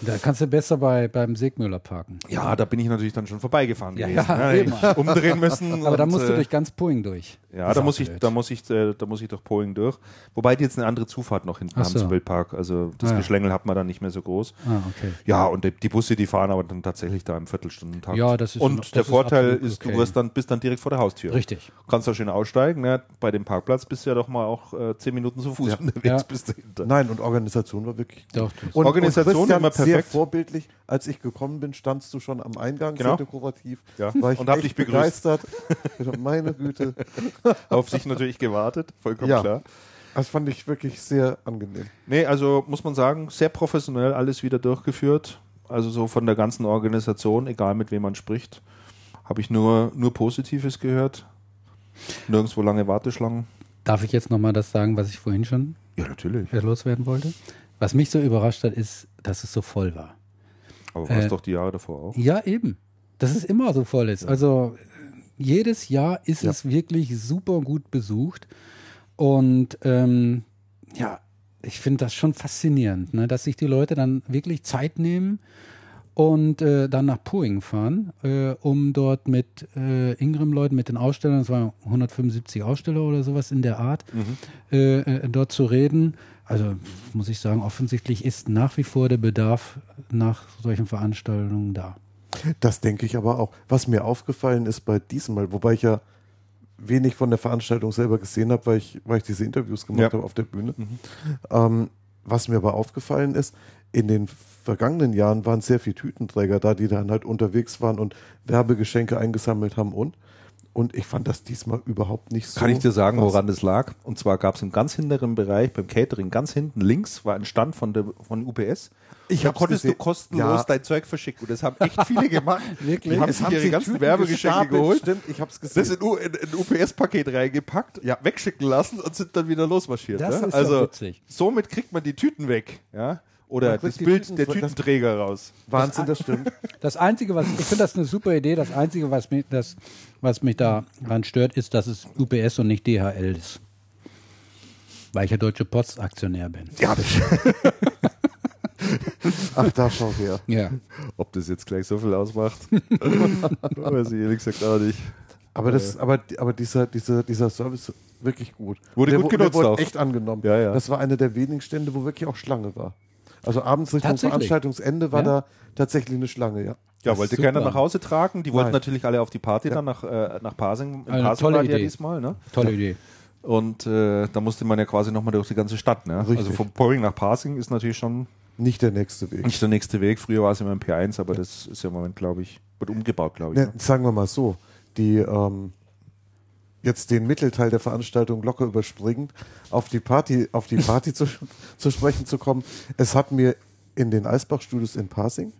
Da kannst du besser bei, beim Segmüller parken. Ja, da bin ich natürlich dann schon vorbeigefahren Ja, gewesen. ja, ne? eben. Ich umdrehen müssen. [laughs] Aber da musst du äh, durch ganz Puing durch. Ja, da muss ich, blöd. da muss ich, äh, da muss ich durch Poling durch. Wobei die jetzt eine andere Zufahrt noch hinten Ach haben so. zum Wildpark. Also das Ah, ja. Geschlängel hat man dann nicht mehr so groß. Ah, okay. Ja, und die, die Busse, die fahren aber dann tatsächlich da im Viertelstundentakt. Ja, das ist- Und der Vorteil ist, du okay. wirst dann dann, bist dann direkt vor der Haustür. Richtig. Kannst da schön aussteigen. Ne? Bei dem Parkplatz bist du ja doch mal auch äh, zehn Minuten zu Fuß Ja. unterwegs Ja. bis dahinter. Nein, und Organisation war wirklich. Doch, das- Und, Organisation und immer sehr perfekt. vorbildlich. Als ich gekommen bin, standst du schon am Eingang, Genau. sehr dekorativ. Ja. War ich Und hab dich begrüßt. begeistert. Meine Güte. [laughs] Auf sich natürlich gewartet, vollkommen Ja. klar. Das fand ich wirklich sehr angenehm. Nee, also muss man sagen, sehr professionell alles wieder durchgeführt. Also so von der ganzen Organisation, egal mit wem man spricht, habe ich nur, nur Positives gehört. Nirgendwo lange Warteschlangen. Darf ich jetzt nochmal das sagen, was ich vorhin schon Ja, natürlich. äh, loswerden wollte? Was mich so überrascht hat, ist, dass es so voll war. Aber war es Äh, doch die Jahre davor auch. Ja, eben. Dass es immer so voll ist. Also äh, jedes Jahr ist Ja. es wirklich super gut besucht. Und ähm, ja, ich finde das schon faszinierend, ne, dass sich die Leute dann wirklich Zeit nehmen und äh, dann nach Puing fahren, äh, um dort mit äh, Ingram-Leuten, mit den Ausstellern, es waren 175 Aussteller oder sowas in der Art, äh, äh, dort zu reden. Also muss ich sagen, offensichtlich ist nach wie vor der Bedarf nach solchen Veranstaltungen da. Das denke ich aber auch. Was mir aufgefallen ist bei diesem Mal, wobei ich ja wenig von der Veranstaltung selber gesehen habe, weil ich, weil ich diese Interviews gemacht Ja. habe auf der Bühne. Ähm, was mir aber aufgefallen ist, in den vergangenen Jahren waren sehr viele Tütenträger da, die dann halt unterwegs waren und Werbegeschenke eingesammelt haben und. Und ich fand das diesmal überhaupt nicht so. Kann ich dir sagen, woran das lag? Und zwar gab es im ganz hinteren Bereich beim Catering, ganz hinten links war ein Stand von, der, von UPS. Ich da konntest du gesehen. kostenlos Ja. dein Zeug verschicken. Und das haben echt viele gemacht. [laughs] Wirklich? Die haben Es sich haben ihre ganzen Tüten Werbegeschenke gestapelt, geholt. Stimmt, ich hab's gesehen. Das in, in ein UPS-Paket reingepackt, Ja. wegschicken lassen und sind dann wieder losmarschiert. Das ne? ist ja also witzig. somit kriegt man die Tüten weg, ja, oder das Bild Tüten- der das- Tütenträger raus. Wahnsinn, das stimmt. Das Einzige, was ich finde das eine super Idee. Das Einzige, was mich, das, was mich daran stört, ist, dass es UPS und nicht DHL ist. Weil ich ja Deutsche Post Aktionär bin. Ja, das, [laughs] Ach, da schau her. Ja. ob das jetzt gleich so viel ausmacht, [laughs] weiß ich ehrlich gesagt auch nicht. Aber, das, aber, aber dieser, dieser, dieser Service wirklich gut. Wurde der, gut genutzt der wurde auch. echt angenommen. Ja, ja. Das war einer der wenigen Stände, wo wirklich auch Schlange war. Also abends Richtung? Veranstaltungsende war Ja? da tatsächlich eine Schlange, ja. Ja, Das wollte keiner nach Hause tragen. Die wollten Nein. natürlich alle auf die Party Ja. dann nach, äh, nach Pasing. In Eine Pasing tolle war die ja Idee. diesmal, ne? Tolle Idee. Und äh, da musste man ja quasi nochmal durch die ganze Stadt. Ne? Richtig. Also von Poring nach Pasing ist natürlich schon Nicht der nächste Weg. nicht der nächste Weg. Früher war es immer im P1, aber das ist ja im Moment, glaube ich, wird umgebaut, glaube ich. Ne, Ne? sagen wir mal so, die ähm, jetzt den Mittelteil der Veranstaltung locker überspringend, auf die Party, auf die Party zu, [laughs] zu sprechen zu kommen. Es hat mir in den Eisbach-Studios in Pasing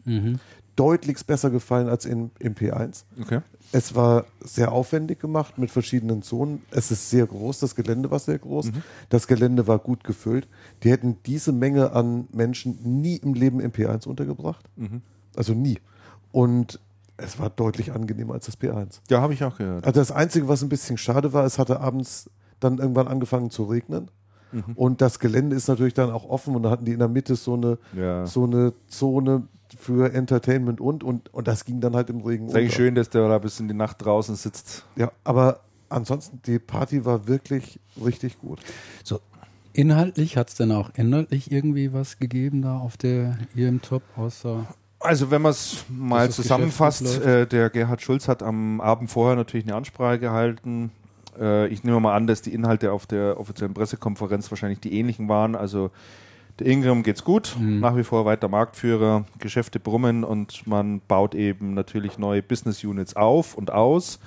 deutlichst besser gefallen als in, im P1. Okay. Es war sehr aufwendig gemacht mit verschiedenen Zonen. Es ist sehr groß, das Gelände war sehr groß. Das Gelände war gut gefüllt. Die hätten diese Menge an Menschen nie im Leben im P1 untergebracht. Also nie. Und es war deutlich angenehmer als das P1. Ja, habe ich auch gehört. Also das Einzige, was ein bisschen schade war, es hatte abends dann irgendwann angefangen zu regnen. Und das Gelände ist natürlich dann auch offen und da hatten die in der Mitte so eine, Ja. so eine Zone für Entertainment und, und, und das ging dann halt im Regen Ist eigentlich schön, dass der da bis in die Nacht draußen sitzt. Ja, aber ansonsten, die Party war wirklich richtig gut. So, inhaltlich hat es denn auch inhaltlich irgendwie was gegeben da auf der IM Top, außer Also wenn man es mal zusammenfasst, äh, der Gerhard Schulz hat am Abend vorher natürlich eine Ansprache gehalten. Äh, ich nehme mal an, dass die Inhalte auf der offiziellen Pressekonferenz wahrscheinlich die ähnlichen waren. Also der Ingram geht's gut, nach wie vor weiter Marktführer, Geschäfte brummen und man baut eben natürlich neue Business Units auf und aus.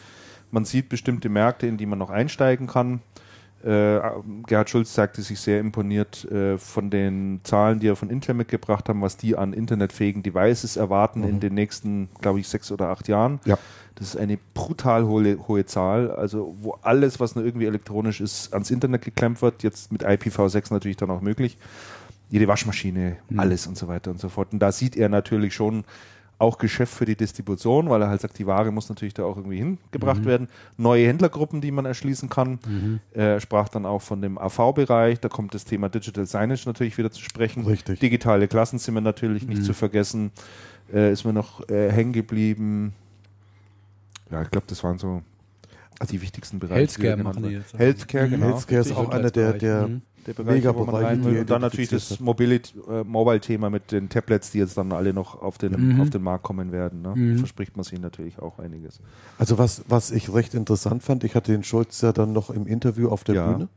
Man sieht bestimmte Märkte, in die man noch einsteigen kann. Äh, Gerhard Schulz sagte sich sehr imponiert äh, von den Zahlen, die er von Intel mitgebracht haben, was die an internetfähigen Devices erwarten in den nächsten, glaube ich, sechs oder acht Jahren. Ja. Das ist eine brutal hohe, hohe Zahl, also wo alles, was nur irgendwie elektronisch ist, ans Internet geklemmt wird, jetzt mit IPv6 natürlich dann auch möglich. Jede Waschmaschine, alles und so weiter und so fort. Und da sieht er natürlich schon auch Geschäft für die Distribution, weil er halt sagt, die Ware muss natürlich da auch irgendwie hingebracht werden. Neue Händlergruppen, die man erschließen kann. Er sprach dann auch von dem AV-Bereich, da kommt das Thema Digital Signage natürlich wieder zu sprechen. Richtig. Digitale Klassenzimmer natürlich nicht zu vergessen. Äh, ist mir noch äh, hängen geblieben. Ja, ich glaube, das waren so die wichtigsten Bereiche. Healthcare machen die jetzt. Healthcare, genau. Healthcare ist auch einer der, der Mhm. Der Bereich, Mega wo man rein will. Und dann natürlich das äh, Mobile-Thema mit den Tablets, die jetzt dann alle noch auf den, Mhm. auf den Markt kommen werden. Ne? Mhm. Verspricht man sich natürlich auch einiges. Also was, was ich recht interessant fand, ich hatte den Schulz ja dann noch im Interview auf der Ja. Bühne.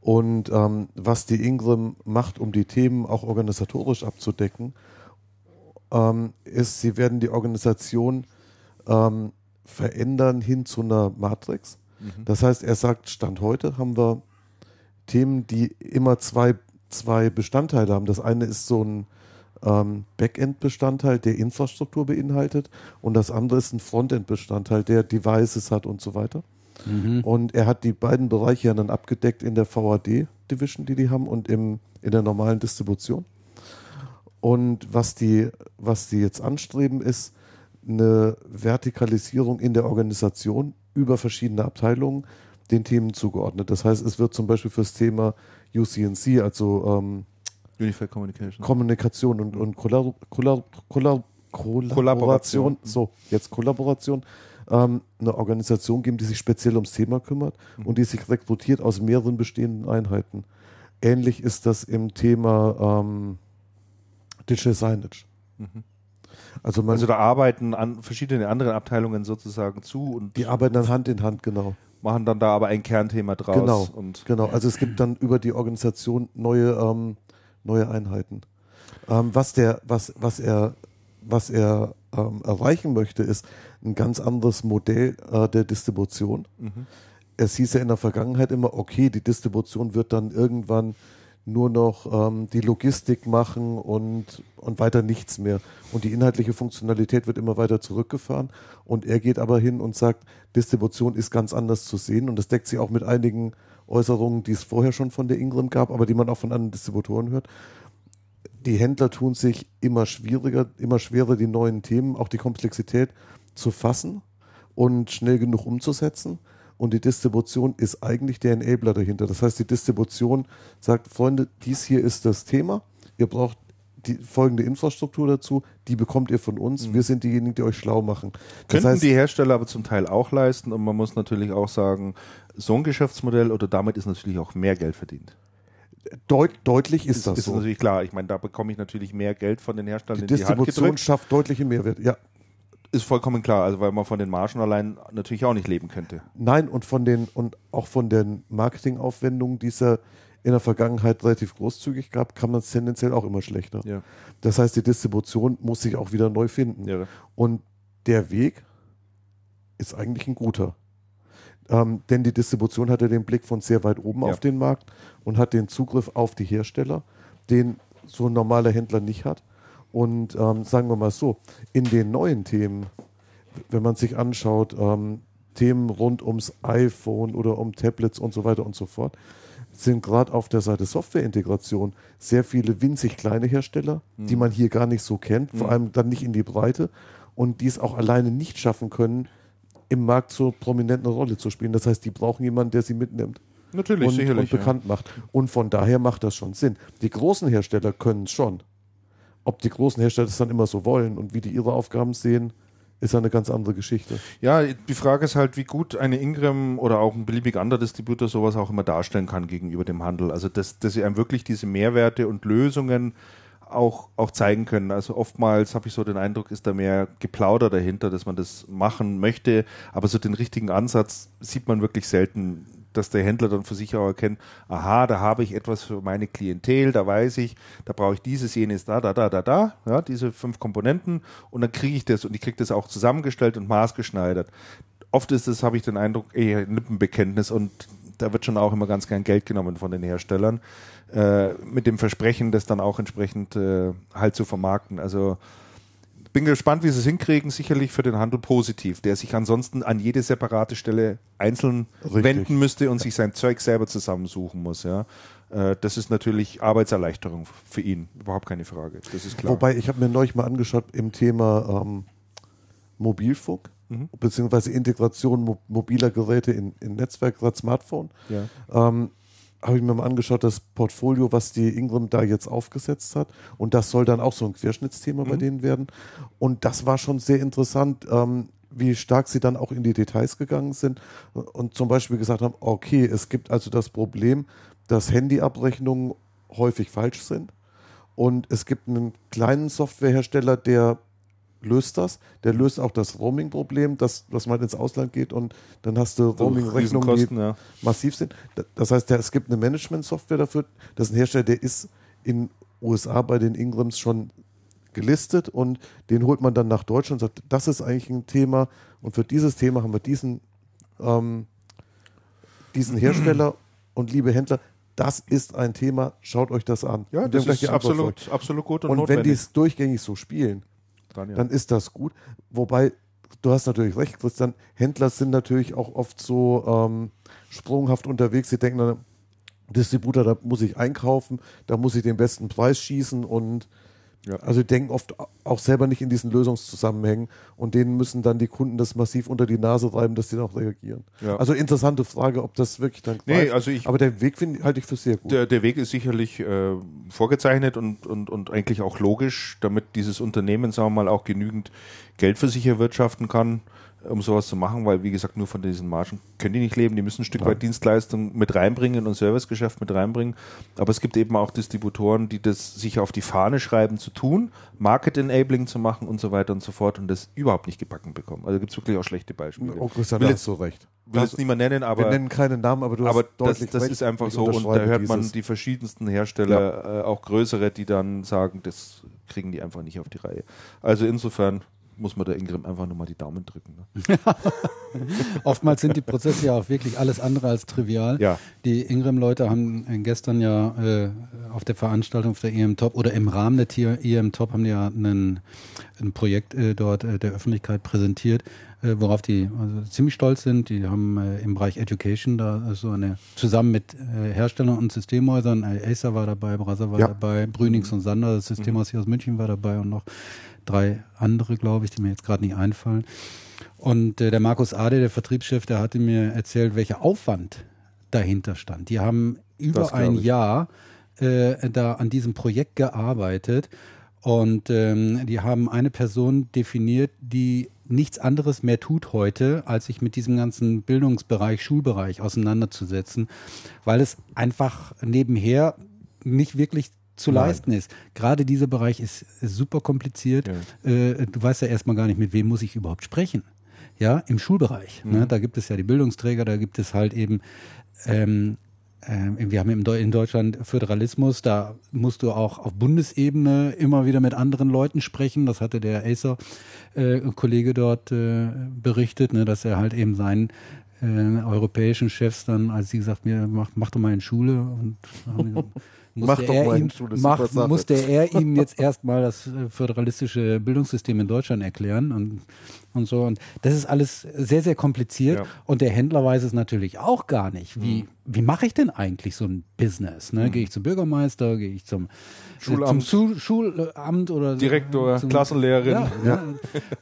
Und ähm, was die Ingram macht, um die Themen auch organisatorisch abzudecken, ähm, ist, sie werden die Organisation ähm, verändern hin zu einer Matrix. Mhm. Das heißt, er sagt, Stand heute haben wir Themen, die immer zwei, zwei Bestandteile haben. Das eine ist so ein ähm, Backend-Bestandteil, der Infrastruktur beinhaltet und das andere ist ein Frontend-Bestandteil, der Devices hat und so weiter. Mhm. Und er hat die beiden Bereiche ja dann abgedeckt in der VAD-Division, die die haben, und im, in der normalen Distribution. Und was die, was die jetzt anstreben, ist eine Vertikalisierung in der Organisation über verschiedene Abteilungen den Themen zugeordnet. Das heißt, es wird zum Beispiel fürs Thema UCNC, also ähm, Unified Communication. Kommunikation und, und Kollab Kollab Kollab Kollaboration, Kollaboration. so, jetzt Kollaboration, ähm, eine Organisation geben, die sich speziell ums Thema kümmert und die sich rekrutiert aus mehreren bestehenden Einheiten. Ähnlich ist das im Thema ähm, Digital Signage. Mhm. Also man, Also da arbeiten an verschiedene andere Abteilungen sozusagen zu und die arbeiten dann Hand in Hand, genau. Machen dann da aber ein Kernthema draus. Genau. Und Genau, also es gibt dann über die Organisation neue, ähm, neue Einheiten. Ähm, was, der, was, was er, was er ähm, erreichen möchte, ist ein ganz anderes Modell äh, der Distribution. Mhm. Es hieß ja in der Vergangenheit immer, okay, die Distribution wird dann irgendwann nur noch ähm, die Logistik machen und, und weiter nichts mehr. Und die inhaltliche Funktionalität wird immer weiter zurückgefahren. Und er geht aber hin und sagt, Distribution ist ganz anders zu sehen. Und das deckt sich auch mit einigen Äußerungen, die es vorher schon von der Ingram gab, aber die man auch von anderen Distributoren hört. Die Händler tun sich immer schwieriger, immer schwerer, die neuen Themen, auch die Komplexität zu fassen und schnell genug umzusetzen. Und die Distribution ist eigentlich der Enabler dahinter. Das heißt, die Distribution sagt, Freunde, dies hier ist das Thema. Ihr braucht die folgende Infrastruktur dazu. Die bekommt ihr von uns. Wir sind diejenigen, die euch schlau machen. Das Mhm. Könnten heißt, die Hersteller aber zum Teil auch leisten und man muss natürlich auch sagen, so ein Geschäftsmodell oder damit ist natürlich auch mehr Geld verdient. deut, deutlich ist, Ist, das ist so. natürlich klar. Ich meine, da bekomme ich natürlich mehr Geld von den Herstellern Die in die Hand Distribution gedrückt. schafft deutliche Mehrwert. Ja, Ist vollkommen klar, also weil man von den Margen allein natürlich auch nicht leben könnte. Nein, und von den und auch von den Marketingaufwendungen, die es ja in der Vergangenheit relativ großzügig gab, kann man es tendenziell auch immer schlechter. Ja. Das heißt, die Distribution muss sich auch wieder neu finden. Ja. Und der Weg ist eigentlich ein guter. Ähm, denn die Distribution hat ja den Blick von sehr weit oben Ja. auf den Markt und hat den Zugriff auf die Hersteller, den so ein normaler Händler nicht hat. Und ähm, sagen wir mal so, in den neuen Themen, wenn man sich anschaut, ähm, Themen rund ums iPhone oder um Tablets und so weiter und so fort, sind gerade auf der Seite Softwareintegration sehr viele winzig kleine Hersteller, die man hier gar nicht so kennt, vor Mhm. allem dann nicht in die Breite und die es auch alleine nicht schaffen können, im Markt so prominent eine Rolle zu spielen. Das heißt, die brauchen jemanden, der sie mitnimmt Natürlich, und, sicherlich. und bekannt macht. Und von daher macht das schon Sinn. Die großen Hersteller können es schon. Ob die großen Hersteller es dann immer so wollen und wie die ihre Aufgaben sehen, ist eine ganz andere Geschichte. Ja, die Frage ist halt, wie gut eine Ingram oder auch ein beliebig anderer Distributor sowas auch immer darstellen kann gegenüber dem Handel. Also, dass, dass sie einem wirklich diese Mehrwerte und Lösungen auch, auch zeigen können. Also oftmals habe ich so den Eindruck, ist da mehr Geplauder dahinter, dass man das machen möchte, aber so den richtigen Ansatz sieht man wirklich selten, dass der Händler dann für sich auch erkennt, aha, da habe ich etwas für meine Klientel, da weiß ich, da brauche ich dieses, jenes, da, da, da, da, da, ja, diese fünf Komponenten und dann kriege ich das und ich kriege das auch zusammengestellt und maßgeschneidert. Oft ist es, habe ich den Eindruck, eher ein Lippenbekenntnis und da wird schon auch immer ganz gern Geld genommen von den Herstellern, äh, mit dem Versprechen, das dann auch entsprechend äh, halt zu vermarkten. Also bin gespannt, wie sie es hinkriegen. Sicherlich für den Handel positiv, der sich ansonsten an jede separate Stelle einzeln Richtig. wenden müsste und sich sein Zeug selber zusammensuchen muss. Ja, äh, das ist natürlich Arbeitserleichterung für ihn, überhaupt keine Frage. Das ist klar. Wobei, ich habe mir neulich mal angeschaut im Thema ähm, Mobilfunk, Mhm. beziehungsweise Integration mo mobiler Geräte in, in Netzwerk, gerade Smartphone. ja. ähm, habe ich mir mal angeschaut, das Portfolio, was die Ingram da jetzt aufgesetzt hat. Und das soll dann auch so ein Querschnittsthema bei Mhm. denen werden. Und das war schon sehr interessant. Ähm, wie stark sie dann auch in die Details gegangen sind und zum Beispiel gesagt haben, okay, es gibt also das Problem, dass Handyabrechnungen häufig falsch sind und es gibt einen kleinen Softwarehersteller, der löst das. Der löst auch das Roaming-Problem, dass, dass man ins Ausland geht und dann hast du Roaming-Rechnungen, die ja. massiv sind. Da- Das heißt, es gibt eine Management-Software dafür. Das ist ein Hersteller, der ist in USA bei den Ingrams schon gelistet und den holt man dann nach Deutschland und sagt, das ist eigentlich ein Thema und für dieses Thema haben wir diesen, ähm, diesen [clears throat] Hersteller und liebe Händler, das ist ein Thema, schaut euch das an. Ja, das ist absolut, absolut gut und, Und wenn die es durchgängig so spielen, Dann, ja. dann ist das gut. Wobei, du hast natürlich recht, Christian, Händler sind natürlich auch oft so ähm, sprunghaft unterwegs. Sie denken dann, Distributor, da muss ich einkaufen, da muss ich den besten Preis schießen und Ja. also die denken oft auch selber nicht in diesen Lösungszusammenhängen und denen müssen dann die Kunden das massiv unter die Nase reiben, dass die dann auch reagieren. Ja. Also interessante Frage, ob das wirklich dann Nee, greift. also ich- Aber der Weg finde halte ich für sehr gut. Der, der Weg ist sicherlich äh, vorgezeichnet und, und, und eigentlich auch logisch, damit dieses Unternehmen, sagen wir mal, auch genügend Geld für sich erwirtschaften kann, um sowas zu machen, weil, wie gesagt, nur von diesen Margen können die nicht leben. Die müssen ein Stück weit Dienstleistung mit reinbringen und Servicegeschäft mit reinbringen. Aber es gibt eben auch Distributoren, die das sich auf die Fahne schreiben zu tun, Market Enabling zu machen und so weiter und so fort und das überhaupt nicht gebacken bekommen. Also gibt es wirklich auch schlechte Beispiele. oh, Christian, will jetzt, hast du recht. will jetzt niemand nennen, aber wir nennen keine Namen, aber du aber hast das, deutlich das recht. ist einfach so und da hört man dieses. die verschiedensten Hersteller, äh, auch größere, die dann sagen, das kriegen die einfach nicht auf die Reihe. Also insofern muss man der Ingram einfach nur mal die Daumen drücken. Ne? [laughs] Oftmals sind die Prozesse ja auch wirklich alles andere als trivial. Ja. Die Ingram-Leute haben äh, gestern ja äh, auf der Veranstaltung auf der EM Top oder im Rahmen der EM Top haben die ja einen, ein Projekt äh, dort äh, der Öffentlichkeit präsentiert, äh, worauf die also ziemlich stolz sind. Die haben äh, im Bereich Education da so eine zusammen mit Herstellern und Systemhäusern, äh, Acer war dabei, Brasser war Ja. dabei, Brünix und Sander, das Systemhaus hier aus München war dabei und noch drei andere, glaube ich, die mir jetzt gerade nicht einfallen. Und äh, der Markus Ade, der Vertriebschef, der hatte mir erzählt, welcher Aufwand dahinter stand. Die haben über ein. Jahr äh, da an diesem Projekt gearbeitet und ähm, die haben eine Person definiert, die nichts anderes mehr tut heute, als sich mit diesem ganzen Bildungsbereich, Schulbereich auseinanderzusetzen, weil es einfach nebenher nicht wirklich zu Nein. leisten ist. Gerade dieser Bereich ist, ist super kompliziert. Äh, du weißt ja erstmal gar nicht, mit wem muss ich überhaupt sprechen. Ja, im Schulbereich. Ne? Da gibt es ja die Bildungsträger, da gibt es halt eben, ähm, ähm, wir haben in, Deu in Deutschland Föderalismus, da musst du auch auf Bundesebene immer wieder mit anderen Leuten sprechen. Das hatte der Acer-Kollege dort äh, berichtet, ne, dass er halt eben seinen äh, europäischen Chefs dann, als sie gesagt mir mach, mach doch mal in Schule und [laughs] musste er super macht- musste er ihnen jetzt erstmal das äh, föderalistische Bildungssystem in Deutschland erklären und, und so. Und das ist alles sehr, sehr kompliziert. Ja. Und der Händler weiß es natürlich auch gar nicht. Wie, wie mache ich denn eigentlich so ein Business? Ne? Gehe ich zum Bürgermeister, gehe ich zum Schulamt. zum Schu Schulamt oder Direktor, zum- Klassenlehrerin. Ja, ja.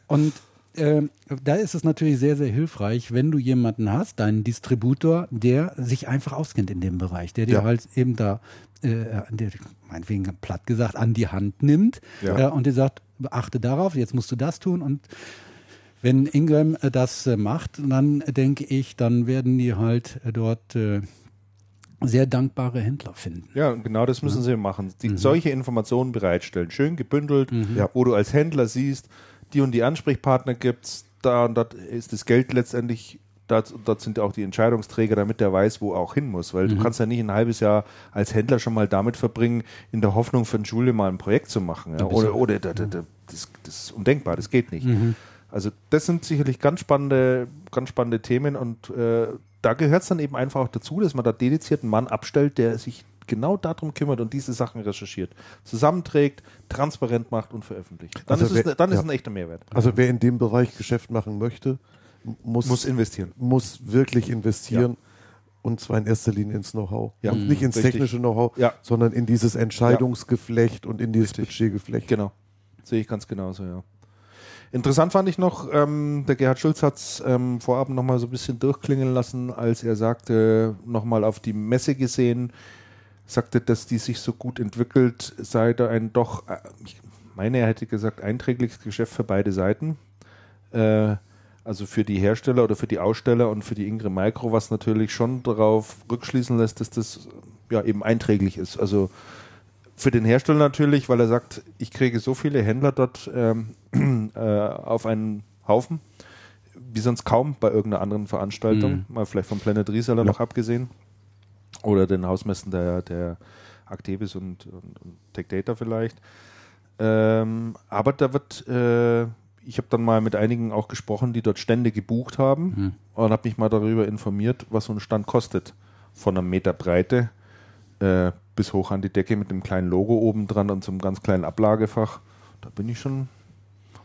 Und ähm, da ist es natürlich sehr, sehr hilfreich, wenn du jemanden hast, deinen Distributor, der sich einfach auskennt in dem Bereich, der dir Ja. halt eben da, äh, der, meinetwegen platt gesagt, an die Hand nimmt Ja. äh, und dir sagt, beachte darauf, jetzt musst du das tun und wenn Ingram äh, das äh, macht, dann denke ich, dann werden die halt äh, dort sehr dankbare Händler finden. Ja, genau das müssen sie machen. Die, Solche Informationen bereitstellen, schön gebündelt, Ja. wo du als Händler siehst, die und die Ansprechpartner gibt's, da und dort ist das Geld letztendlich, dort, dort sind auch die Entscheidungsträger, damit der weiß, wo er auch hin muss. Weil du kannst ja nicht ein halbes Jahr als Händler schon mal damit verbringen, in der Hoffnung für eine Schule mal ein Projekt zu machen. Ja? Oder, oder da, da, da, das, das ist undenkbar, das geht nicht. Also das sind sicherlich ganz spannende, ganz spannende Themen und äh, da gehört es dann eben einfach auch dazu, dass man da dediziert einen Mann abstellt, der sich genau darum kümmert und diese Sachen recherchiert, zusammenträgt, transparent macht und veröffentlicht. Dann, Also ist, es, wer- dann ist ja. es ein echter Mehrwert. Also wer in dem Bereich Geschäft machen möchte, muss, Muss investieren. muss wirklich investieren. Und zwar in erster Linie ins Know-how. Ja. Und nicht ins Richtig. technische Know-how, Ja. sondern in dieses Entscheidungsgeflecht und in dieses Richtig. Budgetgeflecht. Genau. Sehe ich ganz genauso, ja. Interessant fand ich noch, ähm, der Gerhard Schulz hat es ähm, vorab nochmal so ein bisschen durchklingeln lassen, als er sagte, nochmal auf die Messe gesehen, sagte, dass die sich so gut entwickelt, sei da ein doch, äh, ich meine, er hätte gesagt, einträgliches Geschäft für beide Seiten. Äh, Also für die Hersteller oder für die Aussteller und für die Ingram Micro, was natürlich schon darauf rückschließen lässt, dass das ja eben einträglich ist. Also für den Hersteller natürlich, weil er sagt, ich kriege so viele Händler dort ähm, [clears throat] äh, auf einen Haufen, wie sonst kaum bei irgendeiner anderen Veranstaltung, Mhm. mal vielleicht vom Planet Reseller noch abgesehen. Oder den Hausmessen der, der Actebis und, und, und Tech Data vielleicht. Ähm, aber da wird, äh, ich habe dann mal mit einigen auch gesprochen, die dort Stände gebucht haben Mhm. und habe mich mal darüber informiert, was so ein Stand kostet. Von einer Meter Breite äh, bis hoch an die Decke mit einem kleinen Logo oben dran und so einem ganz kleinen Ablagefach. Da bin ich schon,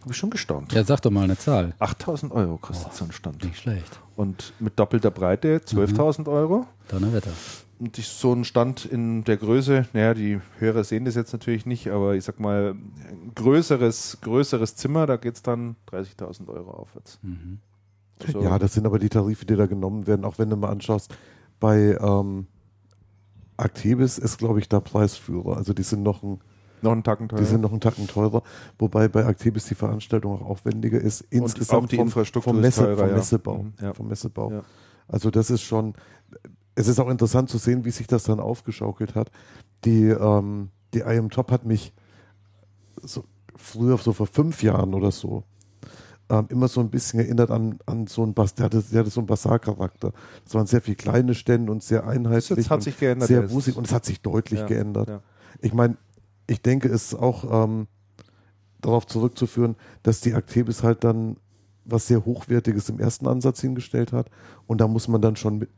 habe ich schon gestaunt. Ja, sag doch mal eine Zahl. 8000 Euro kostet so ein Stand. Nicht schlecht. Und mit doppelter Breite 12.000 Euro. Donnerwetter. Und ich, so ein Stand in der Größe, naja, die Hörer sehen das jetzt natürlich nicht, aber ich sag mal, ein größeres, größeres Zimmer, da geht es dann 30.000 Euro aufwärts. Mhm. So. Ja, das sind aber die Tarife, die da genommen werden, auch wenn du mal anschaust, bei ähm, Actebis ist, glaube ich, da Preisführer. Also die sind noch ein, noch einen Tacken teurer. die sind noch einen Tacken teurer, wobei bei Actebis die Veranstaltung auch aufwendiger ist. Insgesamt auch die vom, Infrastruktur vom, ist Messe, teurer, vom ja. Messebau. Mhm, ja. Vom Messebau. Ja. Also das ist schon, es ist auch interessant zu sehen, wie sich das dann aufgeschaukelt hat. Die, ähm, die IM Top hat mich so früher, so vor fünf Jahren oder so, ähm, immer so ein bisschen erinnert an, an so ein Bas, der hatte, der hatte so einen Basar-Charakter. Das waren sehr viele kleine Stände und sehr einheitlich. Das hat sich geändert, Sehr es wusig und es hat sich deutlich Ja, geändert. ja. Ich meine, ich denke, es ist auch ähm, darauf zurückzuführen, dass die Actebis halt dann was sehr Hochwertiges im ersten Ansatz hingestellt hat und da muss man dann schon, mit,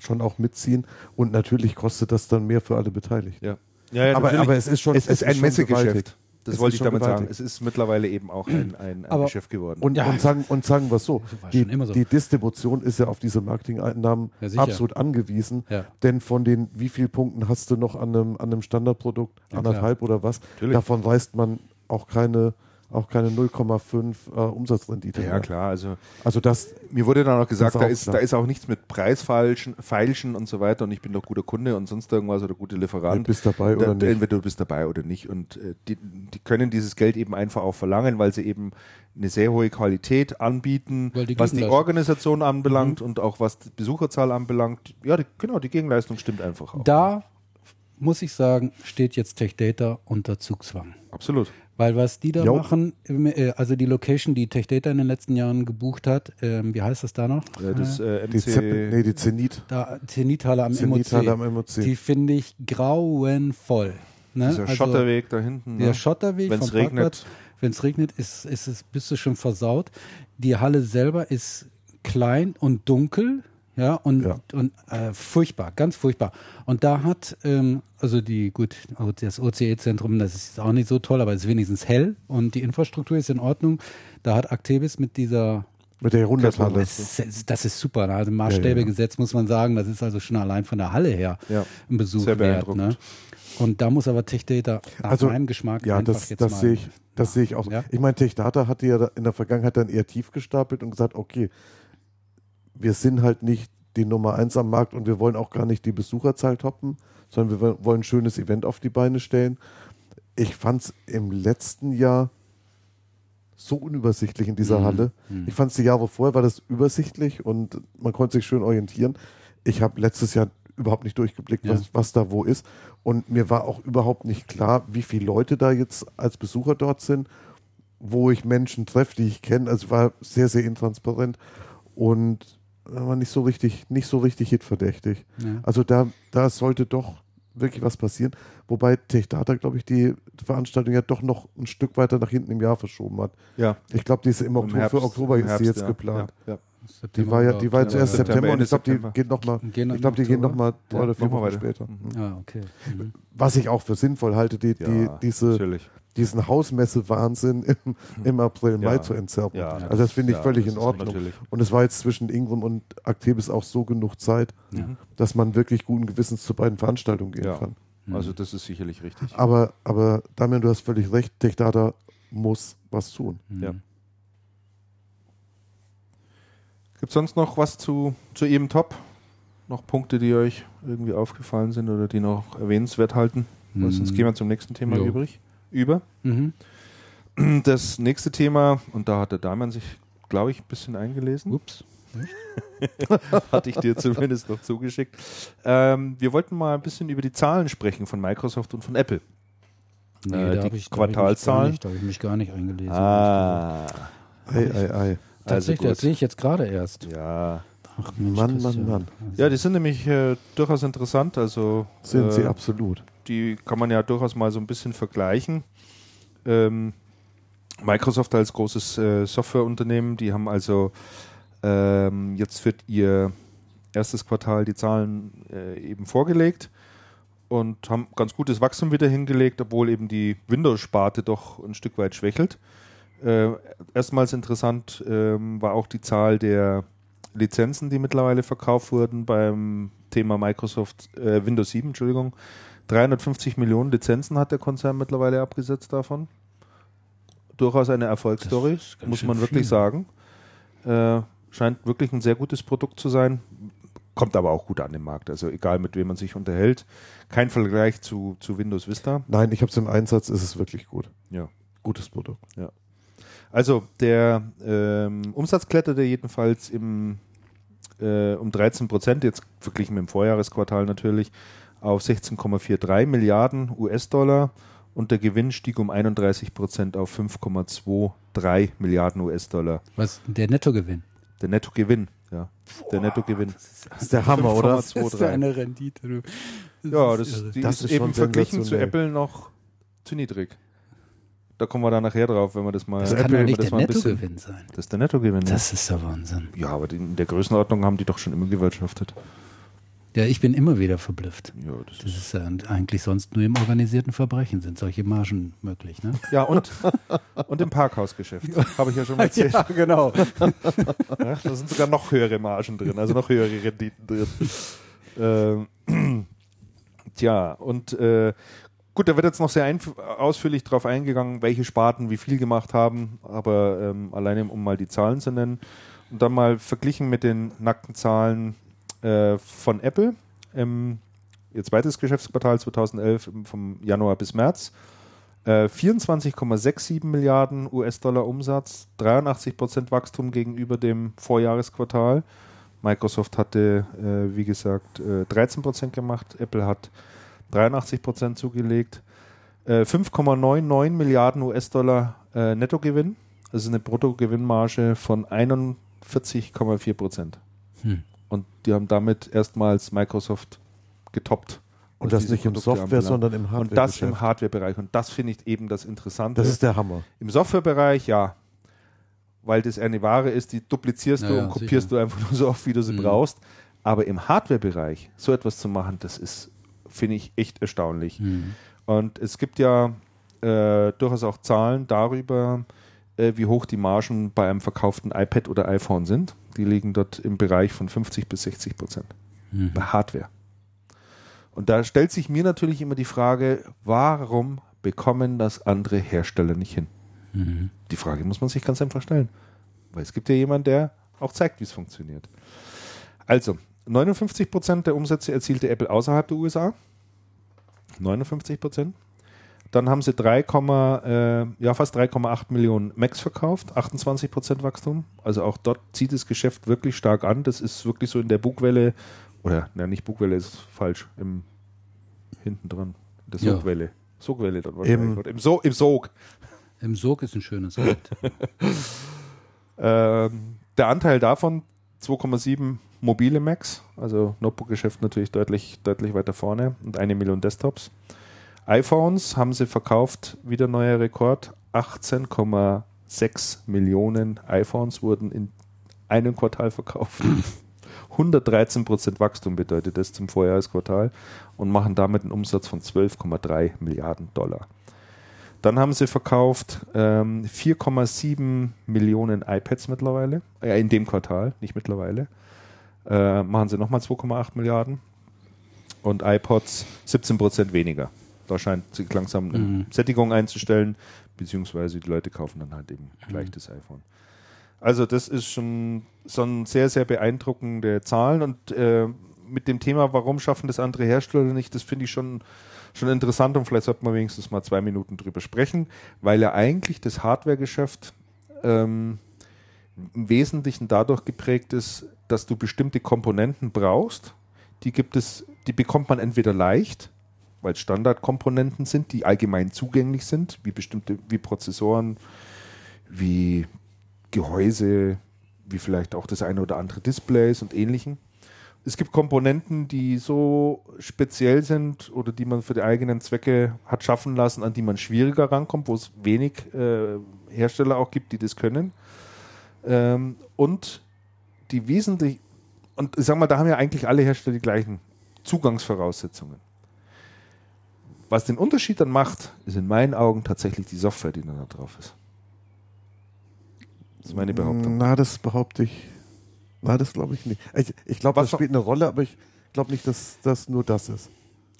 schon auch mitziehen und natürlich kostet das dann mehr für alle Beteiligten. Ja. Ja, ja, Aber- aber es ist schon- es es ist ist ein Messegeschäft. Das Es wollte ich schon damit sagen. gewaltig. Es ist mittlerweile eben auch ein, [clears throat] ein, ein Aber- Geschäft geworden. Und, Ja. und sagen, und sagen wir es so, die, so. die Distribution ist ja auf diese Marketing-Einnahmen Ja, absolut angewiesen. Ja. Denn von den, wie viel Punkten hast du noch an einem, an einem Standardprodukt? Ja, Anderthalb oder was? Natürlich. Davon reißt man auch keine, auch keine 0,5 äh, Umsatzrendite. ja, mehr. klar. Also Also das, mir wurde dann auch gesagt, da auch ist, klar. da ist auch nichts mit Preisfeilschen Feilschen und so weiter und ich bin doch guter Kunde und sonst irgendwas oder gute du Lieferant. bist dabei Da- oder nicht. Entweder du bist dabei oder nicht. Und äh, die, die können dieses Geld eben einfach auch verlangen, weil sie eben eine sehr hohe Qualität anbieten, die was die Organisation anbelangt und auch was die Besucherzahl anbelangt. Ja, die, genau, die Gegenleistung stimmt einfach auch. Da muss ich sagen, steht jetzt Tech Data unter Zugzwang. Absolut. Weil was die da Jo. machen, äh, also die Location, die Tech Data in den letzten Jahren gebucht hat, ähm, wie heißt das da noch? Ja, das äh, die, MC, nee, die Zenit. Da, Zenithalle am Zenithalle MOC. am MOC. Die finde ich grauenvoll. Ne? dieser Also Schotterweg da hinten. Der ne? Schotterweg Wenn's vom regnet. Parkplatz. Wenn es regnet, ist, ist es, bist du schon versaut. Die Halle selber ist klein und dunkel. Ja, und, Ja. und äh, furchtbar, ganz furchtbar. Und da hat, ähm, also die, gut, das OCE-Zentrum, das ist auch nicht so toll, aber es ist wenigstens hell und die Infrastruktur ist in Ordnung. Da hat Actebis mit dieser Mit der Jahrhunderthalle. das ist, das ist super. Also Maßstäbe Ja, ja, gesetzt, muss man sagen. Das ist also schon allein von der Halle her Ja. ein Besuch Sehr wert. Ne? Und da muss aber Tech Data nach Also, meinem Geschmack Ja, einfach das, jetzt das mal. sehe ich, das sehe ich auch. Ja. Ich meine, Techdata hatte ja in der Vergangenheit dann eher tief gestapelt und gesagt, okay, wir sind halt nicht die Nummer eins am Markt und wir wollen auch gar nicht die Besucherzahl toppen, sondern wir wollen ein schönes Event auf die Beine stellen. Ich fand es im letzten Jahr so unübersichtlich in dieser Mhm. Halle. Mhm. Ich fand es die Jahre vorher war das übersichtlich und man konnte sich schön orientieren. Ich habe letztes Jahr überhaupt nicht durchgeblickt, Ja. was, was da wo ist. Und mir war auch überhaupt nicht klar, wie viele Leute da jetzt als Besucher dort sind, wo ich Menschen treffe, die ich kenne. Also war sehr, sehr intransparent und war nicht so richtig, nicht so richtig hitverdächtig. Ja. Also da, da sollte doch wirklich was passieren. Wobei Techdata, glaube ich, die Veranstaltung ja doch noch ein Stück weiter nach hinten im Jahr verschoben hat. Ja, Ich glaube, die ist im Oktober, für Oktober ist sie Herbst, jetzt ja. geplant. Ja, ja. Die war ja, die war zuerst September, September, und ich glaube, die geht noch mal, Gehen ich glaube, die gehen noch mal drei oder vier Wochen weiter. später. Mhm. Ah, okay. Mhm. Was ich auch für sinnvoll halte, die, die, Ja, diese, natürlich. Diesen Hausmesse-Wahnsinn im, im April, Mai Ja. zu entzerren. Ja, also das finde ich ja, völlig in Ordnung. natürlich. Und es war jetzt zwischen Ingram und Actebis auch so genug Zeit, dass man wirklich guten Gewissens zu beiden Veranstaltungen gehen Ja. kann. Also das ist sicherlich richtig. Aber, aber Damian, du hast völlig recht, Techdata muss was tun. Mhm. Ja. Gibt es sonst noch was zu, zu eben Top? Noch Punkte, die euch irgendwie aufgefallen sind oder die noch erwähnenswert halten? Weil Mhm. Sonst gehen wir zum nächsten Thema Jo. übrig. Über. Mhm. Das nächste Thema, und da hat der Damian sich glaube ich, ein bisschen eingelesen. Ups. [laughs] Hatte ich dir zumindest noch zugeschickt. Ähm, wir wollten mal ein bisschen über die Zahlen sprechen von Microsoft und von Apple. Äh, die hab ich- da hab ich nicht- Da habe ich mich gar nicht eingelesen. Ah, Ei, ei, ei. also Tatsächlich, das gut. sehe ich jetzt gerade erst. Ja. Ach, Mensch, Mann, Christian. Mann, ja, die sind nämlich äh, durchaus interessant. Also Sind sie äh, absolut. Die kann man ja durchaus mal so ein bisschen vergleichen. Ähm, Microsoft als großes äh, Softwareunternehmen, die haben also ähm, jetzt für ihr erstes Quartal die Zahlen äh, eben vorgelegt und haben ganz gutes Wachstum wieder hingelegt, obwohl eben die Windows-Sparte doch ein Stück weit schwächelt. Äh, erstmals interessant ähm, war auch die Zahl der Lizenzen, die mittlerweile verkauft wurden beim Thema Microsoft äh, Windows 7, Entschuldigung. 350 Millionen Lizenzen hat der Konzern mittlerweile abgesetzt davon. Durchaus eine Erfolgsstory, muss man wirklich viel. sagen. Äh, scheint wirklich ein sehr gutes Produkt zu sein. Kommt aber auch gut an den Markt. Also egal mit wem man sich unterhält. Kein Vergleich zu, zu Windows Vista. Nein, ich habe es im Einsatz, ist es wirklich gut. Ja. Gutes Produkt. Also der ähm, Umsatz kletterte jedenfalls im, äh, um 13 Prozent, jetzt verglichen mit dem Vorjahresquartal natürlich, auf 16,43 Milliarden US-Dollar und der Gewinn stieg um 31 Prozent auf 5,23 Milliarden US-Dollar. Was? Der Nettogewinn. Der Nettogewinn, ja. Der Nettogewinn. Das ist der Hammer, oder? 5,23. eine Rendite. Du. Ja, das, die Das ist, ist eben verglichen zu. Apple noch zu niedrig. Da kommen wir dann nachher drauf, wenn wir das mal. das kann Apple- doch nicht das der mal ein bisschen- Nettogewinn sein. Das ist der Nettogewinn. Das ist der Wahnsinn. Ja, aber in der Größenordnung haben die doch schon immer gewirtschaftet. Ja, ich bin immer wieder verblüfft. Ja, das Das ist ja eigentlich sonst nur im organisierten Verbrechen sind solche Margen möglich, ne? ja und, [laughs] und im Parkhausgeschäft. Habe ich ja schon mal erzählt. genau. [laughs] Ja, da sind sogar noch höhere Margen drin, also noch höhere Renditen drin. Ähm, [clears throat] tja, und äh, gut, da wird jetzt noch sehr ausführlich drauf eingegangen, welche Sparten wie viel gemacht haben, aber ähm, alleine um mal die Zahlen zu nennen. Und dann mal verglichen mit den nackten Zahlen äh, von Apple im ihr zweites Geschäftsquartal 2011 im- vom Januar bis März. Äh, 24,67 Milliarden US-Dollar Umsatz, 83 Prozent Wachstum gegenüber dem Vorjahresquartal. Microsoft hatte, äh, wie gesagt, äh, 13 Prozent gemacht, Apple hat 83 Prozent zugelegt. Äh, 5,99 Milliarden US-Dollar äh, Nettogewinn, also eine Bruttogewinnmarge von 41,4 Prozent. Hm. Und die haben damit erstmals Microsoft getoppt. Und was das nicht im Produkte Software, anbelangt. sondern im Und das im Hardware. Hardware-Bereich. Und das finde ich eben das Interessante. Das ist der Hammer. Im Softwarebereich, ja. Weil das eine Ware ist, die duplizierst Ja, du und kopierst sicher. du einfach nur so oft, wie du sie Mhm. brauchst. Aber im Hardware-Bereich so etwas zu machen, das ist, finde ich, echt erstaunlich. Hm. Und es gibt ja äh, durchaus auch Zahlen darüber, äh, wie hoch die Margen bei einem verkauften iPad oder iPhone sind. Die liegen dort im Bereich von 50 bis 60 Prozent Mhm. bei Hardware. Und da stellt sich mir natürlich immer die Frage, warum bekommen das andere Hersteller nicht hin? Mhm. Die Frage muss man sich ganz einfach stellen. Weil es gibt ja jemanden, der auch zeigt, wie es funktioniert. Also, 59 Prozent der Umsätze erzielte Apple außerhalb der USA. 59 Prozent. Dann haben sie 3, äh, ja, fast 3,8 Millionen Macs verkauft, 28 Prozent Wachstum. Also auch dort zieht das Geschäft wirklich stark an. Das ist wirklich so in der Bugwelle, oder na, nicht Bugwelle ist falsch, im hinten dran, der Ja. Sogwelle. Sogwelle dann wahrscheinlich. Im- Im, so Im Sog. Im Sog ist ein schönes [laughs] Wort. Ähm, der Anteil davon 2,7 mobile Macs, also Notebook-Geschäft natürlich deutlich, deutlich weiter vorne und eine Million Desktops. iPhones haben sie verkauft, wieder neuer Rekord. 18,6 Millionen iPhones wurden in einem Quartal verkauft. [laughs] 113% Wachstum bedeutet das zum Vorjahresquartal und machen damit einen Umsatz von 12,3 Milliarden Dollar. Dann haben sie verkauft ähm, 4,7 Millionen iPads mittlerweile, äh, in dem Quartal, nicht mittlerweile. Äh, machen sie nochmal 2,8 Milliarden und iPods 17 Prozent weniger. Da scheint sich langsam eine Mhm. Sättigung einzustellen, beziehungsweise die Leute kaufen dann halt eben gleich das iPhone. Also das ist schon, schon sehr, sehr beeindruckende Zahlen und äh, mit dem Thema, warum schaffen das andere Hersteller nicht, das finde ich schon, schon interessant und vielleicht sollte man wenigstens mal zwei Minuten drüber sprechen, weil ja eigentlich das Hardware-Geschäft ähm, im Wesentlichen dadurch geprägt ist, dass du bestimmte Komponenten brauchst. Die gibt es, die bekommt man entweder leicht, weil es Standardkomponenten sind, die allgemein zugänglich sind, wie bestimmte, wie Prozessoren, wie Gehäuse, wie vielleicht auch das eine oder andere Displays und ähnlichen. Es gibt Komponenten, die so speziell sind oder die man für die eigenen Zwecke hat schaffen lassen, an die man schwieriger rankommt, wo es wenig äh, Hersteller auch gibt, die das können. Ähm, und die wesentlich, und ich sag mal, da haben ja eigentlich alle Hersteller die gleichen Zugangsvoraussetzungen. Was den Unterschied dann macht, ist in meinen Augen tatsächlich die Software, die dann da drauf ist. Das ist meine Behauptung. Na, das behaupte ich. Na, das glaube ich nicht. Ich, ich glaube, das spielt eine Rolle, aber ich glaube nicht, dass das nur das ist.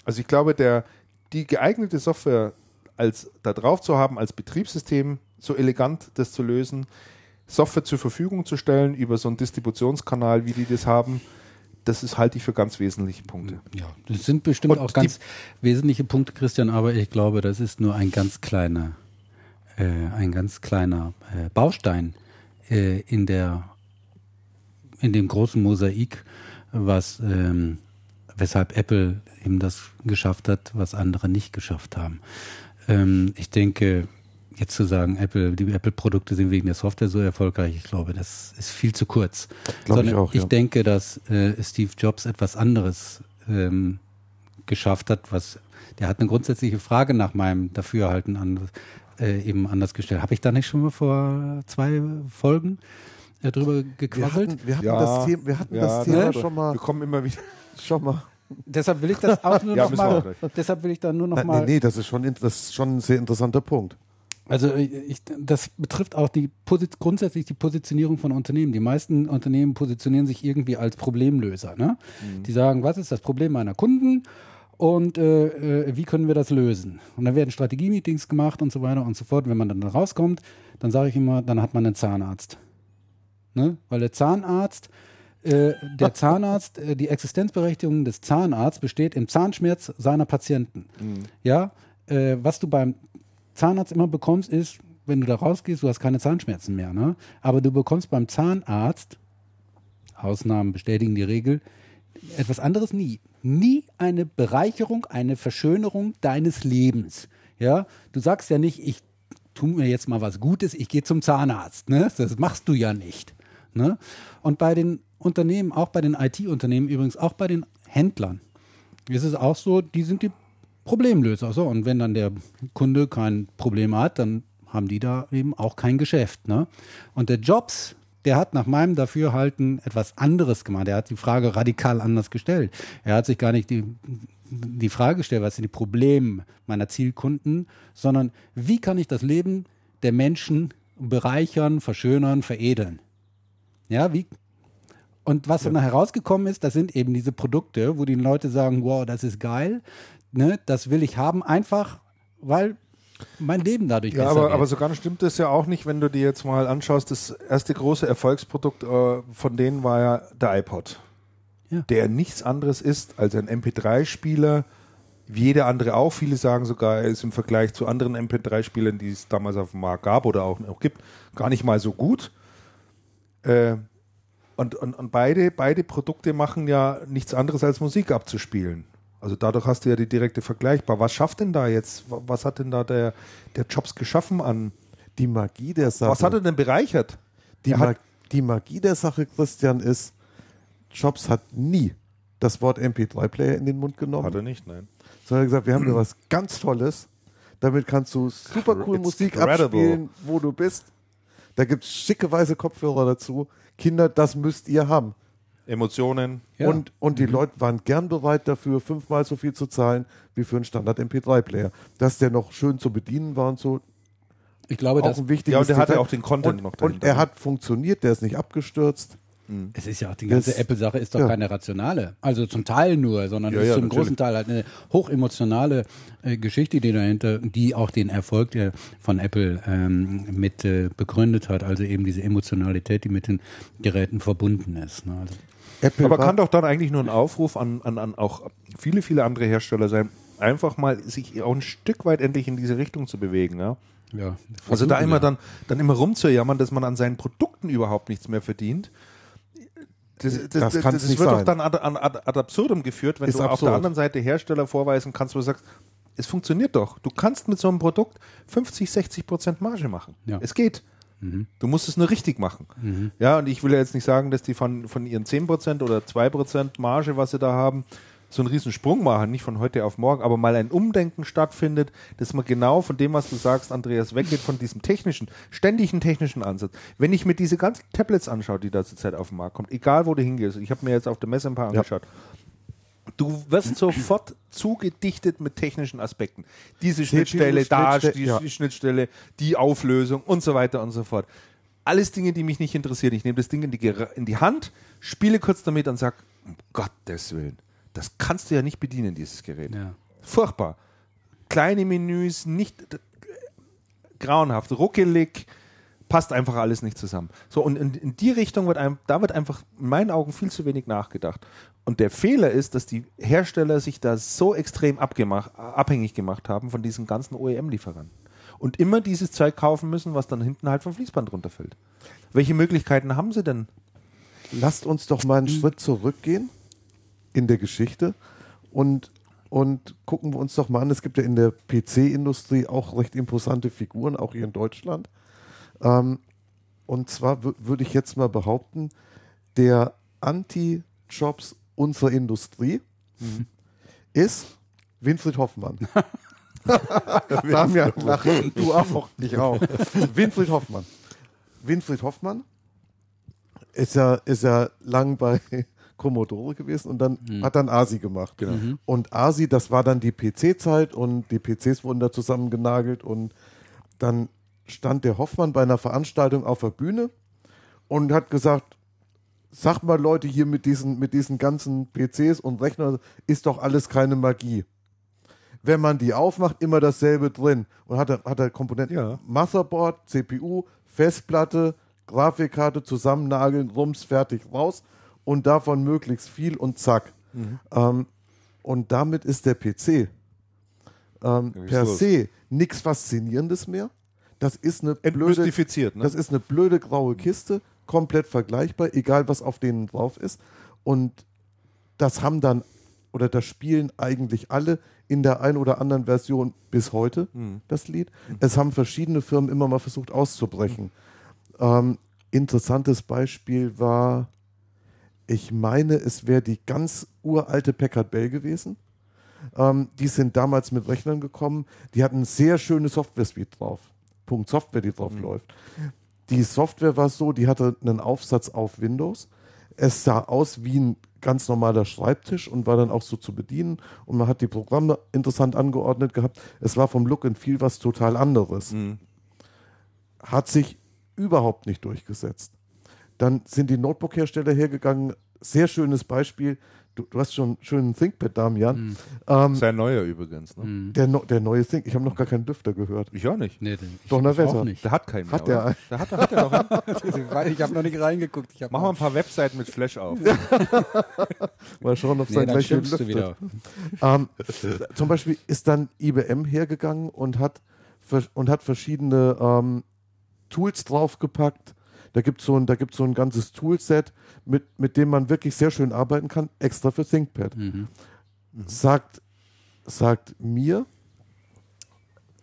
Also ich glaube, der, die geeignete Software als da drauf zu haben, als Betriebssystem, so elegant das zu lösen, Software zur Verfügung zu stellen über so einen Distributionskanal, wie die das haben, das ist halte ich für ganz wesentliche Punkte. Ja, das sind bestimmt Und auch ganz wesentliche Punkte, Christian, aber ich glaube, das ist nur ein ganz kleiner, äh, ein ganz kleiner äh, Baustein äh, in der in dem großen Mosaik, was ähm, weshalb Apple eben das geschafft hat, was andere nicht geschafft haben. Ähm, ich denke, jetzt zu sagen, Apple, die Apple-Produkte sind wegen der Software so erfolgreich, ich glaube, das ist viel zu kurz. Glaube ich auch, ja. ich denke, dass äh, Steve Jobs etwas anderes ähm, geschafft hat, was der hat eine grundsätzliche Frage nach meinem Dafürhalten an, äh, eben anders gestellt. Habe ich da nicht schon mal vor zwei Folgen äh, drüber Wir gequasselt? hatten, wir hatten Ja, das Thema, wir hatten ja, das Thema ne? schon mal, Wir kommen immer wieder. [laughs] schon mal. Deshalb will ich das auch nur Ja, noch wir mal. Deshalb will ich da nur noch Na, mal. nee, nee, das ist schon, das ist schon ein sehr interessanter Punkt. Also ich, das betrifft auch die grundsätzlich die Positionierung von Unternehmen. Die meisten Unternehmen positionieren sich irgendwie als Problemlöser. Ne? Die sagen, was ist das Problem meiner Kunden und äh, äh, wie können wir das lösen? Und dann werden Strategie-Meetings gemacht und so weiter und so fort. Wenn man dann da rauskommt, dann sage ich immer, dann hat man einen Zahnarzt. Ne? Weil der Zahnarzt, äh, der [laughs] Zahnarzt, äh, die Existenzberechtigung des Zahnarztes besteht im Zahnschmerz seiner Patienten. Ja, äh, was du beim Zahnarzt immer bekommst, ist, wenn du da rausgehst, du hast keine Zahnschmerzen mehr. Ne? Aber du bekommst beim Zahnarzt, Ausnahmen bestätigen die Regel, etwas anderes nie. Nie eine Bereicherung, eine Verschönerung deines Lebens. Ja, du sagst ja nicht, ich tu mir jetzt mal was Gutes, ich gehe zum Zahnarzt. Ne? Das machst du ja nicht. Ne? Und bei den Unternehmen, auch bei den IT-Unternehmen übrigens, auch bei den Händlern, ist es auch so, die sind die Problemlöser. So, und wenn dann der Kunde kein Problem hat, dann haben die da eben auch kein Geschäft. Ne? Und der Jobs, der hat nach meinem Dafürhalten etwas anderes gemacht. Er hat die Frage radikal anders gestellt. Er hat sich gar nicht die, die Frage gestellt, was sind die Probleme meiner Zielkunden, sondern wie kann ich das Leben der Menschen bereichern, verschönern, veredeln. Ja, wie, und was dann herausgekommen ist, das sind eben diese Produkte, wo die Leute sagen, wow, das ist geil, ne, das will ich haben, einfach weil mein Leben dadurch Ja, aber, wird. aber so ganz stimmt das ja auch nicht, wenn du dir jetzt mal anschaust, das erste große Erfolgsprodukt äh, von denen war ja der iPod. Ja. Der nichts anderes ist als ein MP3-Spieler, wie jeder andere auch. Viele sagen sogar, er ist im Vergleich zu anderen MP3-Spielern, die es damals auf dem Markt gab oder auch noch gibt, gar nicht mal so gut. Äh, und, und, und beide, beide Produkte machen ja nichts anderes als Musik abzuspielen. Also dadurch hast du ja die direkte Vergleichbar. Was schafft denn da jetzt? wa- Was hat denn da der, der Jobs geschaffen an? Die Magie der Sache. Was hat er denn bereichert? die, er Ma hat- die Magie der Sache, Christian, ist, Jobs hat nie das Wort MP3-Player in den Mund genommen, Hat er nicht, nein. sondern gesagt, wir haben hier was ganz Tolles. Damit kannst du super cool It's Musik credible. abspielen, wo du bist. Da gibt es schicke weiße Kopfhörer dazu. Kinder, das müsst ihr haben. Emotionen. Ja. Und, und die Leute waren gern bereit dafür, fünfmal so viel zu zahlen wie für einen Standard MP3-Player. Dass der noch schön zu bedienen war und so, ich glaube, auch dass, ein wichtiges Ja, und der hatte auch den Content und, noch Und dahinter. er hat funktioniert, der ist nicht abgestürzt. es ist ja auch die ganze Das- Apple-Sache ist doch ja. keine rationale. Also zum Teil nur, sondern Ja, ist ja, zum natürlich. großen Teil halt eine hochemotionale äh, Geschichte, die dahinter, die auch den Erfolg der, von Apple ähm, mit äh, begründet hat. Also eben diese Emotionalität, die mit den Geräten verbunden ist. Ne? Also, Apple Aber kann doch dann eigentlich nur ein Aufruf an, an, an auch viele, viele andere Hersteller sein. einfach mal sich auch ein Stück weit endlich in diese Richtung zu bewegen. Ja? Ja, Also da immer wir. dann, dann immer rumzujammern, dass man an seinen Produkten überhaupt nichts mehr verdient. Das, das, Das das, das wird doch sein. dann ad, ad, ad absurdum geführt, wenn Ist du auf absurd. der anderen Seite Hersteller vorweisen kannst, wo du sagst, es funktioniert doch. Du kannst mit so einem Produkt 50, 60 Prozent Marge machen. Ja. Es geht. Du musst es nur richtig machen. Ja, und ich will ja jetzt nicht sagen, dass die von, von ihren 10 Prozent oder 2 Prozent Marge, was sie da haben, so einen riesen Sprung machen, nicht von heute auf morgen, aber mal ein Umdenken stattfindet, dass man genau von dem, was du sagst, Andreas, weggeht von diesem technischen, ständigen technischen Ansatz. Wenn ich mir diese ganzen Tablets anschaue, die da zurzeit auf den Markt kommen, egal wo du hingehst, ich habe mir jetzt auf der Messe ein paar Ja. Du wirst [clears throat] sofort zugedichtet mit technischen Aspekten. Diese Schnittstelle, da die, ja. Schnittstelle, die Auflösung und so weiter und so fort. Alles Dinge, die mich nicht interessieren. Ich nehme das Ding in die, in die Hand, spiele kurz damit und sage, um Gottes Willen, das kannst du ja nicht bedienen, dieses Gerät. Ja. Furchtbar. Kleine Menüs, nicht äh, grauenhaft, ruckelig, passt einfach alles nicht zusammen. So, und in, in die Richtung wird einem, da wird einfach in meinen Augen viel zu wenig nachgedacht. Und der Fehler ist, dass die Hersteller sich da so extrem abgemacht, abhängig gemacht haben von diesen ganzen OEM-Lieferanten. Und immer dieses Zeug kaufen müssen, was dann hinten halt vom Fließband runterfällt. Welche Möglichkeiten haben sie denn? lasst uns doch mal einen Schritt zurückgehen in der Geschichte und, und gucken wir uns doch mal an. Es gibt ja in der PC-Industrie auch recht imposante Figuren, auch hier in Deutschland. Ähm, und zwar wür- würde ich jetzt mal behaupten, der Anti-Jobs unserer Industrie ist Winfried Hoffmann. [laughs] Damian, lach, du auch, ich auch. Winfried Hoffmann. Winfried Hoffmann ist ja, ist ja lang bei Commodore gewesen und dann hat dann ASI gemacht. Und ASI, das war dann die PC-Zeit und die PCs wurden da zusammengenagelt und dann stand der Hoffmann bei einer Veranstaltung auf der Bühne und hat gesagt, sag mal Leute hier mit diesen, mit diesen ganzen PCs und Rechnern ist doch alles keine Magie. Wenn man die aufmacht, immer dasselbe drin. Und hat er, hat er Komponenten, Ja. Motherboard, CPU, Festplatte, Grafikkarte zusammennageln, rums, fertig, raus und davon möglichst viel und zack. Ähm, und damit ist der PC ähm, per los. se nichts Faszinierendes mehr. Das ist eine blöde, ne? das ist eine blöde graue Kiste, komplett vergleichbar, egal was auf denen drauf ist. Und das haben dann oder das spielen eigentlich alle in der einen oder anderen Version bis heute, das Lied. Es haben verschiedene Firmen immer mal versucht auszubrechen. Ähm, interessantes Beispiel war, ich meine, es wäre die ganz uralte Packard Bell gewesen. Ähm, die sind damals mit Rechnern gekommen. Die hatten sehr schöne Software-Suite drauf. Punkt Software, die drauf läuft. Die Software war so, die hatte einen Aufsatz auf Windows. Es sah aus wie ein ganz normaler Schreibtisch und war dann auch so zu bedienen. Und man hat die Programme interessant angeordnet gehabt. Es war vom Look and Feel was total anderes. Hat sich überhaupt nicht durchgesetzt. Dann sind die Notebook-Hersteller hergegangen. Sehr schönes Beispiel. Du, du hast schon einen schönen ThinkPad, Damian. Ähm, Sein neuer übrigens. Ne? der, no, der neue Think, ich habe noch gar keinen Lüfter gehört. Ich auch nicht. Nee, den, Doch, na, ich Wetter. auch nicht. Der hat keinen Hat mehr, der oder? Der hat, hat der noch einen? [laughs] [laughs] ich habe noch nicht reingeguckt. Ich Mach mal ein paar Webseiten mit Flash auf. [laughs] Mal schauen, ob es Nee, dann gleich wieder. Ähm, zum Beispiel ist dann IBM hergegangen und hat, und hat verschiedene ähm, Tools draufgepackt. Da gibt es so, da gibt's so ein ganzes Toolset, mit, mit dem man wirklich sehr schön arbeiten kann, extra für ThinkPad. Sagt, sagt mir,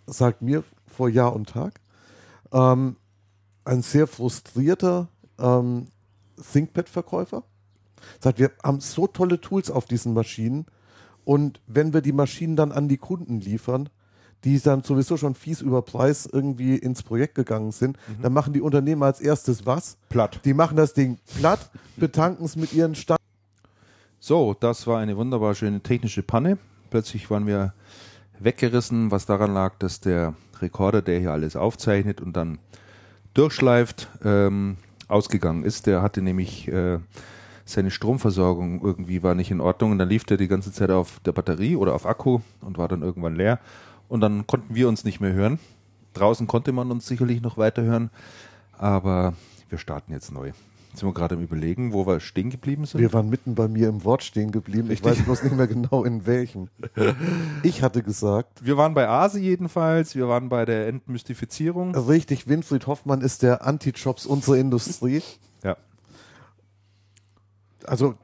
sagt mir vor Jahr und Tag, ähm, ein sehr frustrierter ähm, ThinkPad-Verkäufer. Sagt, wir haben so tolle Tools auf diesen Maschinen und wenn wir die Maschinen dann an die Kunden liefern, die dann sowieso schon fies über Preis irgendwie ins Projekt gegangen sind, dann machen die Unternehmen als erstes was? Platt. Die machen das Ding platt, betanken es mit ihren Stand. So, das war eine wunderbar schöne technische Panne. Plötzlich waren wir weggerissen, was daran lag, dass der Rekorder, der hier alles aufzeichnet und dann durchschleift, ähm, ausgegangen ist. Der hatte nämlich äh, seine Stromversorgung irgendwie war nicht in Ordnung und dann lief der die ganze Zeit auf der Batterie oder auf Akku und war dann irgendwann leer. Und dann konnten wir uns nicht mehr hören. Draußen konnte man uns sicherlich noch weiter hören, aber wir starten jetzt neu. Jetzt sind wir gerade im Überlegen, wo wir stehen geblieben sind. Wir waren mitten bei mir im Wort stehen geblieben. Ich weiß bloß nicht mehr genau in welchem. Ich hatte gesagt, Wir waren bei Asi jedenfalls, wir waren bei der Entmystifizierung. richtig, Winfried Hoffmann ist der Anti-Jobs unserer Industrie. Ja. Also,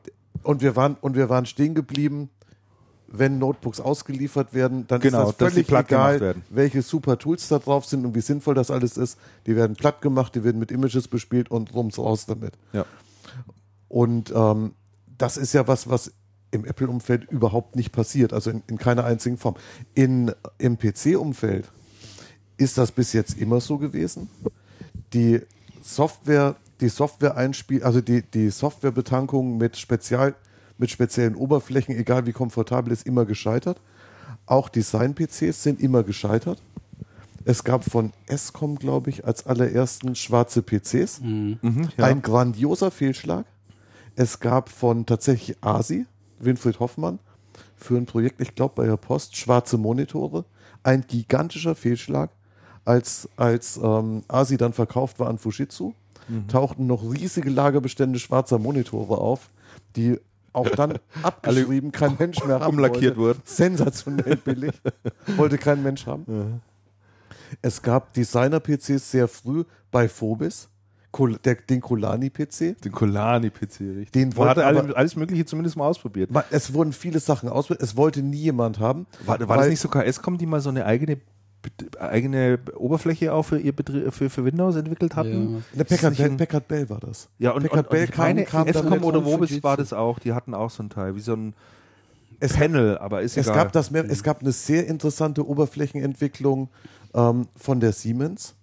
und wir waren, und wir waren stehen geblieben, wenn Notebooks ausgeliefert werden, dann Genau, ist das völlig egal, welche super Tools da drauf sind und wie sinnvoll das alles ist. Die werden platt gemacht, die werden mit Images bespielt und rums raus damit. Ja. Und ähm, das ist ja was, was im Apple-Umfeld überhaupt nicht passiert, also in, in keiner einzigen Form. In, Im PC-Umfeld ist das bis jetzt immer so gewesen. Die Software, die Software einspiel, also die, die Softwarebetankung mit Spezial, mit speziellen Oberflächen, egal wie komfortabel, ist immer gescheitert. Auch Design-PCs sind immer gescheitert. Es gab von Escom, glaube ich, als allerersten schwarze PCs. Mhm, ja. Ein grandioser Fehlschlag. Es gab von tatsächlich ASI, Winfried Hoffmann, für ein Projekt, ich glaube bei der Post, schwarze Monitore. Ein gigantischer Fehlschlag. Als, als ähm, ASI dann verkauft war an Fujitsu, Mhm. tauchten noch riesige Lagerbestände schwarzer Monitore auf, die auch dann [laughs] abgeschrieben kein Mensch mehr haben umlackiert wurden. Sensationell billig. [laughs] wollte kein Mensch haben. Es gab Designer-PCs sehr früh bei Phobis, der, den Colani-PC. Den Colani-PC, richtig. Den Man hatte alle, aber- alles Mögliche zumindest mal ausprobiert. Es wurden viele Sachen ausprobiert. Es wollte nie jemand haben. War, war das nicht sogar Escom, die mal so eine eigene, eigene Oberfläche auch für, ihr Betrie für, für Windows entwickelt hatten? Das Packard, Bell, Packard Bell war das. Ja, und, Packard und, und Bell ich kam, meine, kam dann Escom oder Fujitsu. war das auch, die hatten auch so ein Teil, wie so ein Es- Panel, aber ist Es egal. gab, das mehr, es gab eine sehr interessante Oberflächenentwicklung ähm, von der Siemens.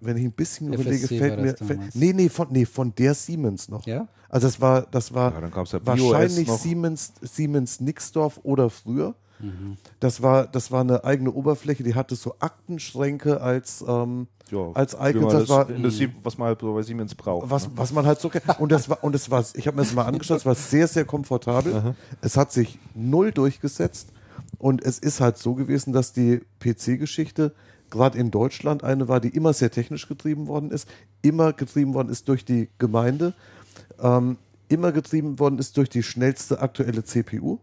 Wenn ich ein bisschen FSC überlege, fällt mir. Fällt, nee, nee von, nee, von der Siemens noch. Ja? Also das war, das war Ja, ja wahrscheinlich. Siemens, Siemens Nixdorf oder früher. Mhm. Das war, das war eine eigene Oberfläche, die hatte so Aktenschränke als, ähm, ja, als Icons. man Das war, der Sie- was man halt so bei Siemens braucht. was, ne? was man halt so kennt. Und das war, und es war, ich habe mir das mal angeschaut, es war sehr, sehr komfortabel. Es hat sich null durchgesetzt. Und es ist halt so gewesen, dass die PC-Geschichte gerade in Deutschland eine war, die immer sehr technisch getrieben worden ist, immer getrieben worden ist durch die Gemeinde, ähm, immer getrieben worden ist durch die schnellste aktuelle CPU.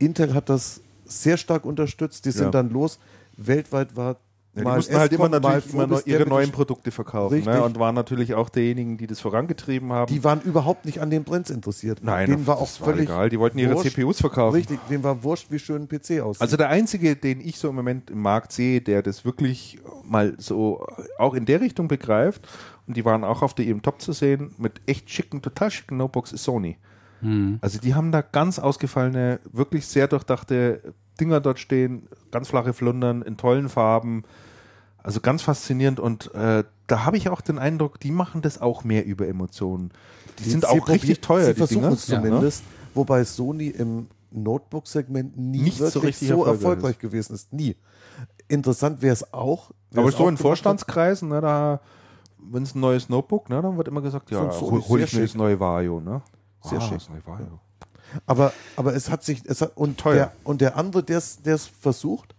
Intel hat das sehr stark unterstützt, die sind Ja. dann los. Weltweit war Ja, die mal mussten halt immer natürlich immer noch ihre neuen Produkte verkaufen ne? und waren natürlich auch diejenigen, die das vorangetrieben haben. Die waren überhaupt nicht an den Trends interessiert. Nein, denen war auch war völlig egal. Die wollten ihre wurscht. CPUs verkaufen. Richtig, denen war wurscht, wie schön ein PC aussieht. Also der einzige, den ich so im Moment im Markt sehe, der das wirklich mal so auch in der Richtung begreift und die waren auch auf der EM Top zu sehen mit echt schicken, total schicken Notebooks ist Sony. Also die haben da ganz ausgefallene, wirklich sehr durchdachte Dinger dort stehen, ganz flache Flundern in tollen Farben. Also ganz faszinierend und äh, da habe ich auch den Eindruck, die machen das auch mehr über Emotionen. Die sind Sie auch richtig teuer, Sie die versuchen Dinger. es zumindest, wobei Sony im Notebook-Segment nie Nicht so wirklich so, richtig erfolgreich erfolgreich gewesen ist. Nie. Interessant wäre es auch. wer Aber so in Vorstandskreisen, ne, da, wenn es ein neues Notebook, ne, dann wird immer gesagt, ja, So- so hol, ich mir das neue Vario, ne? Sehr ah, schick. Vario. hat. Aber, aber es hat sich, es hat, und, Teuer. der, und der andere, der es versucht,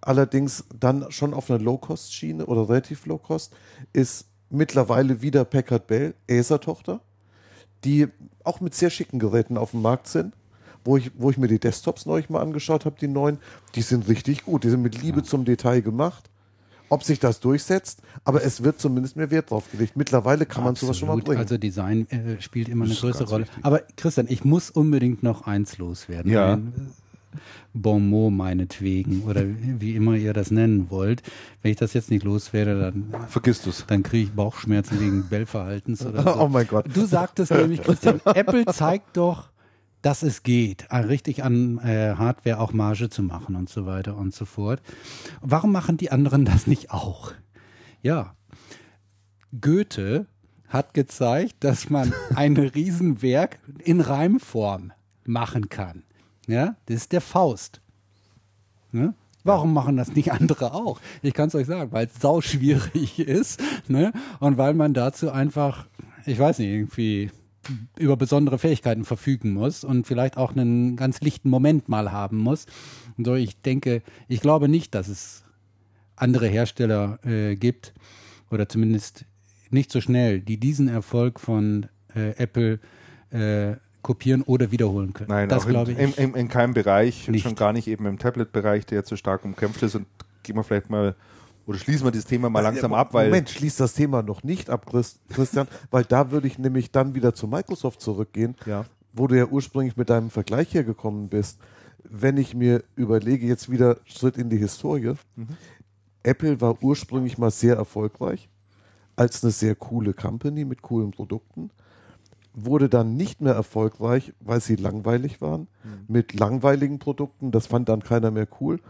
allerdings dann schon auf einer Low-Cost-Schiene oder relativ Low-Cost, ist mittlerweile wieder Packard Bell, Acer-Tochter, die auch mit sehr schicken Geräten auf dem Markt sind. Wo ich, wo ich mir die Desktops neulich mal angeschaut habe, die neuen, die sind richtig gut. Die sind mit Liebe zum Detail gemacht. Ob sich das durchsetzt, aber es wird zumindest mehr Wert drauf gelegt. Mittlerweile kann man sowas schon mal bringen. Also Design äh, spielt immer eine größere Rolle. wichtig. Aber Christian, ich muss unbedingt noch eins loswerden. Ja. Ein, äh, Bon mot meinetwegen oder wie immer ihr das nennen wollt. Wenn ich das jetzt nicht loswerde, dann, Vergiss du's. dann kriege ich Bauchschmerzen wegen Bellverhaltens oder [laughs] so. oh mein Gott. Du sagtest nämlich, Christian, [laughs] Apple zeigt doch, dass es geht, äh, richtig an äh, Hardware auch Marge zu machen und so weiter und so fort. Warum machen die anderen [laughs] das nicht auch? Ja, Goethe hat gezeigt, dass man [laughs] ein Riesenwerk in Reimform machen kann. Ja, das ist der Faust. Ne? Warum machen das nicht andere auch? Ich kann es euch sagen, weil es sau schwierig [laughs] ist ne? und weil man dazu einfach, ich weiß nicht, irgendwie über besondere Fähigkeiten verfügen muss und vielleicht auch einen ganz lichten Moment mal haben muss. Und so, ich denke, ich glaube nicht, dass es andere Hersteller äh, gibt oder zumindest nicht so schnell, die diesen Erfolg von äh, Apple äh, kopieren oder wiederholen können. Nein, das glaube in, ich. in, in, in keinem Bereich, nicht. schon gar nicht eben im Tablet-Bereich, der zu stark umkämpft ist. Und gehen wir vielleicht mal, oder schließen wir dieses Thema mal langsam Ja, ab, weil Moment, schließt das Thema noch nicht ab, Christ- Christian, [laughs] weil da würde ich nämlich dann wieder zu Microsoft zurückgehen, Ja. wo du ja ursprünglich mit deinem Vergleich hergekommen bist. Wenn ich mir überlege, jetzt wieder Schritt in die Historie, Apple war ursprünglich mal sehr erfolgreich als eine sehr coole Company mit coolen Produkten, wurde dann nicht mehr erfolgreich, weil sie langweilig waren, mit langweiligen Produkten, das fand dann keiner mehr cool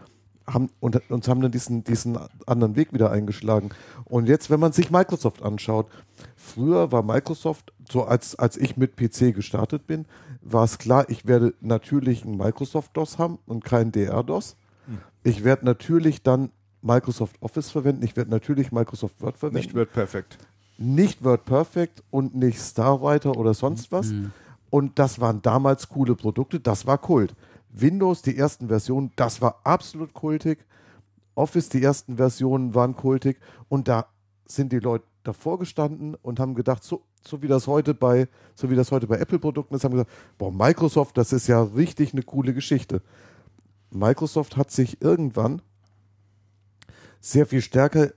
haben, und, und haben dann diesen, diesen anderen Weg wieder eingeschlagen. Und jetzt, wenn man sich Microsoft anschaut, früher war Microsoft, so als, als ich mit PC gestartet bin, war es klar, ich werde natürlich ein Microsoft-DOS haben und kein DR-DOS. Ich werde natürlich dann Microsoft Office verwenden, ich werde natürlich Microsoft Word verwenden nicht wird perfekt. nicht WordPerfect und nicht Starwriter oder sonst was. Und das waren damals coole Produkte, das war Kult. Windows, die ersten Versionen, das war absolut kultig. Office, die ersten Versionen waren kultig. Und da sind die Leute davor gestanden und haben gedacht, so, so wie das heute bei, so wie das heute bei Apple-Produkten ist, haben gesagt, boah, Microsoft, das ist ja richtig eine coole Geschichte. Microsoft hat sich irgendwann sehr viel stärker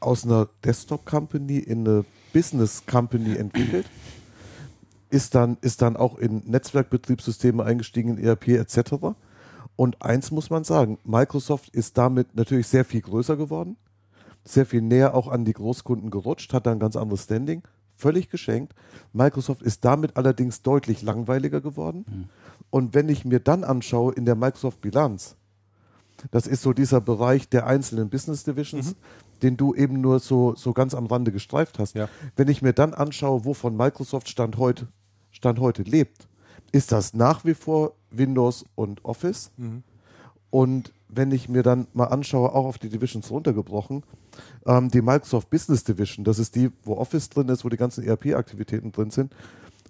aus einer Desktop-Company in eine Business-Company entwickelt, ist dann, ist dann auch in Netzwerkbetriebssysteme eingestiegen, in ERP etc. Und eins muss man sagen, Microsoft ist damit natürlich sehr viel größer geworden, sehr viel näher auch an die Großkunden gerutscht, hat dann ein ganz anderes Standing, völlig geschenkt. Microsoft ist damit allerdings deutlich langweiliger geworden. Und wenn ich mir dann anschaue in der Microsoft-Bilanz, das ist so dieser Bereich der einzelnen Business Divisions, den du eben nur so, so ganz am Rande gestreift hast. Ja. Wenn ich mir dann anschaue, wovon Microsoft Stand heute, Stand heute lebt, ist das nach wie vor Windows und Office. Und wenn ich mir dann mal anschaue, auch auf die Divisions runtergebrochen, ähm, die Microsoft Business Division, das ist die, wo Office drin ist, wo die ganzen ERP-Aktivitäten drin sind,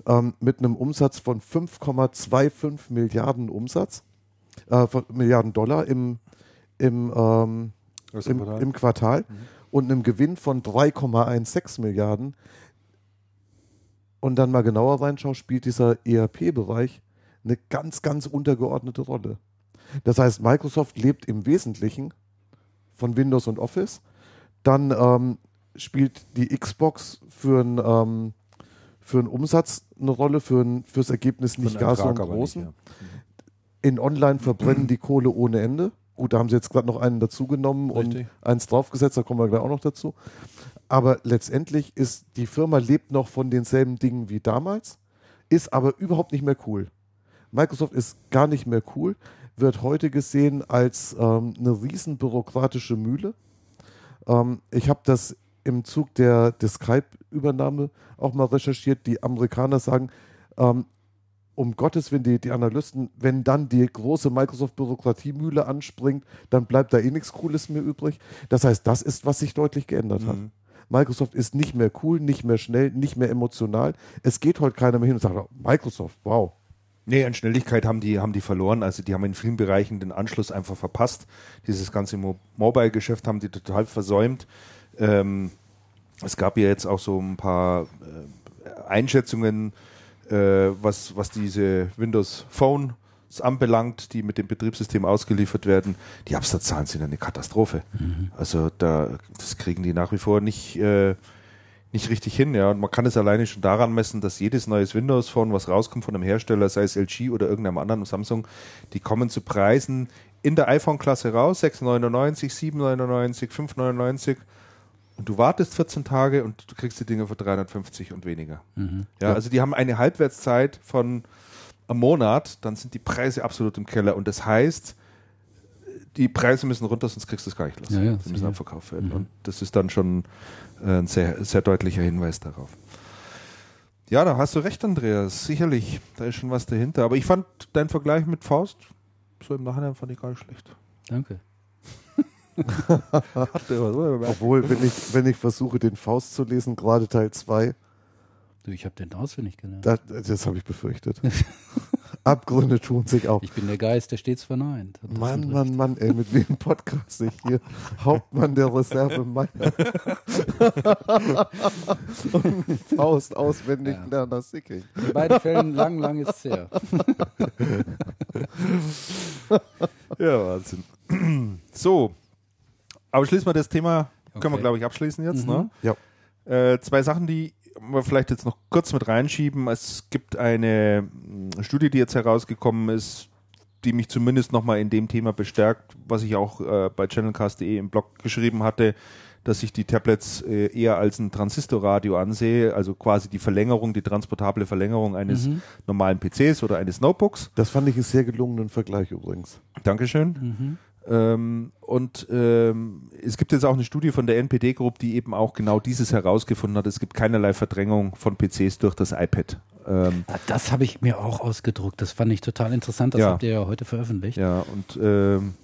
ähm, mit einem Umsatz von 5,25 Milliarden Umsatz, äh, Milliarden Dollar im, im, ähm, im, Quartal. im Quartal und einem Gewinn von 3,16 Milliarden. Und dann mal genauer reinschaue, spielt dieser ERP-Bereich eine ganz, ganz untergeordnete Rolle. Das heißt, Microsoft lebt im Wesentlichen von Windows und Office. Dann ähm, spielt die Xbox für einen ähm, für einen Umsatz eine Rolle, für ein, fürs Ergebnis nicht gar so einen großen. nicht, ja. In Online verbrennen die Kohle ohne Ende. Gut, da haben sie jetzt gerade noch einen dazugenommen und eins draufgesetzt, da kommen wir gleich auch noch dazu. Aber letztendlich ist die Firma lebt noch von denselben Dingen wie damals, ist aber überhaupt nicht mehr cool. Microsoft ist gar nicht mehr cool, wird heute gesehen als ähm, eine riesen bürokratische Mühle. Ähm, ich habe das im Zug der, der Skype-Übernahme auch mal recherchiert. Die Amerikaner sagen, ähm, um Gottes Willen, die, die Analysten, wenn dann die große Microsoft-Bürokratiemühle anspringt, dann bleibt da eh nichts Cooles mehr übrig. Das heißt, das ist, was sich deutlich geändert hat. Microsoft ist nicht mehr cool, nicht mehr schnell, nicht mehr emotional. Es geht heute keiner mehr hin und sagt, oh, Microsoft, wow. Nee, an Schnelligkeit haben die, haben die verloren. Also die haben in vielen Bereichen den Anschluss einfach verpasst. Dieses ganze Mo Mobile-Geschäft haben die total versäumt. Ähm, es gab ja jetzt auch so ein paar äh, Einschätzungen, was, was diese Windows Phones anbelangt, die mit dem Betriebssystem ausgeliefert werden. Die Absatzzahlen sind eine Katastrophe. Also da, das kriegen die nach wie vor nicht, äh, nicht richtig hin. Ja. Und man kann es alleine schon daran messen, dass jedes neues Windows Phone, was rauskommt von einem Hersteller, sei es LG oder irgendeinem anderen Samsung, die kommen zu Preisen in der iPhone-Klasse raus, 6,99, 7,99, 5,99 und du wartest 14 Tage und du kriegst die Dinge für 350 und weniger. Ja, also die haben eine Halbwertszeit von einem Monat, dann sind die Preise absolut im Keller und das heißt, die Preise müssen runter, sonst kriegst du es gar nicht los. Ja, ja, Die müssen abverkauft werden. Und das ist dann schon äh, ein sehr, sehr deutlicher Hinweis darauf. Ja, da hast du recht, Andreas. Sicherlich, da ist schon was dahinter. Aber ich fand deinen Vergleich mit Faust, so im Nachhinein fand ich gar nicht schlecht. Danke. Obwohl, wenn ich, wenn ich versuche, den Faust zu lesen, gerade Teil 2, Du, ich habe den auswendig gelernt. das, das habe ich befürchtet. [laughs] Abgründe tun sich auf. Ich bin der Geist, der stets verneint. Mann, Mann, Mann, ey, mit wem podcast ich hier? Hauptmann der Reserve Meier. [laughs] Und Faust auswendig Ja. Lerner Sicking. In beiden Fällen lang, lang ist es her. [laughs] Ja, Wahnsinn. [clears throat] So, aber schließen wir das Thema, können wir Okay. glaube ich abschließen jetzt. Mhm. Ne? Ja. Äh, zwei Sachen, die wir vielleicht jetzt noch kurz mit reinschieben. Es gibt eine mh, Studie, die jetzt herausgekommen ist, die mich zumindest nochmal in dem Thema bestärkt, was ich auch äh, bei channelcast.de im Blog geschrieben hatte, dass ich die Tablets äh, eher als ein Transistorradio ansehe, also quasi die Verlängerung, die transportable Verlängerung eines Mhm. normalen PCs oder eines Notebooks. Das fand ich einen sehr gelungenen Vergleich übrigens. Dankeschön. Mhm. Ähm, und ähm, es gibt jetzt auch eine Studie von der NPD Group, die eben auch genau dieses herausgefunden hat. Es gibt keinerlei Verdrängung von PCs durch das iPad. Ähm, Ah, Das habe ich mir auch ausgedruckt. Das fand ich total interessant. Das Ja. habt ihr ja heute veröffentlicht. ja, und ähm,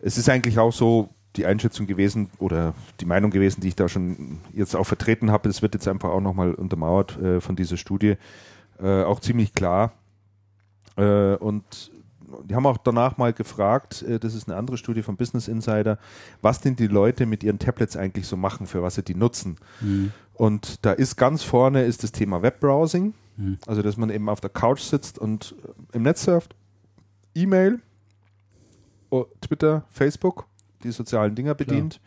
es ist eigentlich auch so die Einschätzung gewesen oder die Meinung gewesen, die ich da schon jetzt auch vertreten habe. Es wird jetzt einfach auch nochmal untermauert äh, von dieser Studie. Äh, auch ziemlich klar. Äh, und die haben auch danach mal gefragt, äh, das ist eine andere Studie von Business Insider, was denn die Leute mit ihren Tablets eigentlich so machen, für was sie die nutzen. Mhm. Und da ist ganz vorne ist das Thema Webbrowsing, Mhm. also dass man eben auf der Couch sitzt und äh, im Netz surft, E-Mail, oh, Twitter, Facebook, die sozialen Dinger bedient,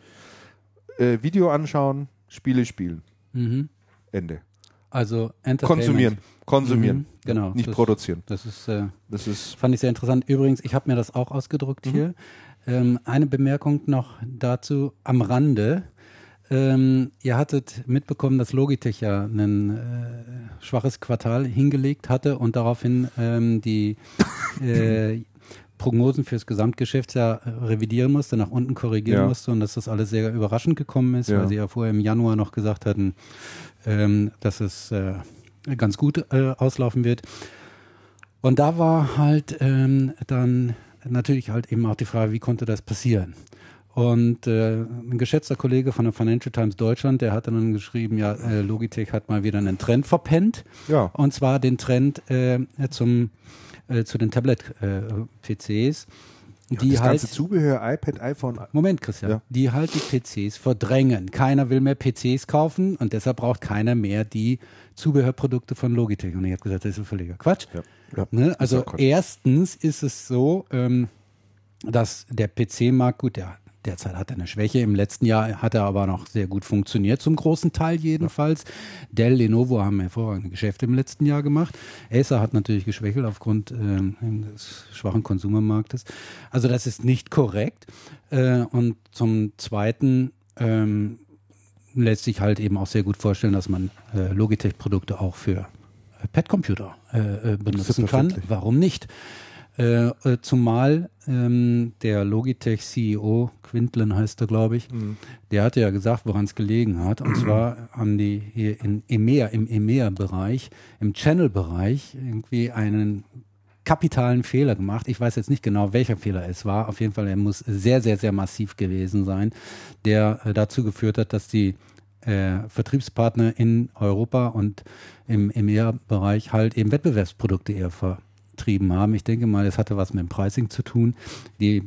äh, Video anschauen, Spiele spielen, Mhm. Ende. Also. Konsumieren, konsumieren, Mhm, genau. nicht das, produzieren. Das ist, äh, Das ist fand ich sehr interessant. Übrigens, ich habe mir das auch ausgedruckt Mhm. hier. Ähm, eine Bemerkung noch dazu am Rande. Ähm, ihr hattet mitbekommen, dass Logitech ja ein äh, schwaches Quartal hingelegt hatte und daraufhin ähm, die [laughs] äh, Prognosen fürs Gesamtgeschäftsjahr äh, revidieren musste, nach unten korrigieren Ja. musste und dass das alles sehr überraschend gekommen ist, Ja. weil sie ja vorher im Januar noch gesagt hatten, ähm, dass es äh, ganz gut äh, auslaufen wird. Und da war halt ähm, dann natürlich halt eben auch die Frage, wie konnte das passieren? Und äh, ein geschätzter Kollege von der Financial Times Deutschland, der hat dann geschrieben, ja, äh, Logitech hat mal wieder einen Trend verpennt. ja. Und zwar den Trend äh, zum, äh, zu den Tablet-PCs, die das halt ganze Zubehör, iPad, iPhone, Moment, Christian. Ja. Die halt die PCs verdrängen. Keiner will mehr PCs kaufen und deshalb braucht keiner mehr die Zubehörprodukte von Logitech. Und ich habe gesagt, das ist ein völliger Quatsch. Ja. Ne? Also auch Quatsch. erstens ist es so, ähm, dass der PC-Markt, gut, der derzeit hat er eine Schwäche. Im letzten Jahr hat er aber noch sehr gut funktioniert, zum großen Teil jedenfalls. Dell, Lenovo haben hervorragende Geschäfte im letzten Jahr gemacht. Acer hat natürlich geschwächelt aufgrund ähm, des schwachen Konsumermarktes. Also das ist nicht korrekt. Äh, und zum Zweiten ähm, lässt sich halt eben auch sehr gut vorstellen, dass man äh, Logitech-Produkte auch für äh, Pad-Computer äh, äh, benutzen kann. Warum nicht? Äh, äh, zumal ähm, der Logitech CEO, Quintlen heißt er, glaube ich, der hatte ja gesagt, woran es gelegen hat. Und zwar haben die hier in EMEA, im EMEA-Bereich, im Channel-Bereich irgendwie einen kapitalen Fehler gemacht. Ich weiß jetzt nicht genau, welcher Fehler es war. Auf jeden Fall, er muss sehr, sehr, sehr massiv gewesen sein, der äh, dazu geführt hat, dass die äh, Vertriebspartner in Europa und im EMEA-Bereich halt eben Wettbewerbsprodukte eher vertrieben haben. Ich denke mal, es hatte was mit dem Pricing zu tun. Die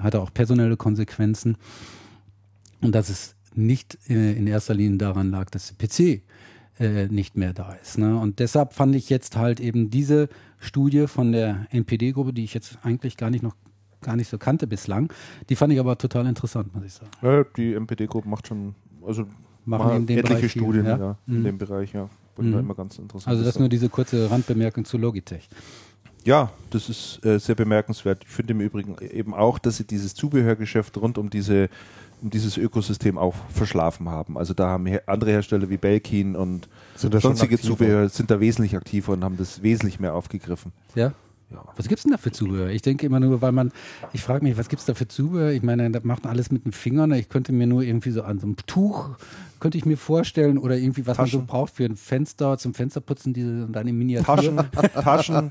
hatte auch personelle Konsequenzen. Und dass es nicht äh, in erster Linie daran lag, dass der PC äh, nicht mehr da ist. Ne? Und deshalb fand ich jetzt halt eben diese Studie von der NPD-Gruppe, die ich jetzt eigentlich gar nicht noch gar nicht so kannte bislang, die fand ich aber total interessant, muss ich sagen. Ja, die MPD-Gruppe macht schon, also Machen etliche Bereich viel, Studien ja? ja? in Mhm. dem Bereich, ja. Da Mhm. immer ganz interessant. Also das nur diese kurze Randbemerkung zu Logitech. Ja, das ist äh, sehr bemerkenswert. Ich finde im Übrigen eben auch, dass sie dieses Zubehörgeschäft rund um diese um dieses Ökosystem auch verschlafen haben. Also da haben andere Hersteller wie Belkin und Sind da schon sonstige? Zubehör sind da wesentlich aktiver und haben das wesentlich mehr aufgegriffen. Ja? Ja. Was gibt's denn da für Zubehör? Ich denke immer nur, weil man, ich frage mich, was gibt's da für Zubehör? Ich meine, das macht man alles mit den Fingern. Ich könnte mir nur irgendwie so an so einem Tuch, könnte ich mir vorstellen, oder irgendwie, was man Taschen. so braucht für ein Fenster, zum Fensterputzen, diese und eine Miniatur. [laughs] Taschen, Taschen,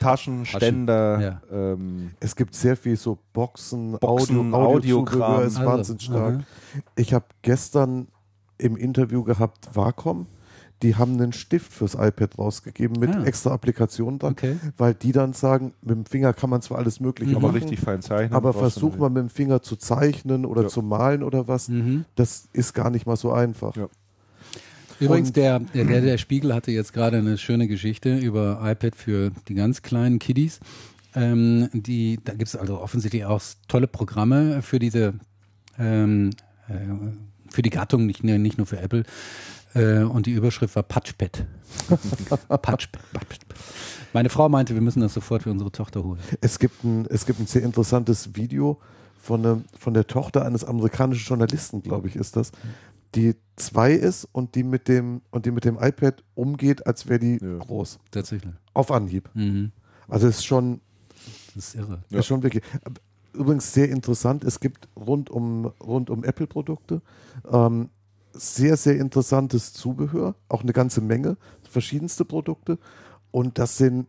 Taschen, Ständer, ja. ähm, Es gibt sehr viel so Boxen, Boxen, Audio, Audiokram. Audiozubehör ist Also, wahnsinnig stark. aha. Ich habe gestern im Interview gehabt Wacom, die haben einen Stift fürs iPad rausgegeben mit Ah. extra Applikationen dran, Okay. weil die dann sagen, mit dem Finger kann man zwar alles Mögliche Aber machen, richtig fein zeichnen. aber versuch mal mit dem Finger zu zeichnen oder Ja. zu malen oder was, Mhm. das ist gar nicht mal so einfach. Ja. Übrigens, der, der, der Spiegel hatte jetzt gerade eine schöne Geschichte über iPad für die ganz kleinen Kiddies. Ähm, die, da gibt es also offensichtlich auch tolle Programme für diese, ähm, äh, für die Gattung, nicht, nicht nur für Apple. Äh, und die Überschrift war Patchpad. [laughs] Patchpad, Patchpad. Meine Frau meinte, wir müssen das sofort für unsere Tochter holen. Es gibt ein, es gibt ein sehr interessantes Video von, ne, von der Tochter eines amerikanischen Journalisten, glaube ich, ist das, die zwei ist und die mit dem, und die mit dem iPad umgeht, als wäre die Ja. groß. Tatsächlich. Auf Anhieb. Mhm. Also es ist schon, Das ist irre. Ja. ist schon wirklich. Übrigens sehr interessant, es gibt rund um, rund um Apple-Produkte ähm, sehr, sehr interessantes Zubehör, auch eine ganze Menge, verschiedenste Produkte. Und das sind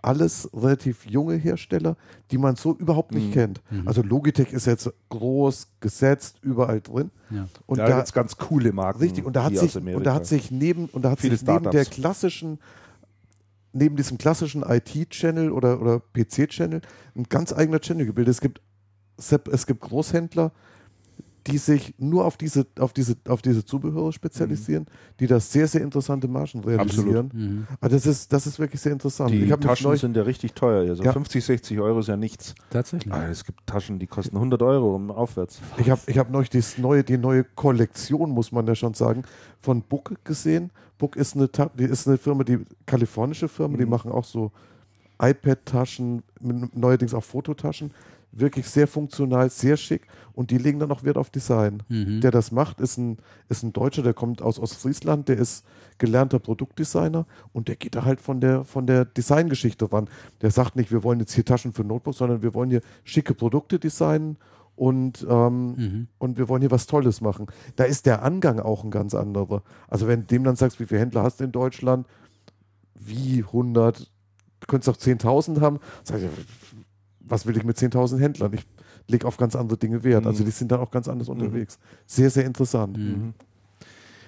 alles relativ junge Hersteller, die man so überhaupt nicht Mhm. kennt. Also Logitech ist jetzt groß, gesetzt, überall drin. Ja. Und da da, gibt's ganz coole Marken. richtig, und da hat sich, und da hat sich neben, und da hat Viele sich neben der klassischen, neben diesem klassischen IT-Channel oder, oder PC-Channel ein ganz eigener Channel gebildet. Es gibt, es gibt Großhändler, die sich nur auf diese, auf diese, auf diese Zubehöre spezialisieren, die da sehr, sehr interessante Margen realisieren. Mhm. Also das ist, das ist wirklich sehr interessant. die ich habe mich Taschen sind ja richtig teuer. hier. So Ja. 50, 60 Euro ist ja nichts. Tatsächlich. Ah, es gibt Taschen, die kosten 100 Euro und aufwärts. ich habe, ich habe neulich das neue, die neue Kollektion, muss man ja schon sagen, von Book gesehen. Book ist eine, Ta- die ist eine Firma, die kalifornische Firma, die Mhm. machen auch so iPad-Taschen, neuerdings auch Fototaschen. Wirklich sehr funktional, sehr schick und die legen dann auch Wert auf Design. Mhm. Der das macht, ist ein, ist ein Deutscher, der kommt aus Ostfriesland, der ist gelernter Produktdesigner und der geht da halt von der, von der Designgeschichte ran. Der sagt nicht, wir wollen jetzt hier Taschen für Notebooks, sondern wir wollen hier schicke Produkte designen und, ähm, Mhm. und wir wollen hier was Tolles machen. Da ist der Angang auch ein ganz anderer. Also wenn du dem dann sagst, wie viele Händler hast du in Deutschland, wie 100, du könntest auch 10.000 haben, sag ich, was will ich mit 10.000 Händlern? Ich lege auf ganz andere Dinge Wert. Also Mhm. die sind dann auch ganz anders unterwegs. Sehr, sehr interessant. Mhm.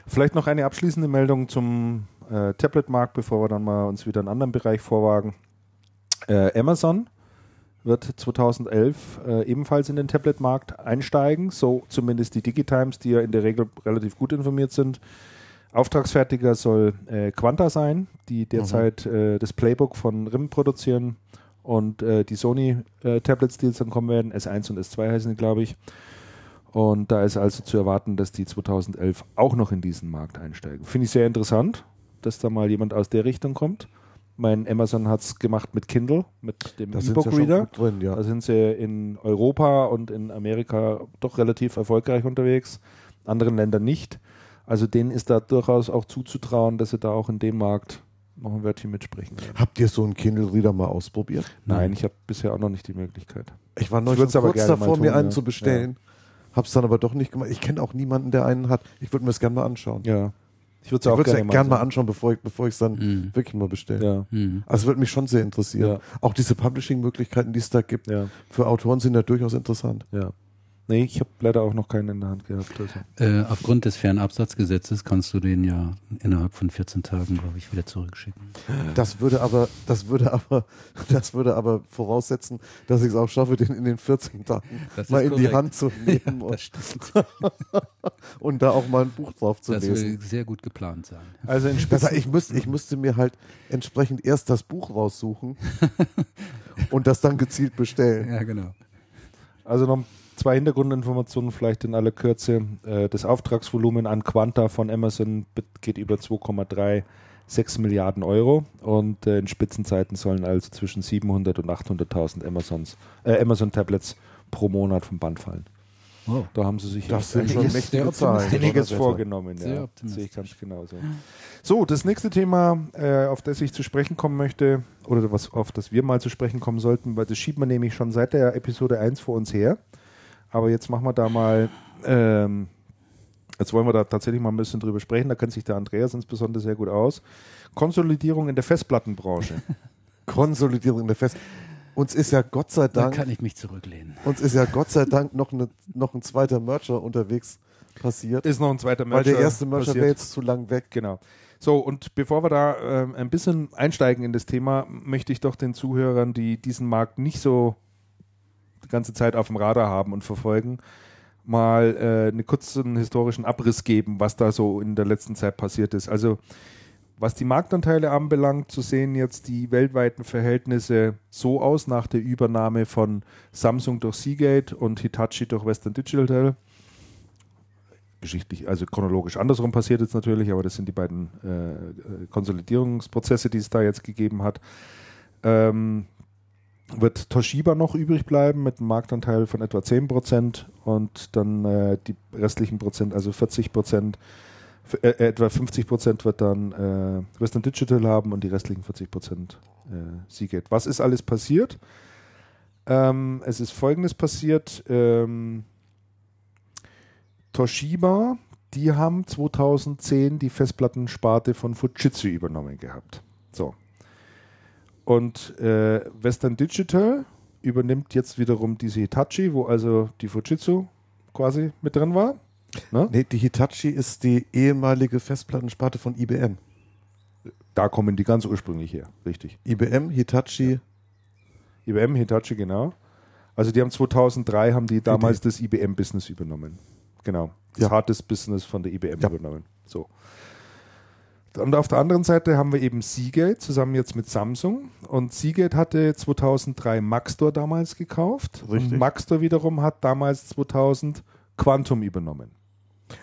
Vielleicht noch eine abschließende Meldung zum äh, Tablet-Markt, bevor wir dann mal uns wieder in einen anderen Bereich vorwagen. Äh, Amazon wird 2011 äh, ebenfalls in den Tablet-Markt einsteigen, so zumindest die Digitimes, die ja in der Regel relativ gut informiert sind. Auftragsfertiger soll äh, Quanta sein, die derzeit äh, das Playbook von RIM produzieren und äh, die Sony-Tablets, die jetzt dann kommen werden, S1 und S2 heißen die, glaube ich. Und da ist also zu erwarten, dass die 2011 auch noch in diesen Markt einsteigen. Finde ich sehr interessant, dass da mal jemand aus der Richtung kommt. Mein Amazon hat es gemacht mit Kindle, mit dem E-Book-Reader. drin, ja. Da sind sie in Europa und in Amerika doch relativ erfolgreich unterwegs, anderen Ländern nicht. Also denen ist da durchaus auch zuzutrauen, dass sie da auch in dem Markt noch ein Wörtchen mitsprechen werden. Habt ihr so einen Kindle-Reader mal ausprobiert? Nein, ich habe bisher auch noch nicht die Möglichkeit. Ich war Ich neulich aber kurz gerne mal davor, mir tun, einen ja. zu bestellen. Hab's dann aber doch nicht gemacht. Ich kenne auch niemanden, der einen hat. Ich würde mir das gerne mal anschauen. Ja. Ich würde Ich es auch gerne ja gerne mal sehen. anschauen, bevor ich es bevor dann Mhm. wirklich mal bestelle. Ja, Mhm. Also es würde mich schon sehr interessieren. Ja. Auch diese Publishing-Möglichkeiten, die es da gibt, ja, für Autoren sind ja durchaus interessant. ja. Nee, ich habe leider auch noch keinen in der Hand gehabt. Also. Äh, aufgrund des Fernabsatzgesetzes kannst du den ja innerhalb von 14 Tagen, glaube ich, wieder zurückschicken. Das würde aber, das würde aber, [laughs] das würde aber voraussetzen, dass ich es auch schaffe, den in den 14 Tagen Das mal in die korrekt. Hand zu [laughs] nehmen und, Das stimmt. [laughs] und da auch mal ein Buch drauf zu Das lesen. will sehr gut geplant sein. Also in Das Spitzen, heißt, ich, müsste, ich müsste mir halt entsprechend erst das Buch raussuchen und das dann gezielt bestellen. Ja, genau. also noch zwei Hintergrundinformationen vielleicht in aller Kürze. Äh, das Auftragsvolumen an Quanta von Amazon geht über 2,36 Milliarden Euro und äh, in Spitzenzeiten sollen also zwischen 700 und 800.000 Amazons, äh, Amazon Tablets pro Monat vom Band fallen. Wow. Da haben sie sich Das sind schon mächtige Zahlen. einiges vorgenommen. Ja, optimistisch. sehe ich ganz genauso. So, das nächste Thema, äh, auf das ich zu sprechen kommen möchte, oder was, auf das wir mal zu sprechen kommen sollten, weil das schiebt man nämlich schon seit der Episode 1 vor uns her. Aber jetzt machen wir da mal, ähm, jetzt wollen wir da tatsächlich mal ein bisschen drüber sprechen, da kennt sich der Andreas insbesondere sehr gut aus. Konsolidierung in der Festplattenbranche. [laughs] Konsolidierung der Fest. Uns ist ja Gott sei Da Dank, kann ich mich zurücklehnen. uns ist ja Gott sei Dank noch, eine, noch ein zweiter Merger unterwegs passiert. Ist noch ein zweiter weil Merger der erste Merger passiert. wäre jetzt zu lang weg. Genau. So, und bevor wir da äh, ein bisschen einsteigen in das Thema, möchte ich doch den Zuhörern, die diesen Markt nicht so ganze Zeit auf dem Radar haben und verfolgen, mal äh, einen kurzen historischen Abriss geben, was da so in der letzten Zeit passiert ist. Also was die Marktanteile anbelangt, zu sehen jetzt die weltweiten Verhältnisse so aus nach der Übernahme von Samsung durch Seagate und Hitachi durch Western Digital. Geschichtlich, also chronologisch andersrum passiert jetzt natürlich, aber das sind die beiden äh, Konsolidierungsprozesse, die es da jetzt gegeben hat. Ähm, wird Toshiba noch übrig bleiben mit einem Marktanteil von etwa 10% und dann äh, die restlichen Prozent, also 40 Prozent, äh, etwa 50 Prozent wird dann äh, Western Digital haben und die restlichen 40 Prozent äh, Seagate. Was ist alles passiert? Ähm, es ist folgendes passiert. Ähm, Toshiba, die haben 2010 die Festplattensparte von Fujitsu übernommen gehabt. So. Und äh, Western Digital übernimmt jetzt wiederum diese Hitachi, wo also die Fujitsu quasi mit drin war. Ne? Nee, die Hitachi ist die ehemalige Festplattensparte von IBM. Da kommen die ganz ursprünglich her, richtig. IBM, Hitachi. Ja. IBM, Hitachi, genau. Also die haben 2003 haben die damals das IBM-Business übernommen. Genau. Das ja. hartes Business von der IBM ja. übernommen. So. Und auf der anderen Seite haben wir eben Seagate zusammen jetzt mit Samsung. Und Seagate hatte 2003 Maxtor damals gekauft. Richtig. Und Maxtor wiederum hat damals 2000 Quantum übernommen.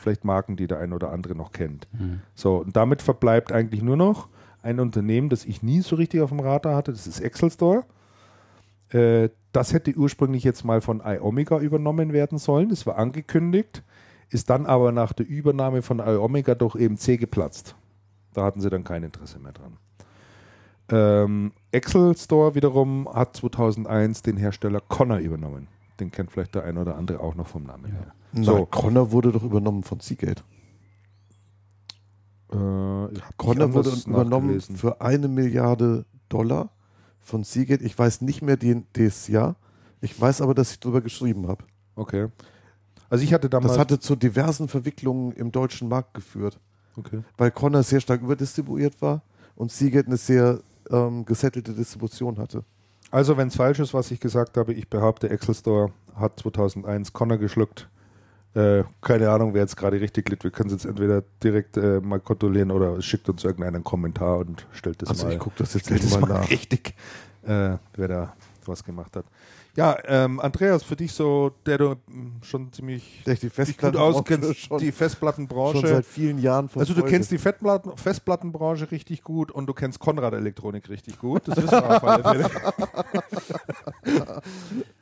Vielleicht Marken, die der ein oder andere noch kennt. Mhm. So, und damit verbleibt eigentlich nur noch ein Unternehmen, das ich nie so richtig auf dem Radar hatte. Das ist Excel Store. Äh, das hätte ursprünglich jetzt mal von iOmega übernommen werden sollen. Das war angekündigt, ist dann aber nach der Übernahme von iOmega doch eben C geplatzt. Da hatten sie dann kein Interesse mehr dran. Ähm, Excel Store wiederum hat 2001 den Hersteller Connor übernommen. Den kennt vielleicht der ein oder andere auch noch vom Namen her. So. Na, Connor wurde doch übernommen von Seagate. Äh, Connor wurde übernommen für eine Milliarde Dollar von Seagate. Ich weiß nicht mehr den, das Jahr. Ich weiß aber, dass ich darüber geschrieben habe. Okay. Also ich hatte damals. Das hatte zu diversen Verwicklungen im deutschen Markt geführt. Okay. Weil Connor sehr stark überdistribuiert war und Seagate eine sehr ähm, gesettelte Distribution hatte. Also, wenn es falsch ist, was ich gesagt habe, ich behaupte, Excel Store hat 2001 Connor geschluckt. Äh, keine Ahnung, wer jetzt gerade richtig liegt. Wir können es jetzt entweder direkt äh, mal kontrollieren oder schickt uns irgendeinen Kommentar und stellt das also mal. Also, ich gucke das jetzt mal, mal nach. Richtig, äh, wer da was gemacht hat. Ja, ähm, Andreas, für dich so, der du hm, schon ziemlich der die gut auskennst, [laughs] die Festplattenbranche. Schon seit vielen Jahren Also du kennst die Fettplatten, Festplattenbranche richtig gut und du kennst Konrad Elektronik richtig gut. Das wissen wir auf alle Fälle. [laughs]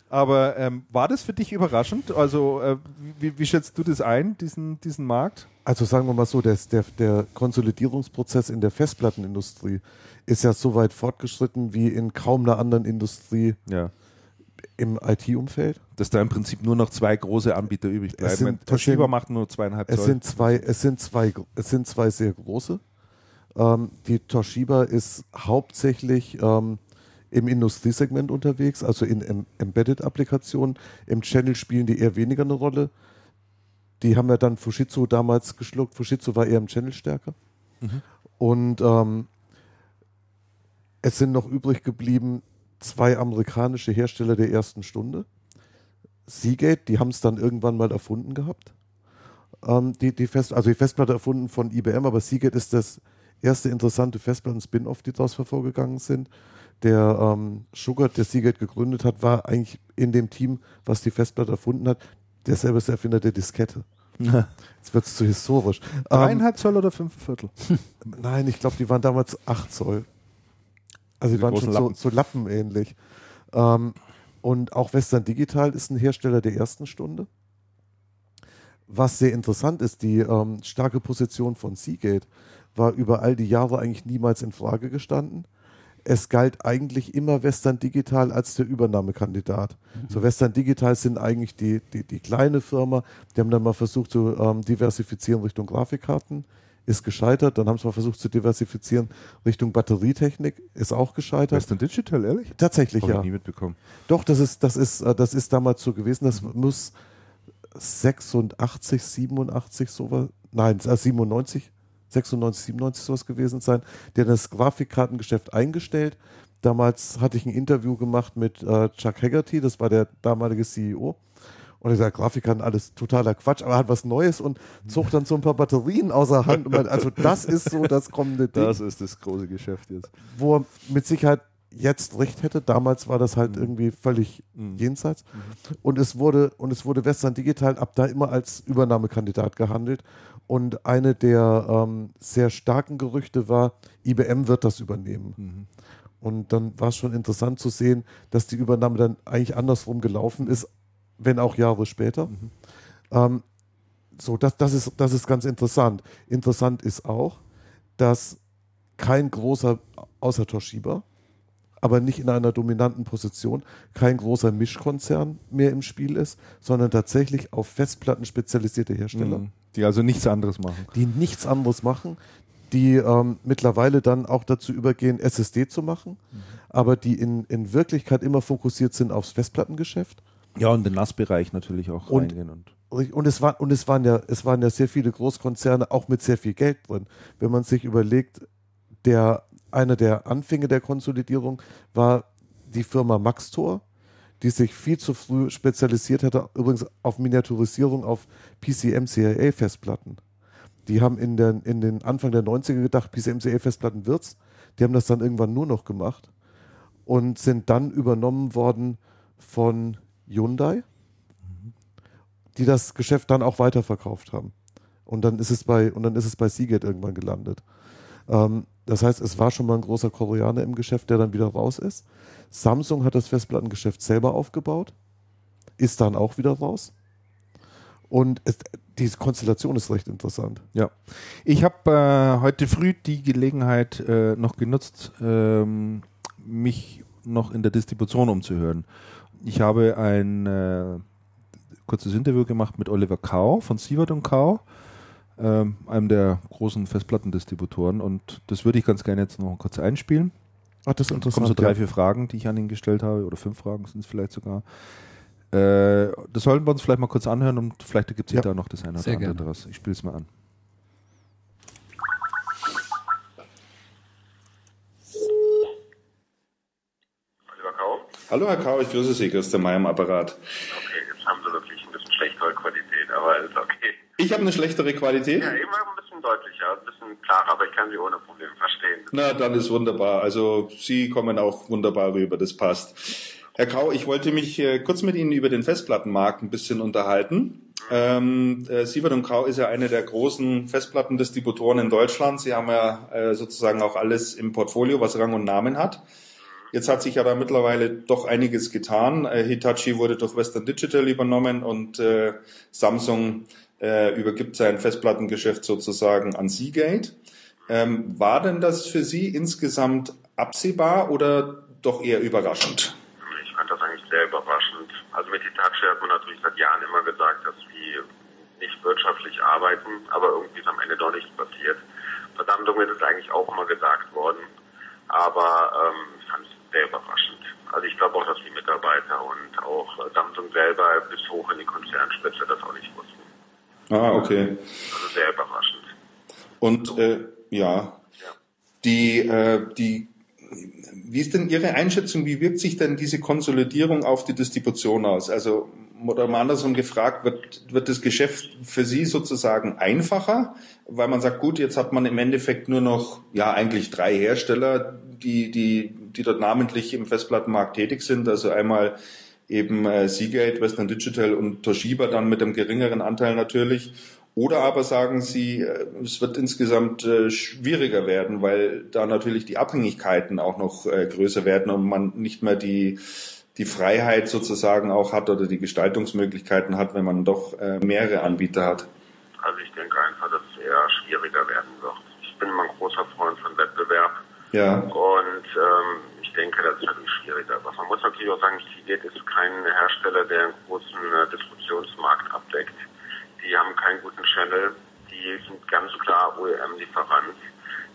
Aber ähm, war das für dich überraschend? Also äh, wie, wie, schätzt du das ein, diesen, diesen Markt? Also sagen wir mal so, der, der, der Konsolidierungsprozess in der Festplattenindustrie ist ja so weit fortgeschritten wie in kaum einer anderen Industrie. Ja im IT-Umfeld. Dass da im Prinzip nur noch zwei große Anbieter übrig bleiben. Sind, Toshiba macht nur zweieinhalb es Zoll. Sind zwei, es, sind zwei, es sind zwei sehr große. Ähm, die Toshiba ist hauptsächlich ähm, im Industriesegment unterwegs, also in em Embedded-Applikationen. Im Channel spielen die eher weniger eine Rolle. Die haben ja dann Fujitsu damals geschluckt. Fujitsu war eher im Channel stärker. Mhm. Und ähm, es sind noch übrig geblieben zwei amerikanische Hersteller der ersten Stunde. Seagate, die haben es dann irgendwann mal erfunden gehabt. Ähm, die, die Fest, also die Festplatte erfunden von IBM, aber Seagate ist das erste interessante Festplatten-Spin-Off, die daraus hervorgegangen sind. Der ähm, Sugar, der Seagate gegründet hat, war eigentlich in dem Team, was die Festplatte erfunden hat, derselbe Erfinder der Diskette. [laughs] Jetzt wird es zu historisch. Dreieinhalb ähm, Zoll oder fünf Viertel? [laughs] Nein, ich glaube, die waren damals acht Zoll. Also die waren schon Lappen. So, so lappenähnlich. Ähm, und auch Western Digital ist ein Hersteller der ersten Stunde. Was sehr interessant ist, die ähm, starke Position von Seagate war über all die Jahre eigentlich niemals in Frage gestanden. Es galt eigentlich immer Western Digital als der Übernahmekandidat. Mhm. So Western Digital sind eigentlich die, die, die kleine Firma, die haben dann mal versucht zu ähm, diversifizieren Richtung Grafikkarten ist gescheitert. Dann haben sie mal versucht zu diversifizieren Richtung Batterietechnik, ist auch gescheitert. Western Digital, ehrlich? Tatsächlich, Hab ja. Ich nie mitbekommen. Doch, das ist, das ist, äh, das ist damals so gewesen. Das mhm. muss 86, 87 sowas, nein, 97, 96, 97 sowas gewesen sein. Der hat das Grafikkartengeschäft eingestellt. Damals hatte ich ein Interview gemacht mit äh, Chuck Haggerty, das war der damalige CEO. Und er sagt, Grafikkarten, alles totaler Quatsch, aber er hat was Neues und zog dann so ein paar Batterien außer Hand. Meint, also das ist so das kommende Ding. Das ist das große Geschäft jetzt. Wo er mit Sicherheit jetzt recht hätte. Damals war das halt irgendwie völlig jenseits. Und es wurde, und es wurde Western Digital ab da immer als Übernahmekandidat gehandelt. Und eine der ähm, sehr starken Gerüchte war, IBM wird das übernehmen. Und dann war es schon interessant zu sehen, dass die Übernahme dann eigentlich andersrum gelaufen ist, wenn auch Jahre später. Ähm, so, das, das, ist, das ist ganz interessant. Interessant ist auch, dass kein großer, außer Toshiba, aber nicht in einer dominanten Position, kein großer Mischkonzern mehr im Spiel ist, sondern tatsächlich auf Festplatten spezialisierte Hersteller, Mhm. Die also nichts anderes machen. die nichts anderes machen, die ähm, mittlerweile dann auch dazu übergehen, SSD zu machen, aber die in, in Wirklichkeit immer fokussiert sind aufs Festplattengeschäft. Ja, und den NAS-Bereich natürlich auch Und- reingehen. Und Und es, war, und es, waren ja, es waren ja sehr viele Großkonzerne auch mit sehr viel Geld drin. Wenn man sich überlegt, der, einer der Anfänge der Konsolidierung war die Firma Maxtor, die sich viel zu früh spezialisiert hatte, übrigens auf Miniaturisierung auf PCM-CIA-Festplatten. Die haben in den, in den Anfang der 90er gedacht, PCM-CIA-Festplatten wird's. Die haben das dann irgendwann nur noch gemacht und sind dann übernommen worden von Hyundai die das Geschäft dann auch weiterverkauft haben. Und dann ist es bei, und dann ist es bei Seagate irgendwann gelandet. Ähm, das heißt, es war schon mal ein großer Koreaner im Geschäft, der dann wieder raus ist. Samsung hat das Festplattengeschäft selber aufgebaut, ist dann auch wieder raus. Und es, diese Konstellation ist recht interessant. Ja. Ich habe äh, heute früh die Gelegenheit äh, noch genutzt, ähm, mich noch in der Distribution umzuhören. Ich habe ein äh, kurzes Interview gemacht mit Oliver Kau von Sievert und Kau, ähm, einem der großen Festplattendistributoren. Und das würde ich ganz gerne jetzt noch kurz einspielen. Ach, das ist Da kommen interessant. so drei, ja. vier Fragen, die ich an ihn gestellt habe, oder fünf Fragen sind es vielleicht sogar. Äh, das sollten wir uns vielleicht mal kurz anhören und vielleicht ergibt sich Ja. da noch das eine oder andere gerne. daraus. Ich spiele es mal an. Oliver Kau? Hallo Herr Kau, ich grüße Sie, Christian May am Apparat. Okay, jetzt haben sie wirklich ein bisschen schlechtere Qualität, aber ist okay. Ich habe eine schlechtere Qualität? Ja, eben ein bisschen deutlicher, ein bisschen klarer, aber ich kann sie ohne Probleme verstehen. Na, dann ist wunderbar. Also Sie kommen auch wunderbar rüber, das passt. Herr Kau, ich wollte mich äh, kurz mit Ihnen über den Festplattenmarkt ein bisschen unterhalten. Ähm, äh, Sievert und Kau ist ja eine der großen Festplattendistributoren in Deutschland. Sie haben ja äh, sozusagen auch alles im Portfolio, was Rang und Namen hat. Jetzt hat sich ja da mittlerweile doch einiges getan. Äh, Hitachi wurde durch Western Digital übernommen und äh, Samsung äh, übergibt sein Festplattengeschäft sozusagen an Seagate. Ähm, war denn das für Sie insgesamt absehbar oder doch eher überraschend? Ich fand das eigentlich sehr überraschend. Also mit Hitachi hat man natürlich seit Jahren immer gesagt, dass wir nicht wirtschaftlich arbeiten, aber irgendwie ist am Ende doch nichts passiert. Verdammt, ist es eigentlich auch immer gesagt worden. Aber ähm, ich fand es sehr überraschend. Also ich glaube auch, dass die Mitarbeiter und auch Samsung selber bis hoch in die Konzernspitze das auch nicht wussten. Ah, okay. Also sehr überraschend. Und äh, ja, Ja. die, äh, die, wie ist denn Ihre Einschätzung? Wie wirkt sich denn diese Konsolidierung auf die Distribution aus? Also oder mal andersrum gefragt, wird, wird das Geschäft für Sie sozusagen einfacher, weil man sagt, gut, jetzt hat man im Endeffekt nur noch ja eigentlich drei Hersteller, die die die dort namentlich im Festplattenmarkt tätig sind. Also einmal eben äh, Seagate, Western Digital und Toshiba dann mit einem geringeren Anteil natürlich. Oder aber sagen Sie, äh, es wird insgesamt äh, schwieriger werden, weil da natürlich die Abhängigkeiten auch noch äh, größer werden und man nicht mehr die, die Freiheit sozusagen auch hat oder die Gestaltungsmöglichkeiten hat, wenn man doch äh, mehrere Anbieter hat. Also ich denke einfach, dass es eher schwieriger werden wird. Ich bin immer ein großer Freund von Wettbewerb Ja, und ähm, ich denke, das ist natürlich schwieriger. Aber man muss natürlich auch sagen, Seagate ist kein Hersteller, der einen großen äh, Distributionsmarkt abdeckt. Die haben keinen guten Channel. Die sind ganz klar OEM-Lieferant.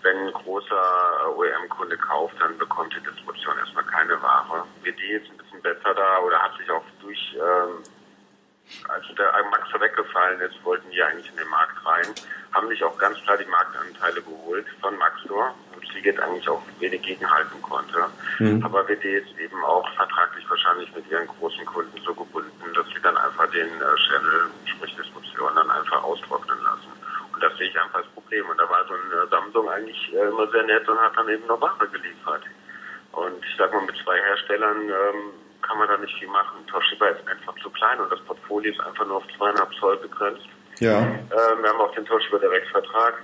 Wenn ein großer äh, OEM-Kunde kauft, dann bekommt die Distribution erstmal keine Ware. WD ist ein bisschen besser da oder hat sich auch durch ähm, als der Max weggefallen ist, wollten die eigentlich in den Markt rein. haben sich auch ganz klar die Marktanteile geholt von Maxdor und Seagate eigentlich auch wenig gegenhalten konnte. Mhm. Aber WD ist eben auch vertraglich wahrscheinlich mit ihren großen Kunden so gebunden, dass sie dann einfach den äh, Channel, sprich Distribution, dann einfach austrocknen lassen. Und das sehe ich einfach als Problem. Und da war so ein äh, Samsung eigentlich äh, immer sehr nett und hat dann eben noch Ware geliefert. Und ich sag mal, mit zwei Herstellern ähm, kann man da nicht viel machen. Toshiba ist einfach zu klein und das Portfolio ist einfach nur auf zweieinhalb Zoll begrenzt. Ja. Ähm, wir haben auch den Toshiba Direktvertrag.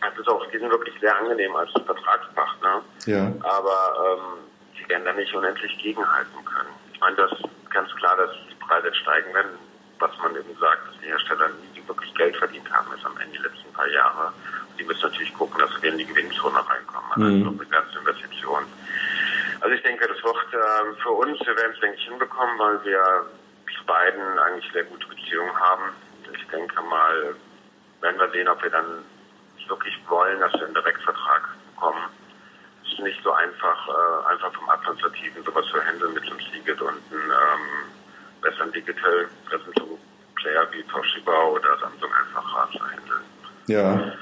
Das ist auch, die sind wirklich sehr angenehm als Vertragspartner. Ja. Aber ähm, die werden da nicht unendlich gegenhalten können. Ich meine, das ist ganz klar, dass die Preise steigen werden. Was man eben sagt, dass die Hersteller nie wirklich Geld verdient haben, ist am Ende die letzten paar Jahre. Die müssen natürlich gucken, dass wir in die Gewinnzone reinkommen. Also mhm. eine ganze Investition. Also ich denke, das wird äh, für uns, wir werden es, denke ich, hinbekommen, weil wir zu beiden eigentlich sehr gute Beziehungen haben. Ich denke mal, werden wir sehen, ob wir dann wirklich wollen, dass wir einen Direktvertrag bekommen. Es ist nicht so einfach, äh, einfach vom Administrativen sowas zu handeln mit einem Seagate und einem ähm, Western Digital. Das sind so Player wie Toshiba oder Samsung einfacher zu handeln. Ja.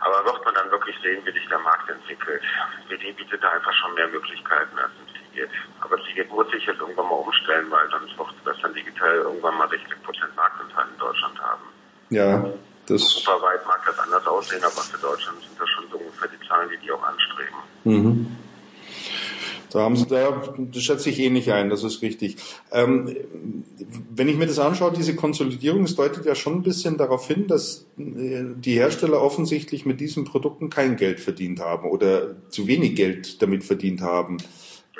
Aber wird man dann wirklich sehen, wie sich der Markt entwickelt. WD bietet da einfach schon mehr Möglichkeiten als ein Seagate. Aber Seagate muss sich jetzt irgendwann mal umstellen, weil sonst wird Western Digital irgendwann mal 60% Marktanteil in Deutschland haben. Ja, das. Europaweit mag das anders aussehen, aber für Deutschland sind das schon so ungefähr die Zahlen, die die auch anstreben. Mhm. Da haben Sie, da das schätze ich eh nicht ein, das ist richtig. Ähm, wenn ich mir das anschaue, diese Konsolidierung, es deutet ja schon ein bisschen darauf hin, dass äh, die Hersteller offensichtlich mit diesen Produkten kein Geld verdient haben oder zu wenig Geld damit verdient haben.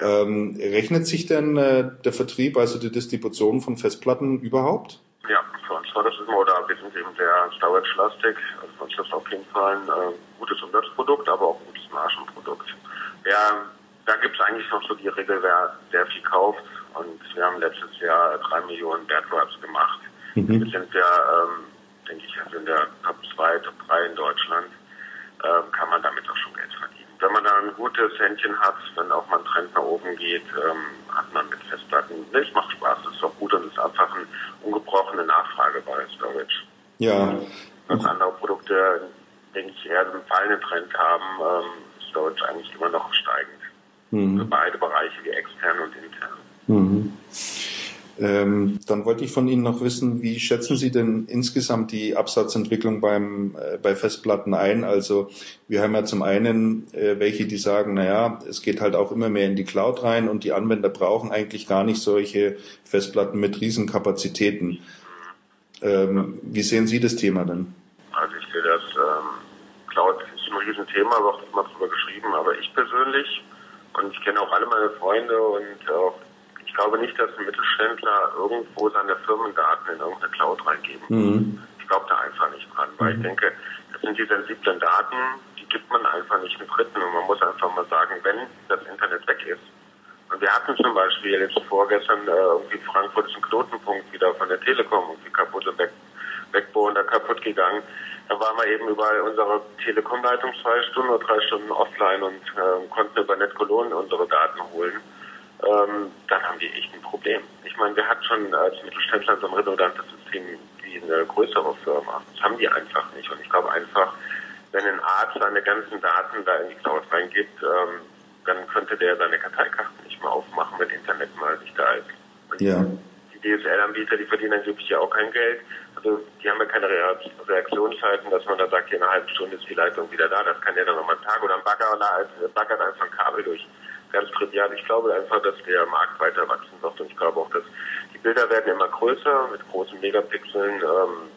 Ähm, rechnet sich denn äh, der Vertrieb, also die Distribution von Festplatten überhaupt? Ja, für uns war das immer, oder wir sind eben sehr storage-lastig. Also für uns ist das auf jeden Fall ein äh, gutes Umsatzprodukt, aber auch ein gutes Margenprodukt. Ja, da gibt es eigentlich noch so die Regel, wer sehr viel kauft. Und wir haben letztes Jahr drei Millionen Wertwraps gemacht. Mhm. Wir sind ja, ähm, denke ich, also in der Top 2, Top 3 in Deutschland, ähm, kann man damit auch schon Geld verdienen. Wenn man da ein gutes Händchen hat, wenn auch mal ein Trend nach oben geht, ähm, hat man mit Festplatten, ne, es macht Spaß, es ist auch gut und es ist einfach eine ungebrochene Nachfrage bei Storage. Ja. Dass andere Produkte, denke ich, eher einen fallenden Trend haben, ähm, Storage eigentlich immer noch steigend. Mhm. Für beide Bereiche, wie extern und intern. Mhm. Ähm, dann wollte ich von Ihnen noch wissen, wie schätzen Sie denn insgesamt die Absatzentwicklung beim, äh, bei Festplatten ein? Also wir haben ja zum einen äh, welche, die sagen, naja, es geht halt auch immer mehr in die Cloud rein und die Anwender brauchen eigentlich gar nicht solche Festplatten mit Riesenkapazitäten. Ähm, wie sehen Sie das Thema denn? Also ich sehe das, ähm, Cloud ist ein Riesenthema, wird immer drüber geschrieben, aber ich persönlich und ich kenne auch alle meine Freunde und auch, glaube nicht, dass ein Mittelständler irgendwo seine Firmendaten in irgendeine Cloud reingeben. Mhm. Ich glaube da einfach nicht dran, weil ich denke, das sind die sensiblen Daten, die gibt man einfach nicht mit Dritten und man muss einfach mal sagen, wenn das Internet weg ist. Und wir hatten zum Beispiel jetzt vorgestern äh, irgendwie Frankfurt ist ein Knotenpunkt wieder von der Telekom irgendwie kaputt und weg, Backbone da kaputt gegangen. Da waren wir eben über unsere Telekom-Leitung zwei Stunden oder drei Stunden offline und äh, konnten über NetCologne unsere Daten holen. Ähm, dann haben die echt ein Problem. Ich meine, wir hatten schon als Mittelständler so ein redundantes System wie eine größere Firma. Das haben die einfach nicht. Und ich glaube einfach, wenn ein Arzt seine ganzen Daten da in die Cloud reingibt, ähm, dann könnte der seine Karteikarten nicht mehr aufmachen, wenn Internet mal nicht da ist. Und ja. Die DSL-Anbieter, die verdienen angeblich ja auch kein Geld. Also die haben ja keine Reaktionszeiten, dass man da sagt, hier in einer halben Stunde ist die Leitung wieder da. Das kann ja dann nochmal einen Tag oder ein Bagger oder als baggert einfach ein Kabel durch. Ganz trivial. Ich glaube einfach, dass der Markt weiter wachsen wird und ich glaube auch, dass die Bilder werden immer größer mit großen Megapixeln. Ähm,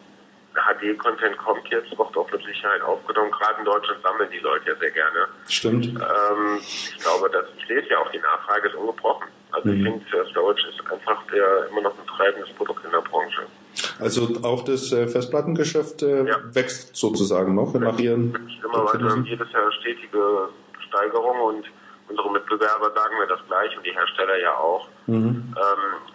HD-Content kommt jetzt, wird auch mit Sicherheit aufgenommen. Gerade in Deutschland sammeln die Leute ja sehr gerne. Stimmt. Ähm, ich glaube, dass ich lese ja auch die Nachfrage ist ungebrochen. Also mhm. ich finde, Storage ist einfach der immer noch ein treibendes Produkt in der Branche. Also auch das äh, Festplattengeschäft äh, ja. wächst sozusagen noch nach ihren. Wächst immer weiter. Jedes Jahr stetige Steigerung und unsere Mitbewerber sagen mir das gleich und die Hersteller ja auch. Mhm. Ähm,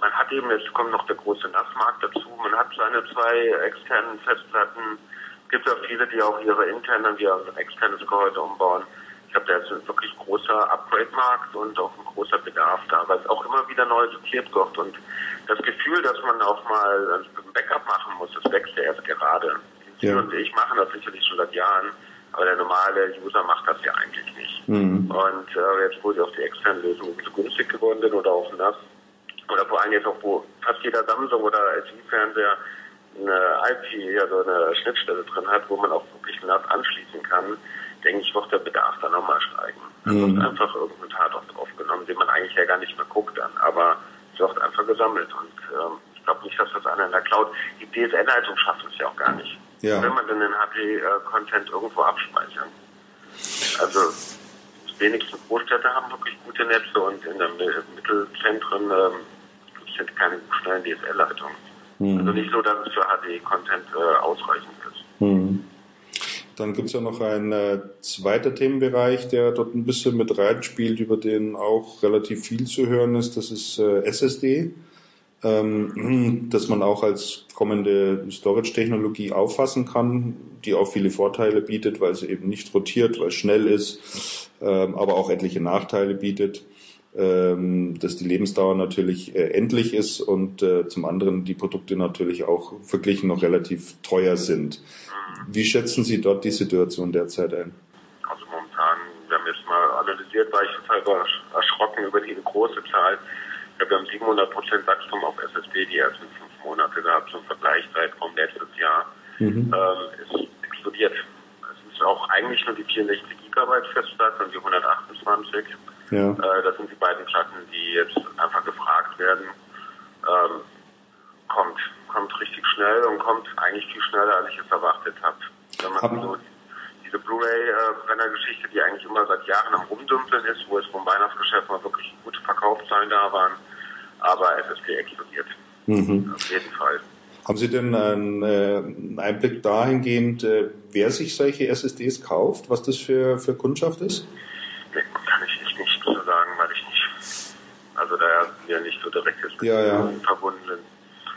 man hat eben, jetzt kommt noch der große Nassmarkt dazu, man hat seine zwei externen Festplatten. Es gibt ja viele, die auch ihre internen wie ein externes Gehäuse umbauen. Ich glaube, da ist ein wirklich großer Upgrade-Markt und auch ein großer Bedarf da, weil es auch immer wieder neu sortiert wird. Und das Gefühl, dass man auch mal ein Backup machen muss, das wächst ja erst gerade. Sie Ja. und ich machen das sicherlich schon seit Jahren, aber der normale User macht das ja eigentlich nicht. Mhm. Und äh, jetzt, wo sie auf die externen Lösungen so günstig geworden sind oder auf NAS, oder vor allem jetzt auch, wo fast jeder Samsung oder LG-Fernseher eine IP, also eine Schnittstelle drin hat, wo man auch wirklich NAS anschließen kann, denke ich, wird der Bedarf dann nochmal steigen. Es Mhm. wird einfach irgendein Tatort draufgenommen, den man eigentlich ja gar nicht mehr guckt dann, aber es wird einfach gesammelt und ähm, ich glaube nicht, dass das einer in der Cloud, die DSL-Leitung schafft es ja auch gar nicht. Ja. Wenn man denn den HD-Content irgendwo abspeichern. Also die wenigsten Großstädte haben wirklich gute Netze und in den Mittelzentren ähm, sind keine schnellen DSL-Leitungen. Also nicht so, dass es für HD-Content äh, ausreichend ist. Mhm. Dann gibt es ja noch einen äh, zweiter Themenbereich, der dort ein bisschen mit reinspielt, über den auch relativ viel zu hören ist. Das ist äh, SSD, ähm, [clears throat] dass man auch als kommende Storage-Technologie auffassen kann, die auch viele Vorteile bietet, weil sie eben nicht rotiert, weil es schnell ist, ähm, aber auch etliche Nachteile bietet. Ähm, dass die Lebensdauer natürlich äh, endlich ist und äh, zum anderen die Produkte natürlich auch verglichen noch relativ teuer sind. Wie schätzen Sie dort die Situation derzeit ein? Also momentan, wir haben jetzt mal analysiert, war ich total ersch- erschrocken über die große Zahl. Wir haben 700 Prozent Wachstum auf SSD die ersten fünf Monate gehabt zum Vergleichszeitraum letztes Jahr. Ähm, ist explodiert. Es ist auch eigentlich nur die 64 Gigabyte Festplatte und die 128. Ja. Äh, das sind die beiden Platten, die jetzt einfach gefragt werden. Ähm, kommt, kommt richtig schnell und kommt eigentlich viel schneller, als ich es erwartet habe. Wenn man Haben- so diese Blu-ray-Brenner-Geschichte, die eigentlich immer seit Jahren am Rumdümpeln ist, wo es vom Weihnachtsgeschäft mal wirklich gute Verkaufszahlen da waren, aber SSD explodiert. Mhm. Auf jeden Fall. Haben Sie denn einen, äh, Einblick dahingehend, äh, wer sich solche SSDs kauft, was das für, für Kundschaft ist? Nee, kann ich echt nicht so sagen, weil ich nicht, also da wir nicht so direkt jetzt mit Ja, ja. Verbunden sind.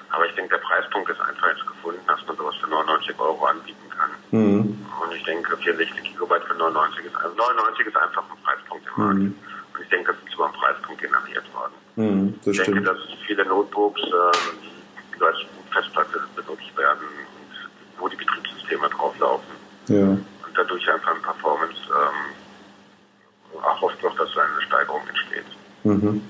Aber ich denke, der Preispunkt ist einfach jetzt gefunden, dass man sowas für 99 Euro anbieten kann. Mhm. Und ich denke, 64 Gigabyte für 99 ist, also 99 ist einfach ein Preispunkt im Markt. Mhm. Und ich denke, das ist über einen Preispunkt generiert worden. Mhm, das ich denke, stimmt. dass viele Notebooks, ähm, als Festplatte benutzt werden wo die Betriebssysteme drauflaufen Ja. und dadurch einfach ein Performance ähm, auch oft noch, dass eine Steigerung entsteht. Mhm.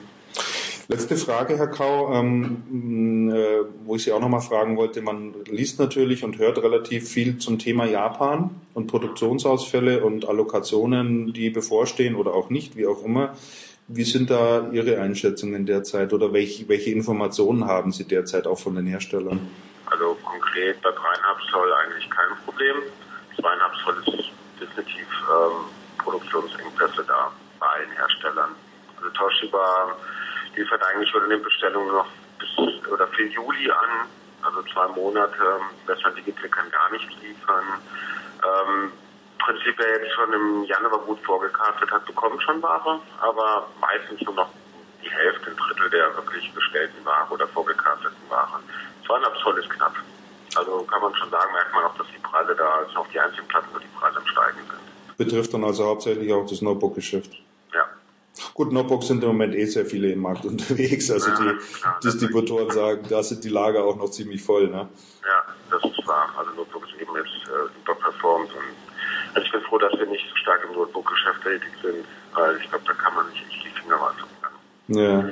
Letzte Frage, Herr Kau, ähm, äh, wo ich Sie auch nochmal fragen wollte. Man liest natürlich und hört relativ viel zum Thema Japan und Produktionsausfälle und Allokationen, die bevorstehen oder auch nicht, wie auch immer. Wie sind da Ihre Einschätzungen derzeit oder welche, welche Informationen haben Sie derzeit auch von den Herstellern? Also konkret bei dreieinhalb Zoll eigentlich kein Problem. Zweieinhalb Zoll ist definitiv ähm, Produktionsengpässe da bei allen Herstellern. Also Toshiba liefert eigentlich oder nimmt Bestellungen noch bis oder für Juli an, also zwei Monate. Western Digital kann gar nicht liefern. Ähm, Prinzip wer jetzt schon im Januar gut vorgekartet hat, bekommt schon Ware, aber meistens nur noch die Hälfte, ein Drittel der wirklich bestellten Ware oder vorgekarteten Ware. Zweieinhalb Zoll ist knapp. Also kann man schon sagen, merkt man auch, dass die Preise da, also auf die einzigen Platten, wo die Preise am Steigen sind. Betrifft dann also hauptsächlich auch das Notebook-Geschäft. Ja. Gut, Notebooks sind im Moment eh sehr viele im Markt [laughs] unterwegs. Also Ja, die klar, Distributoren sagen, da sind die Lager auch noch ziemlich voll. Ne? Ja, das ist wahr. Also Notebooks sind eben jetzt äh, überperformt und also ich bin froh, dass wir nicht so stark im Notebook-Geschäft tätig sind, weil ich glaube, da kann man nicht echt die Finger was zucken. Ja.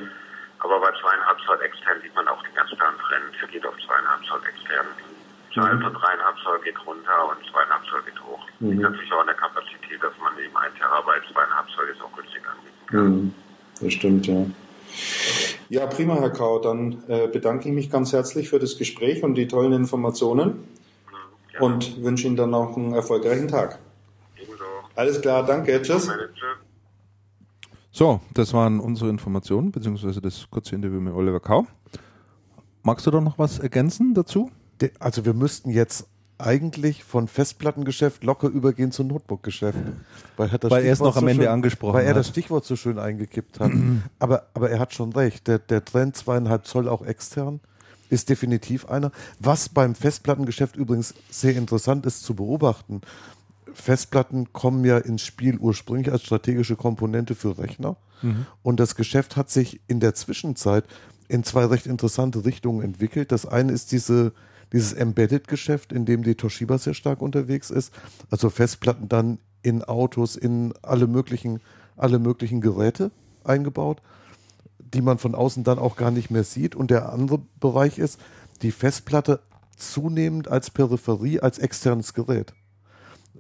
Aber bei zweieinhalb Zoll extern sieht man auch den ganz klaren Trend. Er geht auf zweieinhalb Zoll extern. Zahl von dreieinhalb Zoll geht runter und zweieinhalb Zoll geht hoch. Liegt natürlich auch an der Kapazität, dass man eben ein Terabyte zweieinhalb Zoll jetzt auch günstig anbieten kann. Mhm. Das stimmt, ja. Ja, prima, Herr Kau. Dann äh, bedanke ich mich ganz herzlich für das Gespräch und die tollen Informationen Ja, und wünsche Ihnen dann noch einen erfolgreichen Tag. Alles klar, danke, tschüss. So, das waren unsere Informationen, beziehungsweise das kurze Interview mit Oliver Kau. Magst du da noch was ergänzen dazu? De- Also wir müssten jetzt eigentlich von Festplattengeschäft locker übergehen zum Notebookgeschäft. Weil, er das Weil er es Stichwort noch am Ende schön, angesprochen Weil er hat. das Stichwort so schön eingekippt hat. [clears throat] aber, aber er hat schon recht. Der, der Trend zweieinhalb Zoll auch extern ist definitiv einer. Was beim Festplattengeschäft übrigens sehr interessant ist zu beobachten. Festplatten kommen ja ins Spiel ursprünglich als strategische Komponente für Rechner. Und das Geschäft hat sich in der Zwischenzeit in zwei recht interessante Richtungen entwickelt. Das eine ist diese, dieses Embedded-Geschäft, in dem die Toshiba sehr stark unterwegs ist. Also Festplatten dann in Autos, in alle möglichen, alle möglichen Geräte eingebaut, die man von außen dann auch gar nicht mehr sieht. Und der andere Bereich ist, die Festplatte zunehmend als Peripherie, als externes Gerät.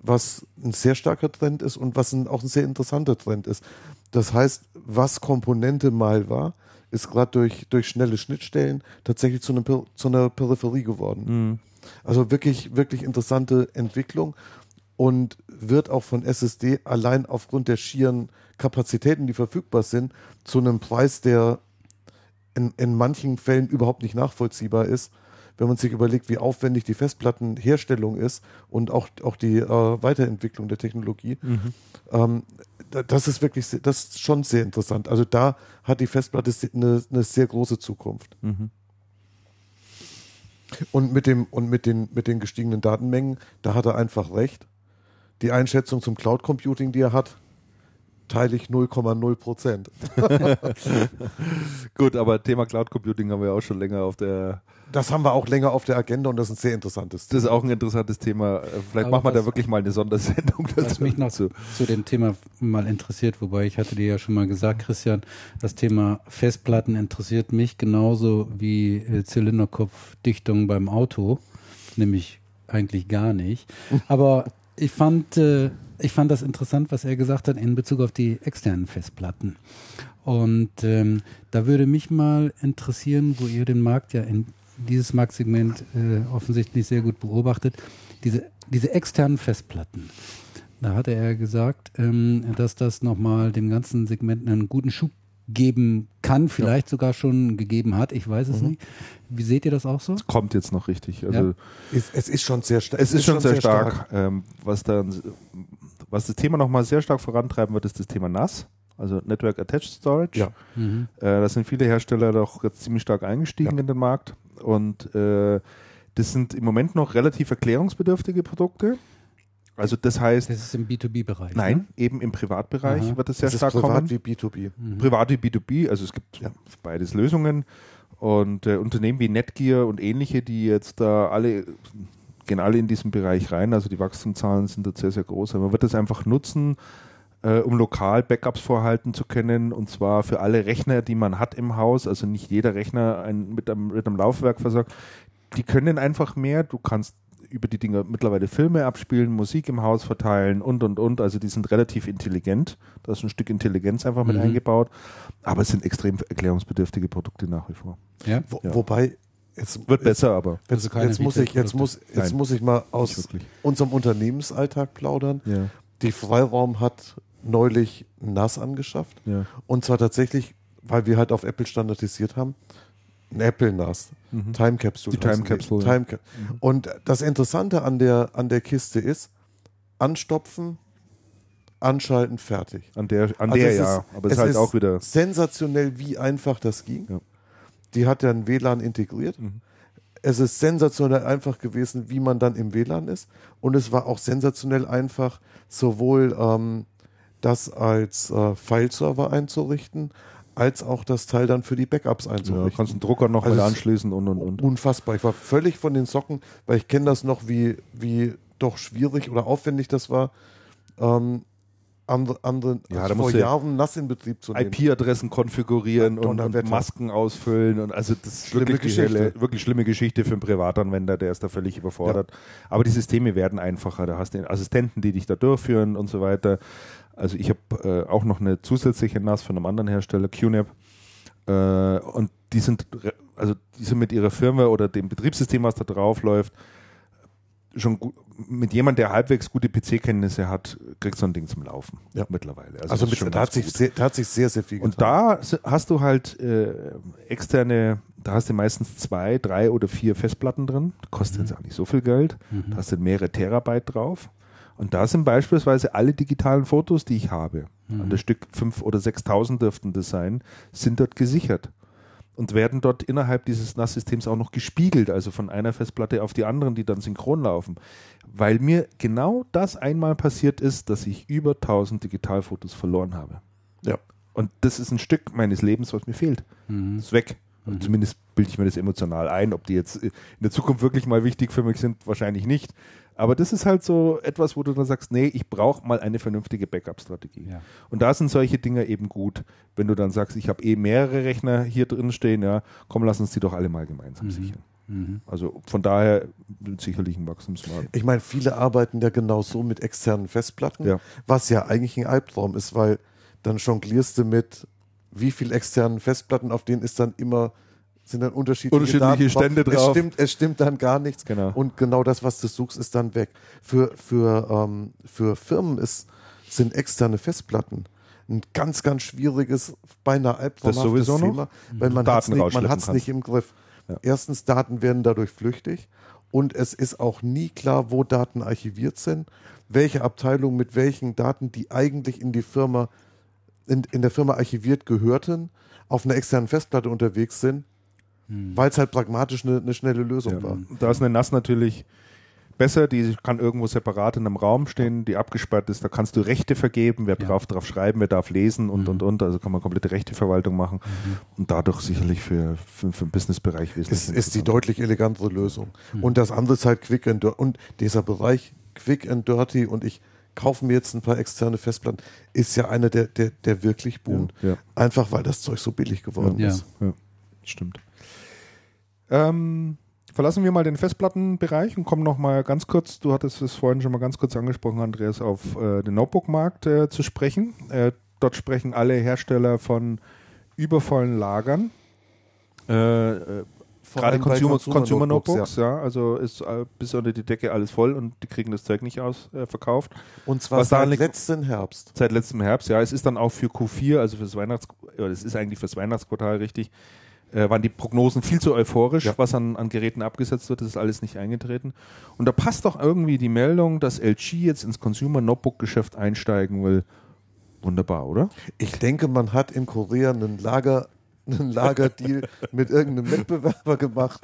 Was ein sehr starker Trend ist und was ein, auch ein sehr interessanter Trend ist. Das heißt, was Komponente mal war, ist gerade durch, durch schnelle Schnittstellen tatsächlich zu, einem, zu einer Peripherie geworden. Also wirklich, wirklich interessante Entwicklung und wird auch von SSD allein aufgrund der schieren Kapazitäten, die verfügbar sind, zu einem Preis, der in, in manchen Fällen überhaupt nicht nachvollziehbar ist, wenn man sich überlegt, wie aufwendig die Festplattenherstellung ist und auch, auch die äh, Weiterentwicklung der Technologie. Ähm, da- das ist wirklich, das ist schon sehr interessant. Also da hat die Festplatte eine, eine sehr große Zukunft. Und mit dem und mit den mit den gestiegenen Datenmengen, da hat er einfach recht. Die Einschätzung zum Cloud Computing, die er hat, teile ich 0,0 Prozent. [laughs] Gut, aber Thema Cloud Computing haben wir auch schon länger auf der. Das haben wir auch länger auf der Agenda und das ist ein sehr interessantes. Das ist auch ein interessantes Thema. Vielleicht Aber machen wir da wirklich mal eine Sondersendung dazu. Was mich noch zu, zu dem Thema mal interessiert, wobei ich hatte dir ja schon mal gesagt, Christian, das Thema Festplatten interessiert mich genauso wie äh, Zylinderkopfdichtung beim Auto, nämlich eigentlich gar nicht. Aber ich fand, äh, ich fand das interessant, was er gesagt hat in Bezug auf die externen Festplatten. Und ähm, da würde mich mal interessieren, wo ihr den Markt ja in dieses Marktsegment äh, offensichtlich sehr gut beobachtet, diese, diese externen Festplatten. Da hatte er gesagt, ähm, dass das nochmal dem ganzen Segment einen guten Schub geben kann, vielleicht sogar schon gegeben hat. Ich weiß es nicht. Wie seht ihr das auch so? Kommt jetzt noch richtig. Also Ja. Es, es ist schon sehr stark. es ist schon sehr stark. Ähm, was, dann, was das Thema nochmal sehr stark vorantreiben wird, ist das Thema NAS, also Network Attached Storage. Ja. Mhm. Äh, da sind viele Hersteller doch jetzt ziemlich stark eingestiegen in den Markt. Und äh, das sind im Moment noch relativ erklärungsbedürftige Produkte. Also das heißt, Das ist im B2B-Bereich. nein, Ne? eben im Privatbereich Aha. wird es sehr Das ist stark privat kommen. wie B2B. Privat wie B2B, also es gibt beides Lösungen. Und äh, Unternehmen wie Netgear und ähnliche, die jetzt da alle, gehen alle in diesen Bereich rein, also die Wachstumszahlen sind dort sehr, sehr groß. Aber man wird das einfach nutzen, äh, um lokal Backups vorhalten zu können und zwar für alle Rechner, die man hat im Haus, also nicht jeder Rechner ein, mit, einem, mit einem Laufwerk versorgt. Die können einfach mehr, du kannst über die Dinger mittlerweile Filme abspielen, Musik im Haus verteilen und und und. Also die sind relativ intelligent. Da ist ein Stück Intelligenz einfach mit Mhm. eingebaut. Aber es sind extrem erklärungsbedürftige Produkte nach wie vor. Ja. Wo, Ja. Wobei, jetzt, Wird besser, aber jetzt, keine jetzt, muss ich, jetzt, muss, jetzt Nein. muss ich mal aus unserem Unternehmensalltag plaudern. Ja, Die Freiraum hat neulich NAS angeschafft. ja. Und zwar tatsächlich, weil wir halt auf Apple standardisiert haben, Apple NAS. Time Capsule. Mhm. Die Time Capsule. Time Ca Und das Interessante an der, an der Kiste ist, anstopfen, anschalten, fertig. An der, an Also der ja. ist- aber es ist halt auch wieder. sensationell, wie einfach das ging. Ja. Die hat ja ein WLAN integriert. Mhm. Es ist sensationell einfach gewesen, wie man dann im WLAN ist. Und es war auch sensationell einfach, sowohl ähm, das als äh, File-Server einzurichten, als auch das Teil dann für die Backups Ja, einzurichten. kannst einen Drucker noch Also es- anschließen und und und. Unfassbar. Ich war völlig von den Socken, weil ich kenne das noch, wie, wie doch schwierig oder aufwendig das war, ähm, andere, andere Ja, also da vor Jahren nass in Betrieb zu nehmen. IP-Adressen konfigurieren Ja, und, und. Masken ausfüllen und also das ist Schlimme wirklich, Geschichte. Wirklich schlimme Geschichte für einen Privatanwender, der ist da völlig überfordert. Aber die Systeme werden einfacher, da hast du den Assistenten, die dich da durchführen und so weiter. Also ich habe äh, auch noch eine zusätzliche NAS von einem anderen Hersteller, QNAP, äh, und die sind also die sind mit ihrer Firma oder dem Betriebssystem, was da drauf läuft, schon gut, mit jemand, der halbwegs gute PC-Kenntnisse hat, kriegt so ein Ding zum Laufen Ja. mittlerweile. Also, ist mit, da, hat sich sehr, da hat sich sehr, sehr viel getan. Und da hast du halt äh, externe, da hast du meistens zwei, drei oder vier Festplatten drin. Kostet jetzt auch nicht so viel Geld. Da hast du mehrere Terabyte drauf. Und da sind beispielsweise alle digitalen Fotos, die ich habe, an das Stück fünf oder 6.000 dürften das sein, sind dort gesichert und werden dort innerhalb dieses NAS-Systems auch noch gespiegelt, also von einer Festplatte auf die anderen, die dann synchron laufen. Weil mir genau das einmal passiert ist, dass ich über 1000 Digitalfotos verloren habe. ja. Und das ist ein Stück meines Lebens, was mir fehlt. Mhm. Ist weg. Also Zumindest bilde ich mir das emotional ein. Ob die jetzt in der Zukunft wirklich mal wichtig für mich sind, wahrscheinlich nicht. Aber das ist halt so etwas, wo du dann sagst, nee, ich brauche mal eine vernünftige Backup-Strategie. Ja. Und da sind solche Dinge eben gut, wenn du dann sagst, ich habe eh mehrere Rechner hier drin stehen, ja, komm, lass uns die doch alle mal gemeinsam sichern. Also von daher sicherlich ein Wachstumsmarkt. Ich meine, viele arbeiten ja genau so mit externen Festplatten, Ja. was ja eigentlich ein Albtraum ist, weil dann jonglierst du mit wie viel externen Festplatten, auf denen ist dann immer sind dann unterschiedliche, Unterschiedliche Stände Es drauf. stimmt, es stimmt dann gar nichts. Genau. Und genau das, was du suchst, ist dann weg. Für, für, ähm, für Firmen ist, sind externe Festplatten ein ganz, ganz schwieriges, beinahe albtraumhaftes? Thema, weil man Daten hat's nicht, man nicht im Griff. Ja. Erstens, Daten werden dadurch flüchtig und es ist auch nie klar, wo Daten archiviert sind, welche Abteilung mit welchen Daten, die eigentlich in die Firma, in, in der Firma archiviert gehörten, auf einer externen Festplatte unterwegs sind, weil es halt pragmatisch eine, eine schnelle Lösung Ja. war. Da ist eine NAS natürlich besser, die kann irgendwo separat in einem Raum stehen, die abgesperrt ist, da kannst du Rechte vergeben, wer Ja. drauf, drauf schreiben, wer darf lesen und und und, also kann man komplette Rechteverwaltung machen und dadurch sicherlich für, für, für den Businessbereich wesentlich ist, ist die deutlich elegantere Lösung. Und das andere ist halt Quick and Dirty. Und dieser Bereich Quick and Dirty und ich kaufe mir jetzt ein paar externe Festplatten, ist ja einer, der, der, der wirklich boomt. Ja, ja. Einfach weil das Zeug so billig geworden ist. Ja, stimmt. Ähm, verlassen wir mal den Festplattenbereich und kommen noch mal ganz kurz, du hattest es vorhin schon mal ganz kurz angesprochen, Andreas, auf äh, den Notebook-Markt äh, zu sprechen. Äh, dort sprechen alle Hersteller von übervollen Lagern. Äh, äh, Gerade Consumer, Consumer Consumer Notebooks, Notebooks, ja. Also ist äh, bis unter die Decke alles voll und die kriegen das Zeug nicht aus äh. Und zwar Was seit letzten Herbst. Seit letztem Herbst, ja. Es ist dann auch für Q4, also fürs Weihnachts, ja, das ist eigentlich fürs Weihnachtsquartal richtig, äh, waren die Prognosen viel zu euphorisch, Ja. was an, an Geräten abgesetzt wird. Das ist alles nicht eingetreten. Und da passt doch irgendwie die Meldung, dass LG jetzt ins Consumer Notebook Geschäft einsteigen will. Wunderbar, oder? Ich denke, man hat in Korea einen Lager, einen Lagerdeal [laughs] mit irgendeinem Wettbewerber gemacht,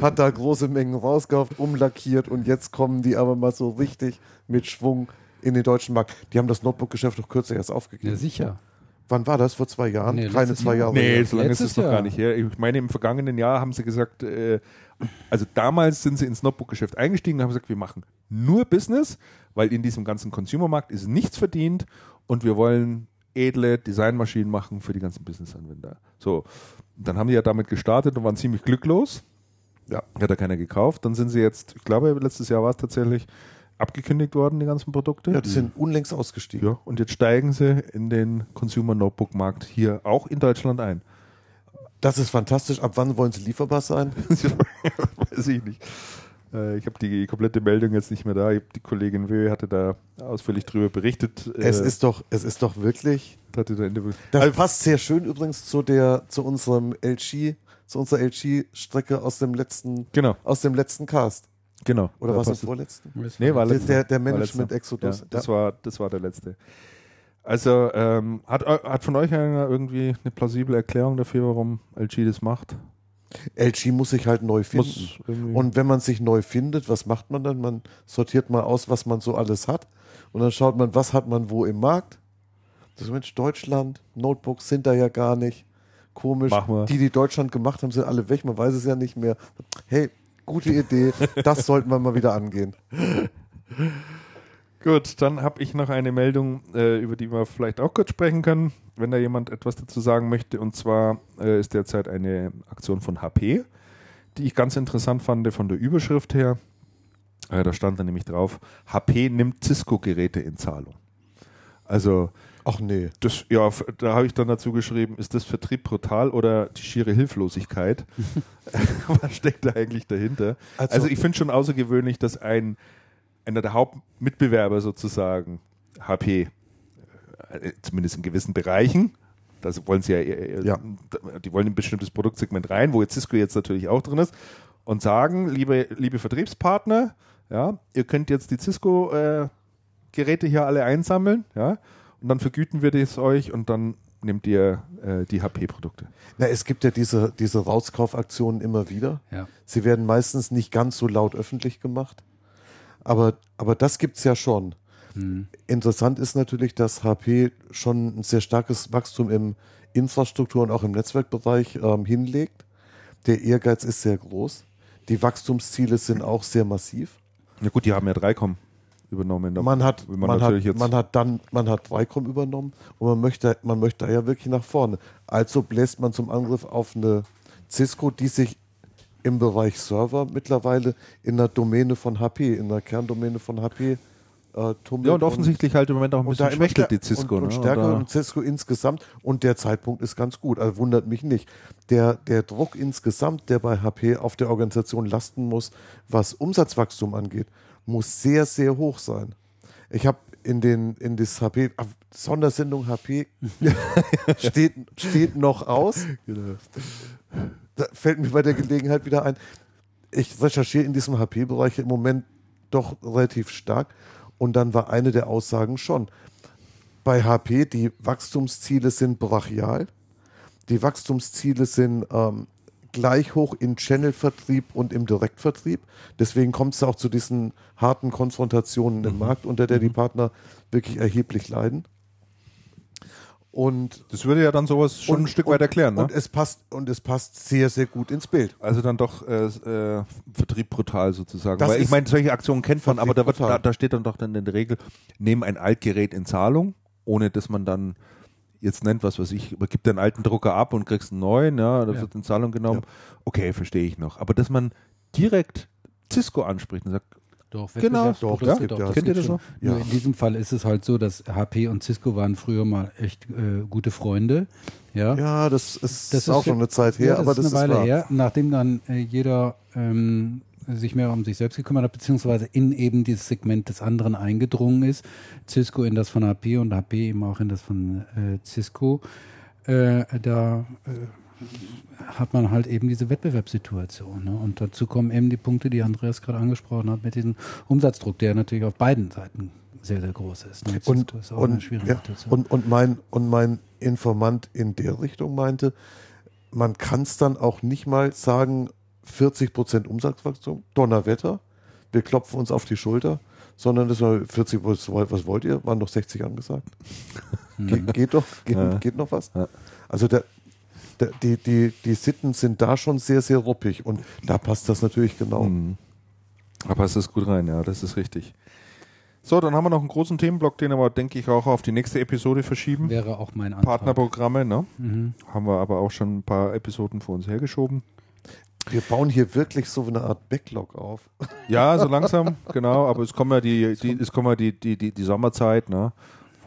hat da große Mengen rausgekauft, umlackiert und jetzt kommen die aber mal so richtig mit Schwung in den deutschen Markt. Die haben das Notebook-Geschäft doch kürzlich erst aufgegeben. Ja, sicher. Wann war das? Vor zwei Jahren? Nee, Keine zwei Jahr. Jahre. Nee, so lange ist es noch Jahr. gar nicht her. Ich meine, im vergangenen Jahr haben sie gesagt, äh, also damals sind sie ins Notebook-Geschäft eingestiegen und haben gesagt, wir machen nur Business, weil in diesem ganzen Consumer-Markt ist nichts verdient und wir wollen edle Designmaschinen machen für die ganzen Business-Anwender. So, dann haben die ja damit gestartet und waren ziemlich glücklos. Ja, hat ja keiner gekauft. Dann sind sie jetzt, ich glaube, letztes Jahr war es tatsächlich abgekündigt worden, die ganzen Produkte. Ja, die sind unlängst ausgestiegen. Ja, und jetzt steigen sie in den Consumer Notebook Markt hier auch in Deutschland ein. Das ist fantastisch. Ab wann wollen sie lieferbar sein? [laughs] Weiß ich nicht. Äh, Ich habe die komplette Meldung jetzt nicht mehr da. Die Kollegin Wö hatte da ausführlich drüber berichtet. Es Äh, ist doch, es ist doch wirklich. hatte da Interview. Das Also, passt sehr schön übrigens zu der, zu unserem LG, zu unserer LG-Strecke aus dem letzten, genau, aus dem letzten Cast. Genau. Oder passt es. vorletzten? Nee, war Der, letzter. der, der War Management letzter. Exodus. Ja, das, war, das war der letzte. Also, ähm, hat, hat von euch einer irgendwie eine plausible Erklärung dafür, warum LG das macht? LG muss sich halt neu finden. Und wenn man sich neu findet, was macht man dann? Man sortiert mal aus, was man so alles hat. Und dann schaut man, was hat man wo im Markt. Das ist Mensch, Deutschland, Notebooks sind da ja gar nicht. Komisch. Die, die Deutschland gemacht haben, sind alle weg. Man weiß es ja nicht mehr. Hey, gute Idee. Das sollten wir mal wieder angehen. Gut, dann habe ich noch eine Meldung, äh, über die wir vielleicht auch kurz sprechen können, wenn da jemand etwas dazu sagen möchte. Und zwar äh, ist derzeit eine Aktion von HP, die ich ganz interessant fand von der Überschrift her. Äh, da stand da nämlich drauf, HP nimmt Cisco-Geräte in Zahlung. Also Ach nee. das, ja, da habe ich dann dazu geschrieben, ist das Vertrieb brutal oder die schiere Hilflosigkeit? [laughs] [laughs] Was steckt da eigentlich dahinter? Also- Also, ich finde schon außergewöhnlich, dass ein einer der Hauptmitbewerber sozusagen, HP, äh, zumindest in gewissen Bereichen, das wollen sie ja, eher- Ja. die wollen in ein bestimmtes Produktsegment rein, wo jetzt Cisco jetzt natürlich auch drin ist, und sagen, liebe, liebe Vertriebspartner, ja, ihr könnt jetzt die Cisco äh, Geräte hier alle einsammeln, ja, und dann vergüten wir das euch und dann nehmt ihr äh, die HP-Produkte. Na, es gibt ja diese, diese Rauskaufaktionen immer wieder. Ja. Sie werden meistens nicht ganz so laut öffentlich gemacht. Aber, aber das gibt es ja schon. Interessant ist natürlich, dass HP schon ein sehr starkes Wachstum im Infrastruktur- und auch im Netzwerkbereich ähm, hinlegt. Der Ehrgeiz ist sehr groß. Die Wachstumsziele sind auch sehr massiv. Ja gut, die haben ja Dreicom übernommen. Da Man hat, man, natürlich hat, man hat dann, man hat Dreicom übernommen und man möchte, man möchte da ja wirklich nach vorne. Also bläst man zum Angriff auf eine Cisco, die sich im Bereich Server mittlerweile in der Domäne von HP, in der Kerndomäne von HP äh, tummelt. ja, und offensichtlich halt im Moment auch ein und bisschen schwächelt die Cisco. und, und ne? stärker und Cisco insgesamt und der Zeitpunkt ist ganz gut, also wundert mich nicht. Der, der Druck insgesamt, der bei HP auf der Organisation lasten muss, was Umsatzwachstum angeht, muss sehr, sehr hoch sein. Ich habe in den in das HP Sondersendung HP [laughs] steht, steht noch aus. Da fällt mir bei der Gelegenheit wieder ein. Ich recherchiere in diesem HP-Bereich im Moment doch relativ stark. Und dann war eine der Aussagen schon, bei HP, die Wachstumsziele sind brachial. Die Wachstumsziele sind ähm, gleich hoch im Channel-Vertrieb und im Direktvertrieb. Deswegen kommt es auch zu diesen harten Konfrontationen im Markt, unter der die Partner wirklich erheblich leiden. Und, Das würde ja dann sowas schon und ein Stück und, weit erklären, ne? Und es passt und es passt sehr, sehr gut ins Bild. Also dann doch äh, äh, Vertrieb brutal sozusagen. Das Weil ich meine, solche Aktionen kennt man, aber da, wird, da, da steht dann doch dann in der Regel, nehmen ein Altgerät in Zahlung, ohne dass man dann jetzt nennt, was weiß ich, gibt den alten Drucker ab und kriegst einen neuen, ja, da Ja. wird in Zahlung genommen. Okay, verstehe ich noch. Aber dass man direkt Cisco anspricht und sagt, Doch, Genau, doch, doch, das das kennt ihr das schon. Nur in diesem Fall ist es halt so, dass HP und Cisco waren früher mal echt äh, gute Freunde. Ja. Ja, das ist, Das ist auch für- schon eine Zeit her, ja, das aber ist das eine Weile ist her, nachdem dann äh, jeder ähm, sich mehr um sich selbst gekümmert hat, beziehungsweise in eben dieses Segment des anderen eingedrungen ist. Cisco in das von HP und HP eben auch in das von äh, Cisco. Äh, da äh, hat man halt eben diese Wettbewerbssituation. Ne? Und dazu kommen eben die Punkte, die Andreas gerade angesprochen hat, mit diesem Umsatzdruck, der natürlich auf beiden Seiten sehr, sehr groß ist. Ne? Und, ist und, ja, und, und, mein, und mein Informant in der Richtung meinte, man kann es dann auch nicht mal sagen, 40% Umsatzwachstum, Donnerwetter, wir klopfen uns auf die Schulter, sondern das war 40, was was wollt ihr? Waren doch 60 angesagt. Ge geht doch, geht, Ja. geht noch was? Ja. Also der, der, die, die, die Sitten sind da schon sehr, sehr ruppig und da passt das natürlich genau. Mhm. Da passt das gut rein, ja, das ist richtig. So, dann haben wir noch einen großen Themenblock, den aber, denke ich, auch auf die nächste Episode verschieben. Wäre auch mein Antrag. Partnerprogramme, ne? Mhm. Haben wir aber auch schon ein paar Episoden vor uns hergeschoben. Wir bauen hier wirklich so eine Art Backlog auf. Ja, so langsam, genau, aber es kommen ja die, die, es kommen ja die, die, die, die Sommerzeit, ne?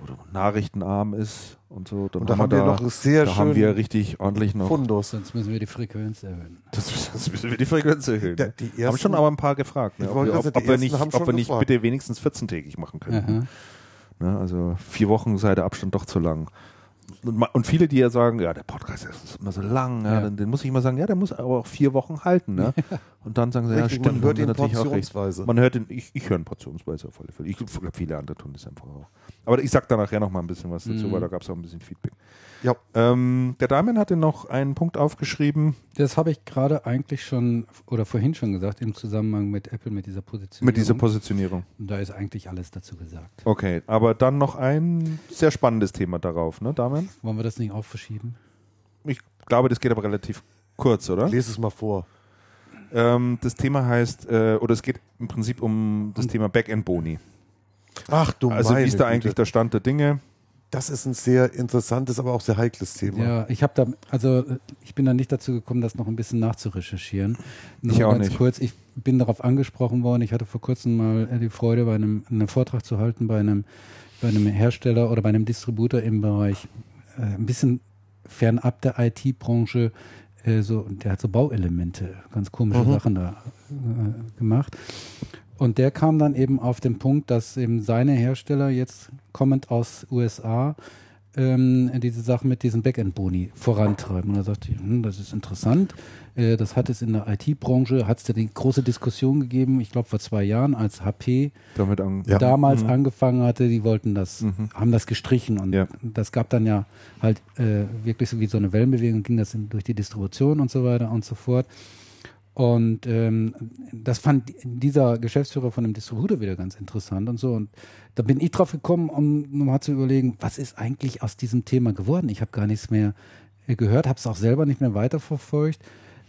Wo nachrichtenarm ist und so. Dann Und da haben wir noch sehr da haben wir schön richtig ordentlich noch. Fundus. Sonst müssen wir die Frequenz erhöhen. [laughs] Das, das müssen wir die Frequenz erhöhen. Der- die haben ersten- schon aber ein paar gefragt, ne? Ich ob, wollte wir, gerade ob, ob die wir nicht, haben ob wir nicht gefragt. bitte wenigstens 14-tägig machen können. Ne? Also vier Wochen sei der Abstand doch zu lang. Und, viele, die ja sagen, ja, der Podcast ist immer so lang, ja, Ja. Dann, dann muss ich immer sagen, ja, der muss aber auch vier Wochen halten. Ne? [laughs] Und dann sagen sie, ja, Richtig, stimmt, man hört ihn natürlich auch recht. portionsweise. Man hört ihn, ich, ich höre ihn portionsweise auf alle Fälle. Ich glaube, viele andere tun das einfach auch. Aber ich sag da nachher noch mal ein bisschen was dazu, Mhm. weil da gab es auch ein bisschen Feedback. Ja. Ähm, der Damian hatte noch einen Punkt aufgeschrieben Das habe ich gerade eigentlich schon oder vorhin schon gesagt im Zusammenhang mit Apple, mit dieser Position. mit dieser Positionierung. Da ist eigentlich alles dazu gesagt. Okay, aber dann noch ein sehr spannendes Thema darauf, ne, Damian? Wollen wir das nicht auch verschieben? Ich glaube, das geht aber relativ kurz, oder? Lese es mal vor. Ähm, das Thema heißt, äh, oder es geht im Prinzip um das Thema Backend-Boni. Ach du Also wie ist da Güte. eigentlich der Stand der Dinge? Das ist ein sehr interessantes, aber auch sehr heikles Thema. Ja, ich habe da, also ich bin da nicht dazu gekommen, das noch ein bisschen nachzurecherchieren. Nur Ich auch ganz nicht. kurz, ich bin darauf angesprochen worden. Ich hatte vor kurzem mal die Freude, bei einem einen Vortrag zu halten bei einem, bei einem Hersteller oder bei einem Distributor im Bereich äh, ein bisschen fernab der IT-Branche. Äh, so, der hat so Bauelemente, ganz komische Mhm. Sachen da äh, gemacht. Und der kam dann eben auf den Punkt, dass eben seine Hersteller jetzt kommend aus USA ähm, diese Sachen mit diesen Backend-Boni vorantreiben. Und da sagte ich, hm, das ist interessant. Äh, das hat es in der IT-Branche, hat es da die große Diskussion gegeben, ich glaube vor zwei Jahren, als HP Damit an, Ja. damals Mhm. angefangen hatte, die wollten das, Mhm. haben das gestrichen und Ja. das gab dann ja halt äh, wirklich so wie so eine Wellenbewegung, ging das in, durch die Distribution und so weiter und so fort. Und ähm, das fand dieser Geschäftsführer von dem Distributor wieder ganz interessant und so. Und da bin ich drauf gekommen, um mal zu überlegen, was ist eigentlich aus diesem Thema geworden? Ich habe gar nichts mehr äh, gehört, habe es auch selber nicht mehr weiterverfolgt.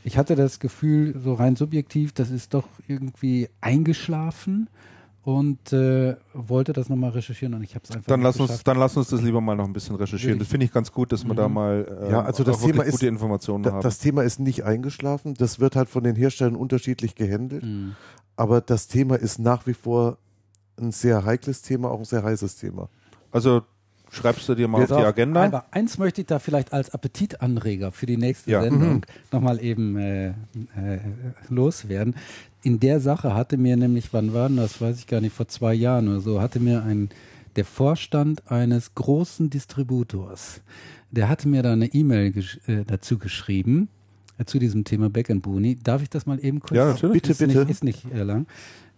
Ich hatte das Gefühl, so rein subjektiv, das ist doch irgendwie eingeschlafen und äh, wollte das nochmal recherchieren und ich habe es einfach Dann lass, uns, geschafft. dann lass uns das lieber mal noch ein bisschen recherchieren. Das finde ich ganz gut, dass wir da mal äh, Ja, also das Thema ist- gute Informationen Da, haben. das Thema ist nicht eingeschlafen. Das wird halt von den Herstellern unterschiedlich gehandelt. Mhm. Aber das Thema ist nach wie vor ein sehr heikles Thema, auch ein sehr heißes Thema. also schreibst du dir mal Pass auf die auf, Agenda. Aber eins möchte ich da vielleicht als Appetitanreger für die nächste Ja. Sendung nochmal eben äh, äh, loswerden. In der Sache hatte mir nämlich, wann war denn das, weiß ich gar nicht, vor zwei Jahren oder so, hatte mir ein, der Vorstand eines großen Distributors, der hatte mir da eine E-Mail gesch äh, dazu geschrieben, äh, zu diesem Thema Back Boonie. Darf ich das mal eben kurz? Ja, natürlich. Bitte, ist bitte. Nicht, ist nicht äh, lang.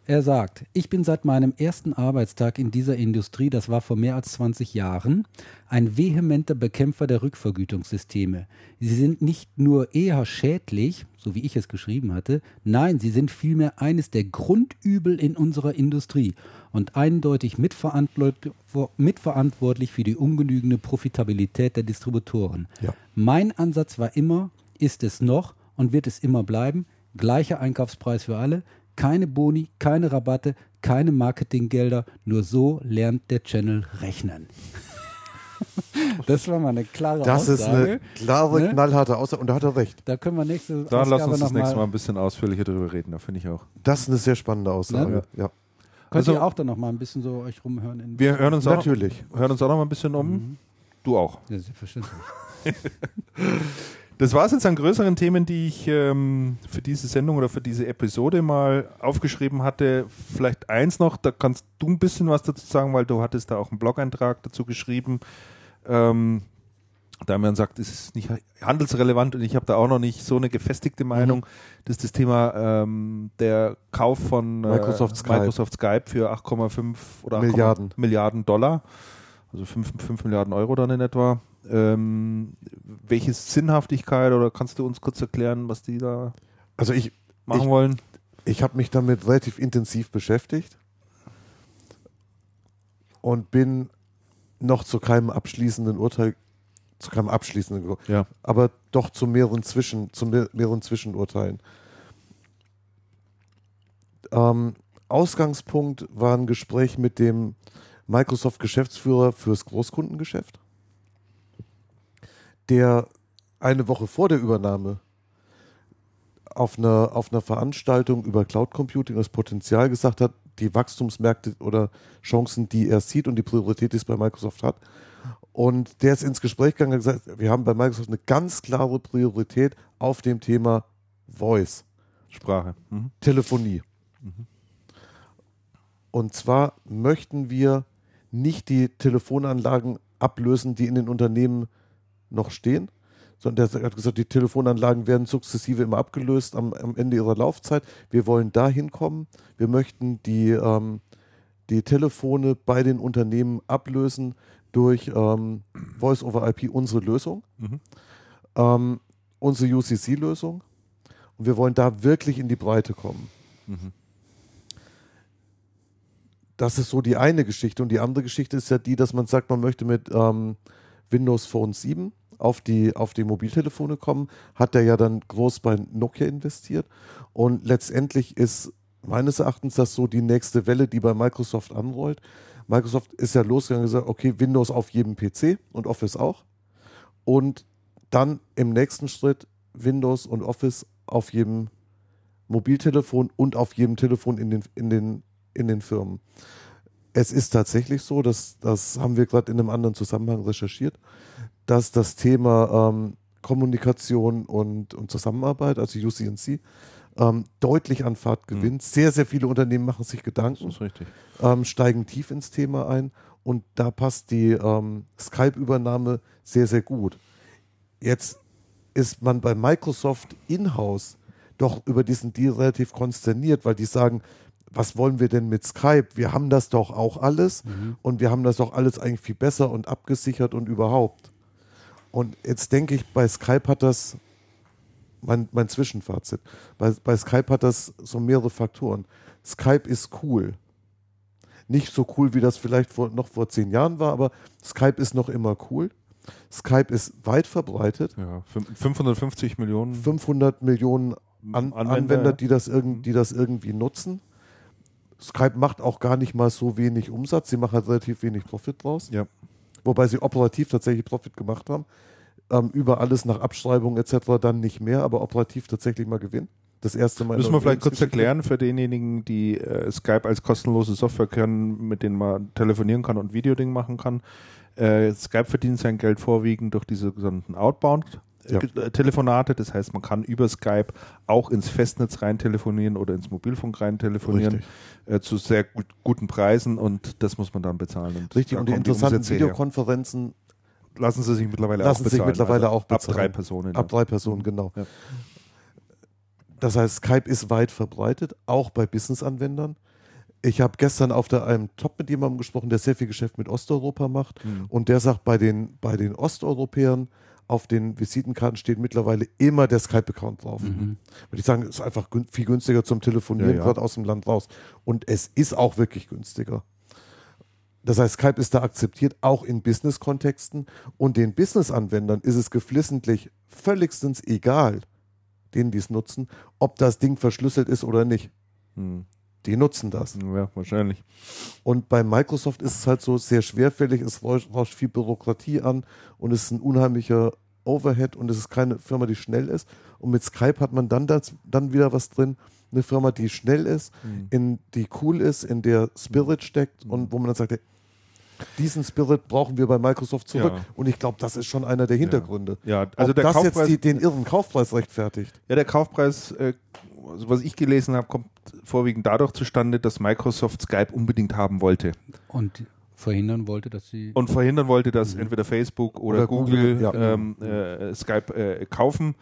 Er sagt, ich bin seit meinem ersten Arbeitstag in dieser Industrie, das war vor mehr als 20 Jahren, ein vehementer Bekämpfer der Rückvergütungssysteme. Sie sind nicht nur eher schädlich, so wie ich es geschrieben hatte, nein, sie sind vielmehr eines der Grundübel in unserer Industrie und eindeutig mitverantwort- mitverantwortlich für die ungenügende Profitabilität der Distributoren. Ja. Mein Ansatz war immer, ist es noch und wird es immer bleiben, gleicher Einkaufspreis für alle, keine Boni, keine Rabatte, keine Marketinggelder, nur so lernt der Channel rechnen. [laughs] Das war mal eine klare Das ist Aussage. eine klare, Ne? knallharte Aussage. Und da hat er recht. Da können wir nächste da lass Ausgabe uns das nächste Mal mal, ein bisschen ausführlicher darüber reden, da finde ich auch. Das ist eine sehr spannende Aussage. Ne? Ja. Könnt Also- ihr auch dann noch mal ein bisschen so euch rumhören? In Wir hören uns, auch, Natürlich. hören uns auch noch mal ein bisschen um. Mhm. Du auch. ja, selbstverständlich. [laughs] Das war es jetzt an größeren Themen, die ich ähm, für diese Sendung oder für diese Episode mal aufgeschrieben hatte. Vielleicht eins noch, da kannst du ein bisschen was dazu sagen, weil du hattest da auch einen Blog-Eintrag dazu geschrieben. Ähm, da man sagt, es ist nicht handelsrelevant und ich habe da auch noch nicht so eine gefestigte Meinung. Das ist das Thema ähm, der Kauf von äh, Microsoft Skype. Microsoft Skype für 8,5 oder 8,5 Milliarden. Milliarden Dollar, also 5, 5 Milliarden Euro dann in etwa. Ähm, welche Sinnhaftigkeit oder kannst du uns kurz erklären, was die da Also ich, machen Ich- wollen? ich habe mich damit relativ intensiv beschäftigt und bin noch zu keinem abschließenden Urteil, zu keinem abschließenden, gekommen, Ja. aber doch zu mehreren, Zwischen, zu mehr, mehreren Zwischenurteilen. Ähm, Ausgangspunkt war ein Gespräch mit dem Microsoft-Geschäftsführer fürs Großkundengeschäft, der eine Woche vor der Übernahme auf einer, auf einer Veranstaltung über Cloud Computing das Potenzial gesagt hat, die Wachstumsmärkte oder Chancen, die er sieht und die Priorität, die es bei Microsoft hat. Und der ist ins Gespräch gegangen und gesagt, wir haben bei Microsoft eine ganz klare Priorität auf dem Thema Voice, Sprache. Mhm. Telefonie. Und zwar möchten wir nicht die Telefonanlagen ablösen, die in den Unternehmen noch stehen, sondern er hat gesagt, die Telefonanlagen werden sukzessive immer abgelöst am, am Ende ihrer Laufzeit. Wir wollen dahin kommen. Wir möchten die, ähm, die Telefone bei den Unternehmen ablösen durch ähm, Voice over IP, unsere Lösung, Mhm. ähm, unsere UCC-Lösung. Und wir wollen da wirklich in die Breite kommen. Mhm. Das ist so die eine Geschichte. Und die andere Geschichte ist ja die, dass man sagt, man möchte mit ähm, Windows Phone 7 auf die, auf die Mobiltelefone kommen. Hat er ja dann groß bei Nokia investiert. Und letztendlich ist meines Erachtens das so die nächste Welle, die bei Microsoft anrollt. Microsoft ist ja losgegangen und gesagt, okay, Windows auf jedem PC und Office auch. Und dann im nächsten Schritt Windows und Office auf jedem Mobiltelefon und auf jedem Telefon in den, in den, in den Firmen. Es ist tatsächlich so, dass das haben wir gerade in einem anderen Zusammenhang recherchiert, dass das Thema ähm, Kommunikation und, und Zusammenarbeit, also UCNC, ähm, deutlich an Fahrt gewinnt. Sehr, sehr viele Unternehmen machen sich Gedanken ähm, steigen tief ins Thema ein und da passt die ähm, Skype-Übernahme sehr, sehr gut. Jetzt ist man bei Microsoft in-house doch über diesen Deal relativ konsterniert, weil die sagen, was wollen wir denn mit Skype? Wir haben das doch auch alles und wir haben das doch alles eigentlich viel besser und abgesichert und überhaupt. Und jetzt denke ich, bei Skype hat das, mein, mein Zwischenfazit, bei, bei Skype hat das so mehrere Faktoren. Skype ist cool nicht so cool, wie das vielleicht vor, noch vor zehn Jahren war, aber Skype ist noch immer cool. Skype ist weit verbreitet. Ja, fün- 550 Millionen 500 Millionen An Anwender, Anwender, die, das irgend, die das irgendwie nutzen. Skype macht auch gar nicht mal so wenig Umsatz. Sie machen halt relativ wenig Profit draus. Ja. Wobei sie operativ tatsächlich Profit gemacht haben. Ähm, über alles nach Abschreibung etc. dann nicht mehr, aber operativ tatsächlich mal Gewinn. Das erste Mal. Müssen wir vielleicht kurz erklären für denjenigen, die äh, Skype als kostenlose Software kennen, mit denen man telefonieren kann und Videoding machen kann. Äh, Skype verdient sein Geld vorwiegend durch diese sogenannten Outbound. Ja. äh, Telefonate, das heißt, man kann über Skype auch ins Festnetz rein telefonieren oder ins Mobilfunk rein telefonieren äh, zu sehr gut, guten Preisen und das muss man dann bezahlen. Und Richtig, und die interessanten her. Videokonferenzen lassen sie sich mittlerweile lassen auch sich bezahlen. mittlerweile also auch bezahlen. Ab drei Personen. Ab drei Personen, genau. Ja. Das heißt, Skype ist weit verbreitet, auch bei Business-Anwendern. Ich habe gestern auf der, einem Top mit jemandem gesprochen, der sehr viel Geschäft mit Osteuropa macht. Mhm. Und der sagt, bei den, bei den Osteuropäern auf den Visitenkarten steht mittlerweile immer der Skype-Account drauf. Mhm. Würde ich sagen, ist einfach gün viel günstiger zum Telefonieren, Ja, ja. gerade aus dem Land raus. Und es ist auch wirklich günstiger. Das heißt, Skype ist da akzeptiert, auch in Business-Kontexten. Und den Business-Anwendern ist es geflissentlich völligstens egal, denen die es nutzen, ob das Ding verschlüsselt ist oder nicht. Hm. Die nutzen das. Ja, wahrscheinlich. Und bei Microsoft ist es halt so sehr schwerfällig, es rauscht viel Bürokratie an und es ist ein unheimlicher Overhead und es ist keine Firma, die schnell ist. Und mit Skype hat man dann, das, dann wieder was drin, eine Firma, die schnell ist, Mhm. in, die cool ist, in der Spirit steckt und wo man dann sagt, hey, diesen Spirit brauchen wir bei Microsoft zurück. Ja. Und ich glaube, das ist schon einer der Hintergründe. Ja, also Ob der das Kaufpreis, jetzt die, den irren Kaufpreis rechtfertigt. ja, der Kaufpreis, äh, also was ich gelesen habe, kommt vorwiegend dadurch zustande, dass Microsoft Skype unbedingt haben wollte Und verhindern wollte, dass sie. und verhindern wollte, dass entweder Facebook oder, Oder Google, Google, ja. ähm, äh, Skype äh, kaufen.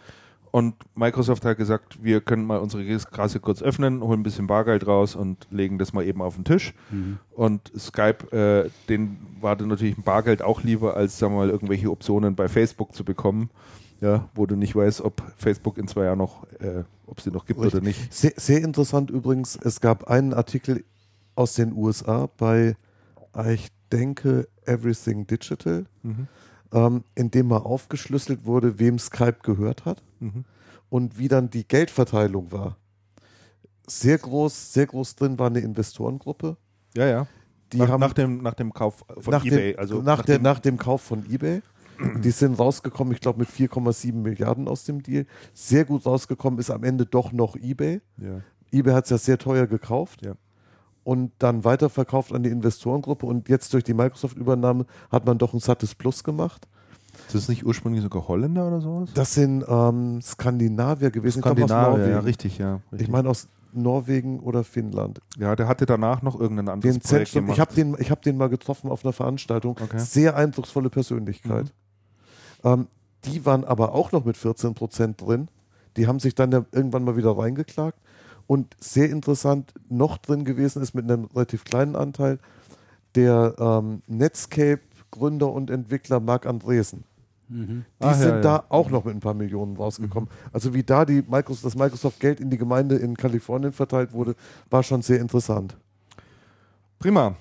Und Microsoft hat gesagt, wir können mal unsere Kasse kurz öffnen, holen ein bisschen Bargeld raus und legen das mal eben auf den Tisch. Mhm. Und Skype, äh, den war dann natürlich ein Bargeld auch lieber, als sagen wir mal irgendwelche Optionen bei Facebook zu bekommen, ja, wo du nicht weißt, ob Facebook in zwei Jahren noch, äh, ob sie noch gibt oder nicht. Sehr, sehr interessant übrigens, es gab einen Artikel aus den USA bei, ich denke, Everything Digital, Mhm. Ähm, in dem mal aufgeschlüsselt wurde, wem Skype gehört hat Mhm. und wie dann die Geldverteilung war. Sehr groß, sehr groß drin war eine Investorengruppe. Ja, ja. Die nach, haben nach, dem, nach dem Kauf von nach eBay. dem, also nach, der, dem- nach dem Kauf von eBay. [clears throat] Die sind rausgekommen, ich glaube, mit 4,7 Milliarden aus dem Deal. Sehr gut rausgekommen ist am Ende doch noch eBay. ja. eBay hat es ja sehr teuer gekauft Ja. Und dann weiterverkauft an die Investorengruppe und jetzt durch die Microsoft-Übernahme hat man doch ein sattes Plus gemacht. Ist das nicht ursprünglich sogar Holländer oder sowas? Das sind ähm, Skandinavier gewesen, Skandinavier, ja, richtig, ja. Richtig. Ich meine aus Norwegen oder Finnland. ja, der hatte danach noch irgendein anderes Den Projekt Zentrum, gemacht. ich habe den, ich hab den mal getroffen auf einer Veranstaltung. Okay. Mhm. Sehr eindrucksvolle Persönlichkeit. Ähm, die waren aber auch noch mit 14 Prozent drin. Die haben sich dann ja irgendwann mal wieder reingeklagt. Und sehr interessant noch drin gewesen ist mit einem relativ kleinen Anteil der ähm, Netscape-Gründer und Entwickler Marc Andresen. Mhm. Die ja, sind ja. da auch noch mit ein paar Millionen rausgekommen. Also wie da die Microsoft, das Microsoft-Geld in die Gemeinde in Kalifornien verteilt wurde, war schon sehr interessant. Prima.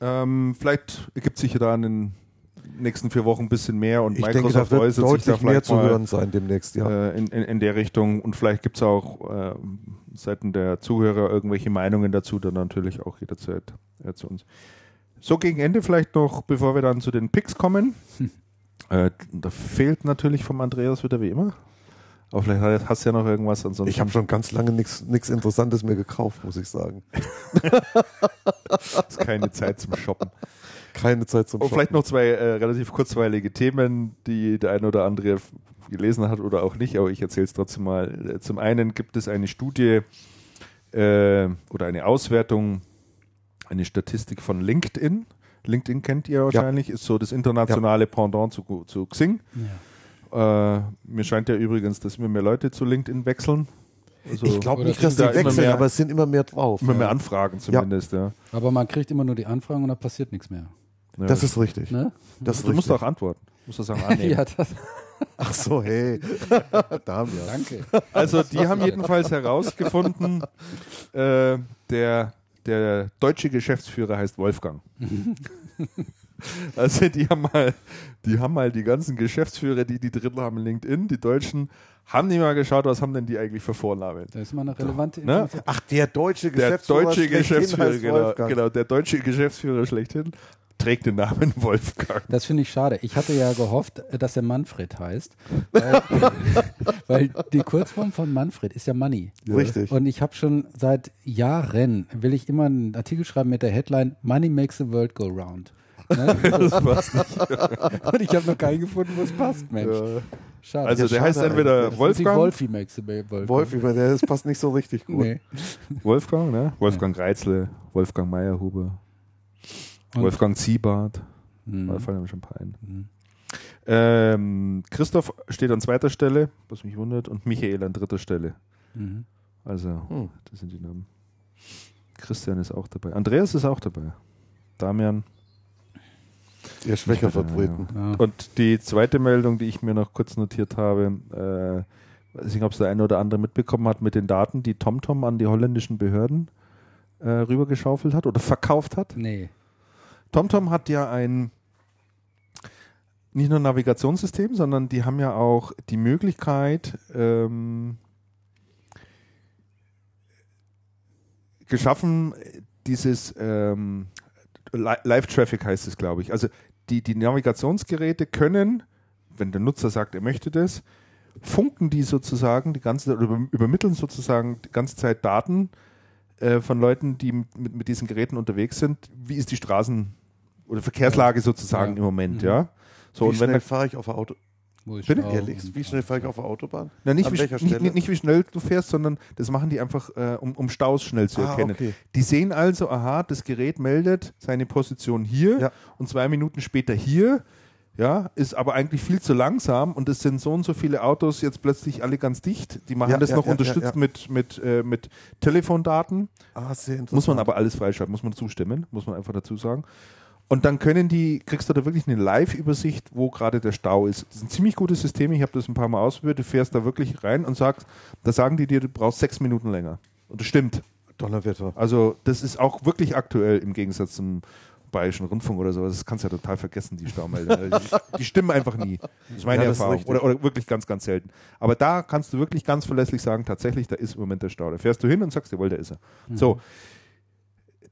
Ähm, vielleicht ergibt sich ja da in den nächsten vier Wochen ein bisschen mehr und Ich denke, Microsoft da wird äußert sich da deutlich mehr vielleicht zu hören sein demnächst, ja. äh, in, in, in der Richtung und vielleicht gibt es auch äh, seiten der Zuhörer irgendwelche Meinungen dazu, dann natürlich auch jederzeit äh, zu uns. So gegen Ende vielleicht noch, bevor wir dann zu den Picks kommen. [laughs] Äh, da fehlt natürlich vom Andreas wieder wie immer. Aber vielleicht hast du ja noch irgendwas ansonsten. Ich habe schon ganz lange nichts Interessantes mehr gekauft, muss ich sagen. [laughs] ist keine Zeit zum Shoppen. Keine Zeit zum Und Shoppen. vielleicht noch zwei äh, relativ kurzweilige Themen, die der eine oder andere gelesen hat oder auch nicht, aber ich erzähle es trotzdem mal. Zum einen gibt es eine Studie äh, oder eine Auswertung, eine Statistik von LinkedIn. LinkedIn kennt ihr wahrscheinlich, ist so das internationale Pendant zu, zu Xing. Ja. Äh, mir scheint ja übrigens, dass immer mehr Leute zu LinkedIn wechseln. Also ich glaube nicht, dass die da wechseln, mehr- aber es sind immer mehr drauf. immer mehr Anfragen zumindest. Ja. Aber man kriegt immer nur die Anfragen und da passiert nichts mehr. Ja. Das ist richtig. Ne? Das du musst richtig. auch antworten. Du musst das sagen, annehmen. [laughs] ja, das, Ach so, hey. da haben wir. danke. Also die haben jedenfalls herausgefunden, äh, der, der deutsche Geschäftsführer heißt Wolfgang. [laughs] Also die haben mal, die haben mal die ganzen Geschäftsführer, die die drin haben, LinkedIn, die Deutschen, haben die mal geschaut, was haben denn die eigentlich für Vornamen? Da ist mal eine relevante Ne? Information. Ach, der deutsche Der Geschäftsführer. deutsche schlechthin Geschäftsführer, genau, Wolfgang. genau, der deutsche Geschäftsführer schlechthin trägt den Namen [laughs] Wolfgang. Das finde ich schade. Ich hatte ja gehofft, dass er Manfred heißt. Weil, [laughs] weil die Kurzform von Manfred ist ja Money. Richtig. Und ich habe schon seit Jahren, will ich immer einen Artikel schreiben mit der Headline Money makes the world go round. Ne? [laughs] Das passt nicht. Und ich habe noch keinen gefunden, wo es passt, Mensch. Schade. Also Ja, der schade heißt entweder die Wolfgang, Wolfi makes the world go Wolf, über der, das passt nicht so richtig gut. Nee. Wolfgang, ne? Wolfgang Reitzle, Wolfgang Meyerhuber, Und- Wolfgang Ziebart. Mhm. Da fallen mir schon ein paar ein. Ähm, Christoph steht an zweiter Stelle, was mich wundert, und Michael an dritter Stelle. Mhm. Also, Hm. das sind die Namen. Christian ist auch dabei. Andreas ist auch dabei. Damian. Ihr schwächer vertreten. Ja. Und die zweite Meldung, die ich mir noch kurz notiert habe, äh, weiß nicht, ob es der eine oder andere mitbekommen hat, mit den Daten, die TomTom an die holländischen Behörden äh, rübergeschaufelt hat oder verkauft hat. Nee. TomTom hat ja ein nicht nur Navigationssystem, sondern die haben ja auch die Möglichkeit ähm, geschaffen, dieses ähm, Li- Live-Traffic heißt es, glaube ich. Also die, die Navigationsgeräte können, wenn der Nutzer sagt, er möchte das, funken die sozusagen die ganze oder über- übermitteln sozusagen die ganze Zeit Daten äh, von Leuten, die mit, mit diesen Geräten unterwegs sind. Wie ist die Straßen- oder Verkehrslage sozusagen Ja. im Moment, Mhm. ja? So, wie und wenn schnell fahre ich auf der Auto? Bitte? Ehrlich, wie schnell fahre ich auf der Autobahn? na, nicht, An wie, nicht, nicht, nicht wie schnell du fährst, sondern das machen die einfach, äh, um, um Staus schnell zu Ah, erkennen. okay. Die sehen also, aha, das Gerät meldet seine Position hier Ja. und zwei Minuten später hier, ja, ist aber eigentlich viel zu langsam und es sind so und so viele Autos jetzt plötzlich alle ganz dicht. Die machen Ja, das ja, noch ja, unterstützt mit, mit, äh, mit Telefondaten. Ah, sehr interessant. Muss man aber alles freischalten, muss man zustimmen, muss man einfach dazu sagen. Und dann können die, kriegst du da wirklich eine Live-Übersicht, wo gerade der Stau ist. Das sind ziemlich gute Systeme, ich habe das ein paar Mal ausprobiert, du fährst da wirklich rein und sagst, da sagen die dir, du brauchst sechs Minuten länger. Und das stimmt. Donnerwetter. Also das ist auch wirklich aktuell im Gegensatz zum Bayerischen Rundfunk oder sowas. Das kannst du ja total vergessen, die Staumelder. die, die stimmen einfach nie. Das ist meine Ja, ist Erfahrung. richtig. Oder, oder wirklich ganz, ganz selten. Aber da kannst du wirklich ganz verlässlich sagen, tatsächlich, da ist im Moment der Stau. Da fährst du hin und sagst, jawohl, da ist er. So,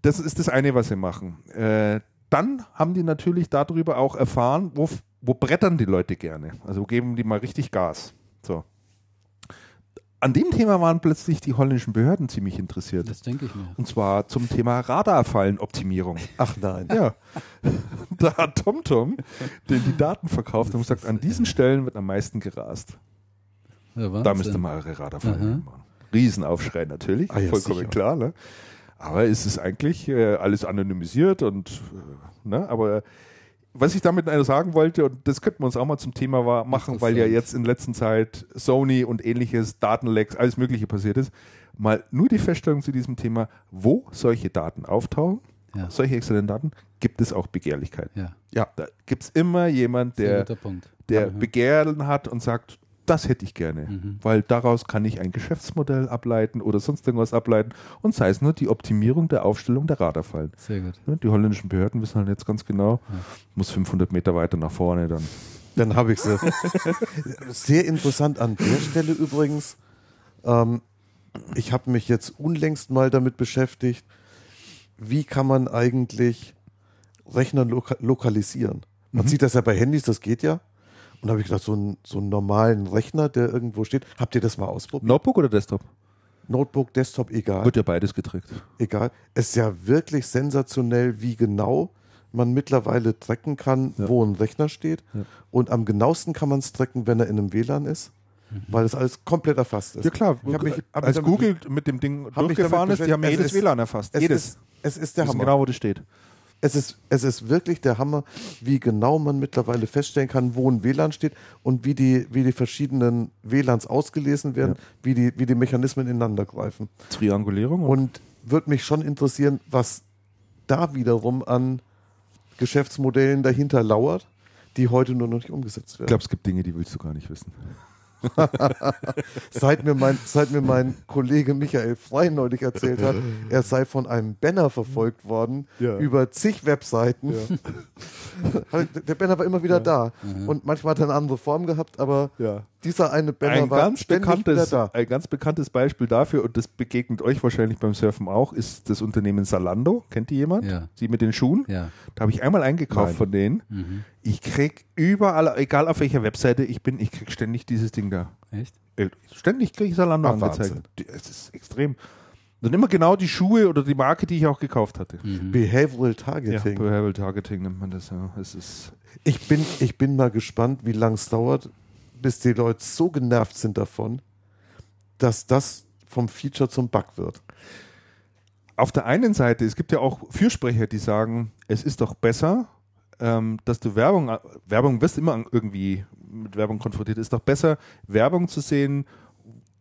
das ist das eine, was sie machen. Äh, dann haben die natürlich darüber auch erfahren, wo, wo brettern die Leute gerne. Also wo geben die mal richtig Gas. So. An dem Thema waren plötzlich die holländischen Behörden ziemlich interessiert. Das denke ich mir. Und zwar zum Thema Radarfallenoptimierung. Ach nein. Ja. [laughs] da hat TomTom den die Daten verkauft und gesagt, an diesen Stellen wird am meisten gerast. Ja, Da Wahnsinn. müsst ihr mal eure Radarfallen Aha. machen. Riesenaufschrei natürlich, Ah ja, vollkommen sicher. klar. Ne? Aber es ist eigentlich äh, alles anonymisiert und äh, ne? aber was ich damit sagen wollte, und das könnten wir uns auch mal zum Thema war, machen, weil ja jetzt in letzter Zeit Sony und ähnliches, Datenlecks, alles Mögliche passiert ist, mal nur die Feststellung zu diesem Thema, wo solche Daten auftauchen, Ja. solche exzellenten Daten, gibt es auch Begehrlichkeit. Ja, Ja, da gibt es immer jemand, der, der. Begehren hat und sagt, das hätte ich gerne, Mhm. weil daraus kann ich ein Geschäftsmodell ableiten oder sonst irgendwas ableiten und sei es nur die Optimierung der Aufstellung der Radarfallen. Sehr gut. Ne, Die holländischen Behörden wissen halt jetzt ganz genau, muss 500 Meter weiter nach vorne dann. Dann habe ich sie. [laughs] Sehr interessant an der Stelle übrigens. Ähm, ich habe mich jetzt unlängst mal damit beschäftigt, wie kann man eigentlich Rechner loka lokalisieren. Man sieht das ja bei Handys, das geht ja. Und da habe ich gedacht, so, einen- so einen normalen Rechner, der irgendwo steht. Habt ihr das mal ausprobiert? Notebook oder Desktop? Notebook, Desktop, egal. Wird ja beides getrickt. egal. Es ist ja wirklich sensationell, wie genau man mittlerweile tracken kann, Ja. wo ein Rechner steht. Ja. Und am genauesten kann man es tracken, wenn er in einem WLAN ist, weil das alles komplett erfasst ist. Ja klar, Ich hab mich- hab als damit- Google mit dem Ding durchgefahren ist, die haben jedes Es WLAN erfasst. Es jedes. ist, es ist der Hammer. genau, wo das steht. Es ist, es ist wirklich der Hammer, wie genau man mittlerweile feststellen kann, wo ein WLAN steht und wie die, wie die verschiedenen WLANs ausgelesen werden, wie, die, wie die Mechanismen ineinander greifen. Triangulierung Und würde mich schon interessieren, was da wiederum an Geschäftsmodellen dahinter lauert, die heute nur noch nicht umgesetzt ich werden. glaube, es gibt Dinge, die willst du gar nicht wissen. [laughs] seit, mir mein, seit mir mein Kollege Michael Frey neulich erzählt hat, er sei von einem Banner verfolgt worden Ja. über zig Webseiten. [laughs] Halt, Der Banner war immer wieder da. Und manchmal hat er eine andere Form gehabt, aber Ja. Dieser eine Banner Ein war ganz, bekanntes, da. ein ganz bekanntes Beispiel dafür, und das begegnet euch wahrscheinlich beim Surfen auch, ist das Unternehmen Salando. Kennt ihr jemand? Ja. Sie mit den Schuhen? Ja. Da habe ich einmal eingekauft Nein. von denen. Ich krieg überall, egal auf welcher Webseite ich bin, ich krieg ständig dieses Ding da. Echt? Äh, Ständig kriege ich Salando Ach, angezeigt. Wahnsinn. Es ist extrem. Und immer genau die Schuhe oder die Marke, die ich auch gekauft hatte. Behavioral Ja, Targeting. Behavioral Targeting nennt man das. Ja. Es ist Ich bin, ich bin mal gespannt, wie lange es dauert, bis die Leute so genervt sind davon, dass das vom Feature zum Bug wird. auf der einen Seite, es gibt ja auch Fürsprecher, die sagen, es ist doch besser, ähm, dass du Werbung, Werbung wirst immer irgendwie mit Werbung konfrontiert, ist doch besser, Werbung zu sehen,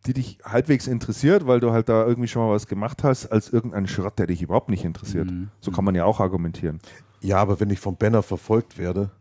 die dich halbwegs interessiert, weil du halt da irgendwie schon mal was gemacht hast, als irgendein Schrott, der dich überhaupt nicht interessiert. So kann man ja auch argumentieren. Ja, aber wenn ich vom Banner verfolgt werde,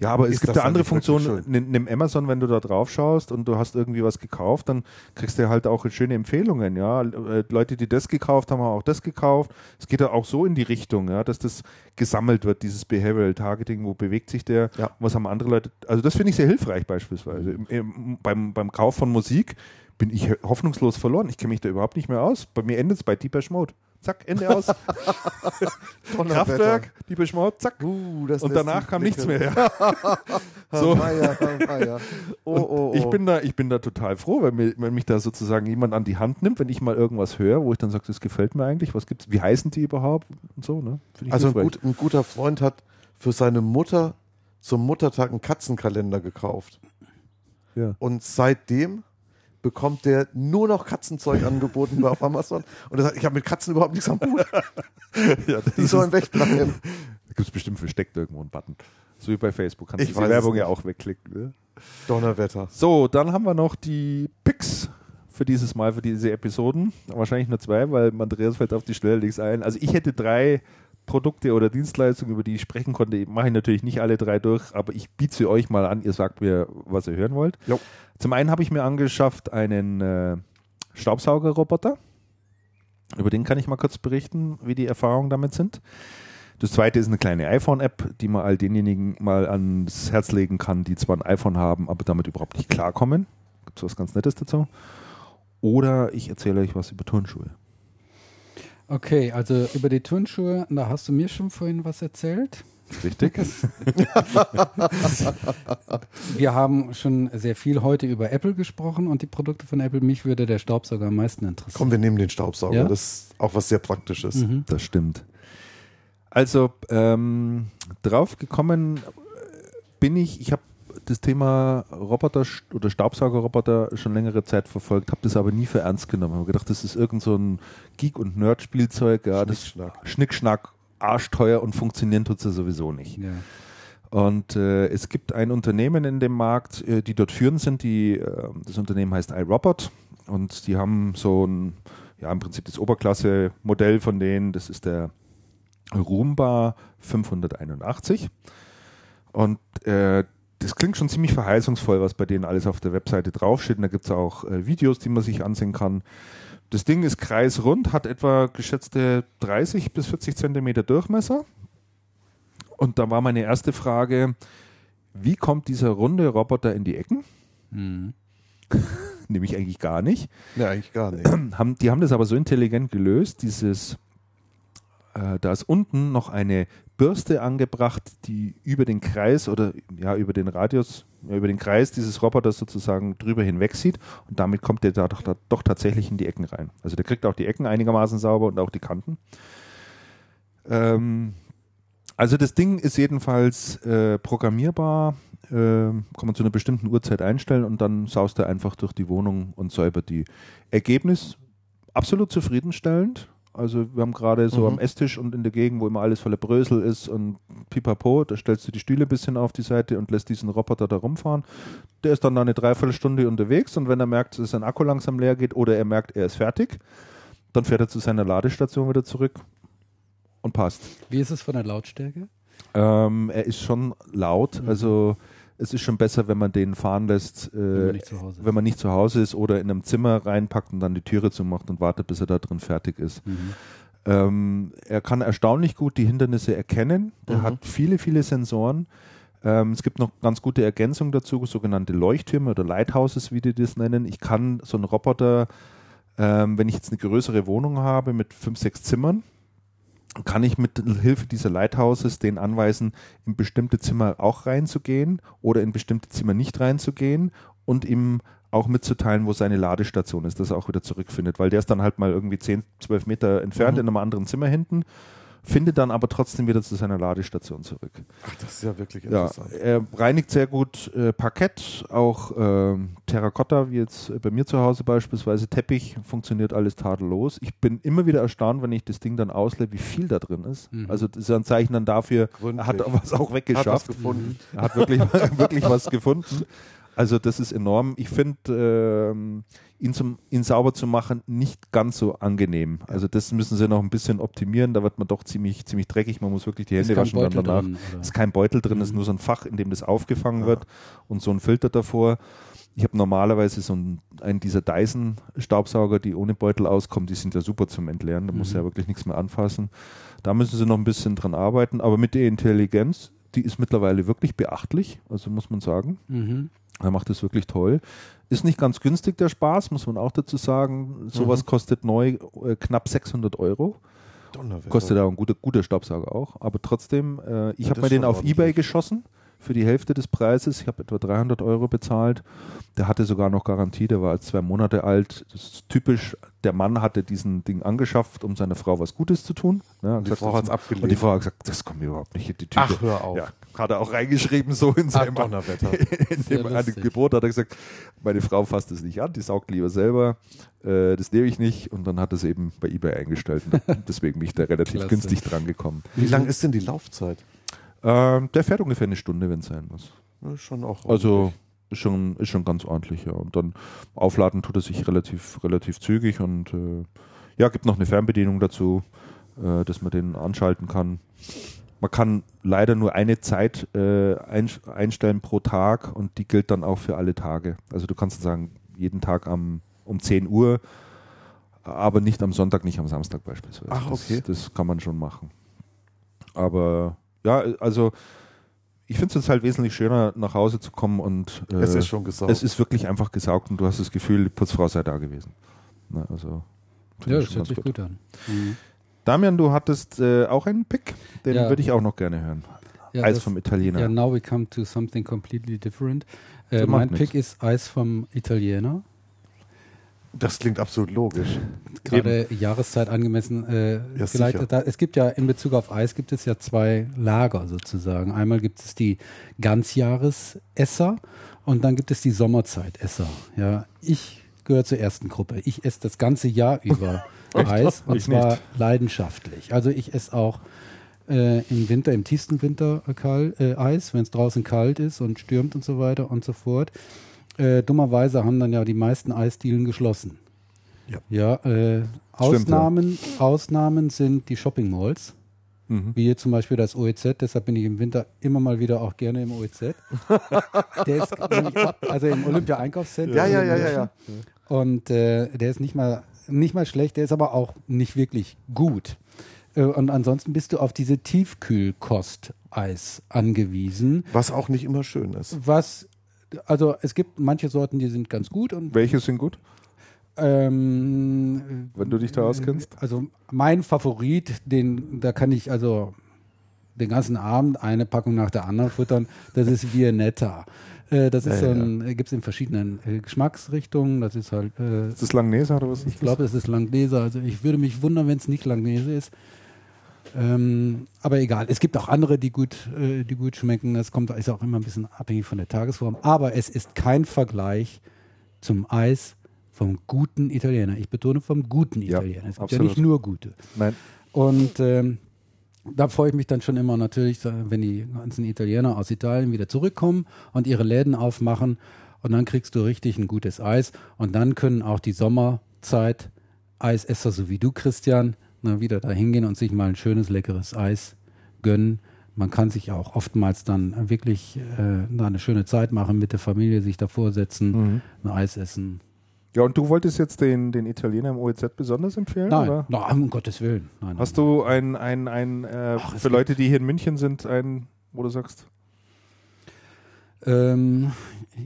Ja, aber es gibt dann andere Funktionen. Nimm, Amazon, wenn du da drauf schaust und du hast irgendwie was gekauft, dann kriegst du halt auch schöne Empfehlungen. Ja, Äh, Leute, die das gekauft haben, haben auch das gekauft. Es geht ja auch so in die Richtung, ja, dass das gesammelt wird, dieses Behavioral Targeting, wo bewegt sich der, Ja. was haben andere Leute. Also das finde ich sehr hilfreich beispielsweise. Im, im, beim, beim Kauf von Musik bin ich hoffnungslos verloren. Ich kenne mich da überhaupt nicht mehr aus. Bei mir endet es bei Deepesh Mode. Zack, Ende aus. [laughs] Kraftwerk, Deepesh Mode, zack. Uh, Und danach kam nichts mehr. [laughs] So. Oh, oh, oh. Ich bin da, ich bin da total froh, wenn, mir, wenn mich da sozusagen jemand an die Hand nimmt, wenn ich mal irgendwas höre, wo ich dann sage, das gefällt mir eigentlich, was gibt's, wie heißen die überhaupt und so, ne? Also ein, gut, ein guter Freund hat für seine Mutter zum Muttertag einen Katzenkalender gekauft. Ja. Und seitdem bekommt der nur noch Katzenzeug angeboten auf Amazon. Und er sagt, ich habe mit Katzen überhaupt nichts am Hut. [laughs] ja, Die sollen wegbleiben. da gibt es bestimmt versteckt irgendwo einen Button. So wie bei Facebook. Kannst Ich du die Werbung ja auch wegklicken. Ne? Donnerwetter. So, dann haben wir noch die Picks für dieses Mal, für diese Episoden. Wahrscheinlich nur zwei, weil Andreas fällt auf die Schnelle nichts ein. Also ich hätte drei Produkte oder Dienstleistungen, über die ich sprechen konnte. Mache ich natürlich nicht alle drei durch, aber ich biete sie euch mal an. Ihr sagt mir, was ihr hören wollt. Jo. Zum einen habe ich mir angeschafft einen äh, Staubsaugerroboter. Über den kann ich mal kurz berichten, wie die Erfahrungen damit sind. Das zweite ist eine kleine iPhone-App, die man all denjenigen mal ans Herz legen kann, die zwar ein iPhone haben, aber damit überhaupt nicht klarkommen. Gibt es was ganz Nettes dazu? Oder ich erzähle euch was über Turnschuhe. Okay, also über die Turnschuhe, da hast du mir schon vorhin was erzählt. Richtig? [laughs] Wir haben schon sehr viel heute über Apple gesprochen und die Produkte von Apple. Mich würde der Staubsauger am meisten interessieren. Komm, wir nehmen den Staubsauger. Ja? Das ist auch was sehr Praktisches. Mhm. Das stimmt. Also, ähm, drauf gekommen bin ich, ich habe das Thema Roboter oder Staubsaugerroboter schon längere Zeit verfolgt, habe das aber nie für ernst genommen. Habe gedacht, das ist irgend so ein Geek- und Nerd-Spielzeug, ja, das Schnickschnack. Schnickschnack, arschteuer und funktionieren tut es ja sowieso nicht. Ja. Und äh, es gibt ein Unternehmen in dem Markt, äh, die dort führend sind. Die, äh, das Unternehmen heißt iRobot und die haben so ein, ja im Prinzip das Oberklasse-Modell von denen. Das ist der Roomba 581. Und äh, das klingt schon ziemlich verheißungsvoll, was bei denen alles auf der Webseite draufsteht. Und da gibt es auch äh, Videos, die man sich ansehen kann. Das Ding ist kreisrund, hat etwa geschätzte 30 bis 40 Zentimeter Durchmesser. Und da war meine erste Frage, wie kommt dieser runde Roboter in die Ecken? Mhm. [laughs] Nämlich eigentlich gar nicht. Ja, eigentlich gar nicht. [clears throat] Die haben das aber so intelligent gelöst, dieses, äh, da ist unten noch eine Bürste angebracht, die über den Kreis oder ja, über den Radius, ja, über den Kreis dieses Roboters sozusagen drüber hinweg sieht und damit kommt der da doch, da, doch tatsächlich in die Ecken rein. Also der kriegt auch die Ecken einigermaßen sauber und auch die Kanten. Ähm, also das Ding ist jedenfalls äh, programmierbar, äh, kann man zu einer bestimmten Uhrzeit einstellen und dann saust er einfach durch die Wohnung und säubert die. Ergebnis absolut zufriedenstellend. Also wir haben gerade so Mhm. am Esstisch und in der Gegend, wo immer alles voller Brösel ist und pipapo, da stellst du die Stühle ein bisschen auf die Seite und lässt diesen Roboter da rumfahren. Der ist dann da eine Dreiviertelstunde unterwegs und wenn er merkt, dass sein Akku langsam leer geht oder er merkt, er ist fertig, dann fährt er zu seiner Ladestation wieder zurück und passt. Wie ist es von der Lautstärke? Ähm, er ist schon laut, Mhm. also es ist schon besser, wenn man den fahren lässt, äh, Wenn man nicht zu Hause ist. wenn man nicht zu Hause ist oder in einem Zimmer reinpackt und dann die Türe zumacht und wartet, bis er da drin fertig ist. Mhm. Ähm, er kann erstaunlich gut die Hindernisse erkennen. Der hat viele, viele Sensoren. Ähm, es gibt noch ganz gute Ergänzungen dazu, sogenannte Leuchttürme oder Lighthouses, wie die das nennen. Ich kann so einen Roboter, ähm, wenn ich jetzt eine größere Wohnung habe mit fünf, sechs Zimmern, kann ich mit Hilfe dieser Lighthouses den anweisen, in bestimmte Zimmer auch reinzugehen oder in bestimmte Zimmer nicht reinzugehen und ihm auch mitzuteilen, wo seine Ladestation ist, dass er auch wieder zurückfindet, weil der ist dann halt mal irgendwie 10, 12 Meter entfernt in einem anderen Zimmer hinten, findet dann aber trotzdem wieder zu seiner Ladestation zurück. Ach, das ist ja wirklich Ja, interessant. er reinigt sehr gut äh, Parkett, auch ähm, Terrakotta, wie jetzt äh, bei mir zu Hause beispielsweise. Teppich funktioniert alles tadellos. Ich bin immer wieder erstaunt, wenn ich das Ding dann ausleere, wie viel da drin ist. Mhm. Also das ist ja ein Zeichen dann dafür, Gründlich. er hat was auch Hat was weggeschafft. gefunden. Er hat wirklich, [laughs] wirklich was gefunden. Also das ist enorm. Ich finde, ähm, ihn, zum, ihn sauber zu machen, nicht ganz so angenehm. Also das müssen sie noch ein bisschen optimieren. Da wird man doch ziemlich, ziemlich dreckig. Man muss wirklich die Hände waschen dann danach. drin, ist kein Beutel drin, ist nur so ein Fach, in dem das aufgefangen wird und so ein Filter davor. Ich habe normalerweise so einen, einen dieser Dyson-Staubsauger, die ohne Beutel auskommen, die sind ja super zum Entleeren, da muss ja wirklich nichts mehr anfassen. Da müssen sie noch ein bisschen dran arbeiten, aber mit der Intelligenz, die ist mittlerweile wirklich beachtlich, also muss man sagen. Mhm. Er macht das wirklich toll. Ist nicht ganz günstig, der Spaß, muss man auch dazu sagen. Sowas Mhm. kostet neu äh, knapp 600 Euro. Donnerwetter. Kostet auch ein guter, guter Staubsauger auch. Aber trotzdem, äh, ich Ja, habe mir den auf. Ebay geschossen für die Hälfte des Preises. Ich habe etwa 300 Euro bezahlt. Der hatte sogar noch Garantie, der war jetzt zwei Monate alt. Das ist typisch, der Mann hatte diesen Ding angeschafft, um seiner Frau was Gutes zu tun. Ne, die hat Frau gesagt, hat's abgelehnt. Und die Frau hat gesagt, das kommt mir überhaupt nicht in die Tüte. Ach, hör auf. Ja, hat er auch reingeschrieben, so in seinem [laughs] in dem an. Gebot hat er gesagt, meine Frau fasst es nicht an, die saugt lieber selber, äh, das nehme ich nicht und dann hat er es eben bei eBay eingestellt und deswegen bin ich da relativ Klasse. günstig dran gekommen. Wie lang ist denn die Laufzeit? Ähm, der fährt ungefähr eine Stunde, wenn es sein muss. Ja, schon auch Also ist schon, ist schon ganz ordentlich, ja. Und dann aufladen tut er sich relativ, relativ zügig und äh, ja, gibt noch eine Fernbedienung dazu, äh, dass man den anschalten kann. Man kann leider nur eine Zeit äh, einstellen pro Tag und die gilt dann auch für alle Tage. Also du kannst sagen, jeden Tag am, um 10 Uhr, aber nicht am Sonntag, nicht am Samstag beispielsweise. Ach, okay. Das, das kann man schon machen. Aber ja, also ich finde es jetzt halt wesentlich schöner, nach Hause zu kommen und äh, es ist schon gesagt. es ist wirklich einfach gesaugt und du hast das Gefühl, die Putzfrau sei da gewesen. Na, also, find Ja, das hört sich gut an. Mhm. Damian, du hattest äh, auch einen Pick, den Ja. würde ich auch noch gerne hören. Ja, Eis das- vom Italiener. Ja, now we come to something completely different. Äh, mein Pick ist Eis vom Italiener. Das klingt absolut logisch. Gerade Jahreszeit angemessen äh, Ja, geleitet. sicher. Da, es gibt ja in Bezug auf Eis gibt es ja zwei Lager sozusagen. Einmal gibt es die Ganzjahresesser und dann gibt es die Sommerzeitesser. Ja, ich gehöre zur ersten Gruppe. Ich esse das ganze Jahr [laughs] über Eis und Ich zwar nicht. leidenschaftlich. Also ich esse auch äh, im Winter, im tiefsten Winter äh, äh, Eis, wenn es draußen kalt ist und stürmt und so weiter und so fort. Äh, dummerweise haben dann ja die meisten Eisdielen geschlossen. Ja. Ja, äh, Ausnahmen, Ausnahmen sind die Shopping Malls, Mhm. wie hier zum Beispiel das OEZ. Deshalb bin ich im Winter immer mal wieder auch gerne im OEZ. [laughs] der ist also im Olympia Einkaufszentrum. Ja, ja, ja, ja, ja. Und äh, der ist nicht mal, nicht mal schlecht, der ist aber auch nicht wirklich gut. Äh, und ansonsten bist du auf diese Tiefkühlkost-Eis angewiesen. Was auch nicht immer schön ist. Was, also es gibt manche Sorten, die sind ganz gut und Welche sind gut, ähm, wenn du dich da auskennst? also mein Favorit, den, da kann ich also den ganzen Abend eine Packung nach der anderen futtern, das ist Viennetta. Äh, das ist Ja, so ein, gibt es in verschiedenen äh, Geschmacksrichtungen. Das ist halt, äh, Ist das Langnese oder was? ich glaube, es ist Langnese. Also ich würde mich wundern, wenn es nicht Langnese ist. Ähm, aber egal, es gibt auch andere, die gut, äh, die gut schmecken. Das kommt, ist auch immer ein bisschen abhängig von der Tagesform. Aber es ist kein Vergleich zum Eis vom guten Italiener. Ich betone vom guten Ja, Italiener. Es gibt absolut. ja nicht nur gute. Nein. Und ähm, da freue ich mich dann schon immer natürlich, wenn die ganzen Italiener aus Italien wieder zurückkommen und ihre Läden aufmachen. Und dann kriegst du richtig ein gutes Eis. Und dann können auch die Sommerzeit Eisesser, so wie du, Christian, na, wieder da hingehen und sich mal ein schönes, leckeres Eis gönnen. man kann sich auch oftmals dann wirklich äh, da eine schöne Zeit machen, mit der Familie sich davor setzen, Mhm. ein Eis essen. Ja, und du wolltest jetzt den, den Italiener im OEZ besonders empfehlen? Nein, Oder? nein, um Gottes Willen. Nein, Hast nein, du ein, ein, ein äh, Ach, für Leute, die hier in München sind, ein, wo du sagst, Ähm,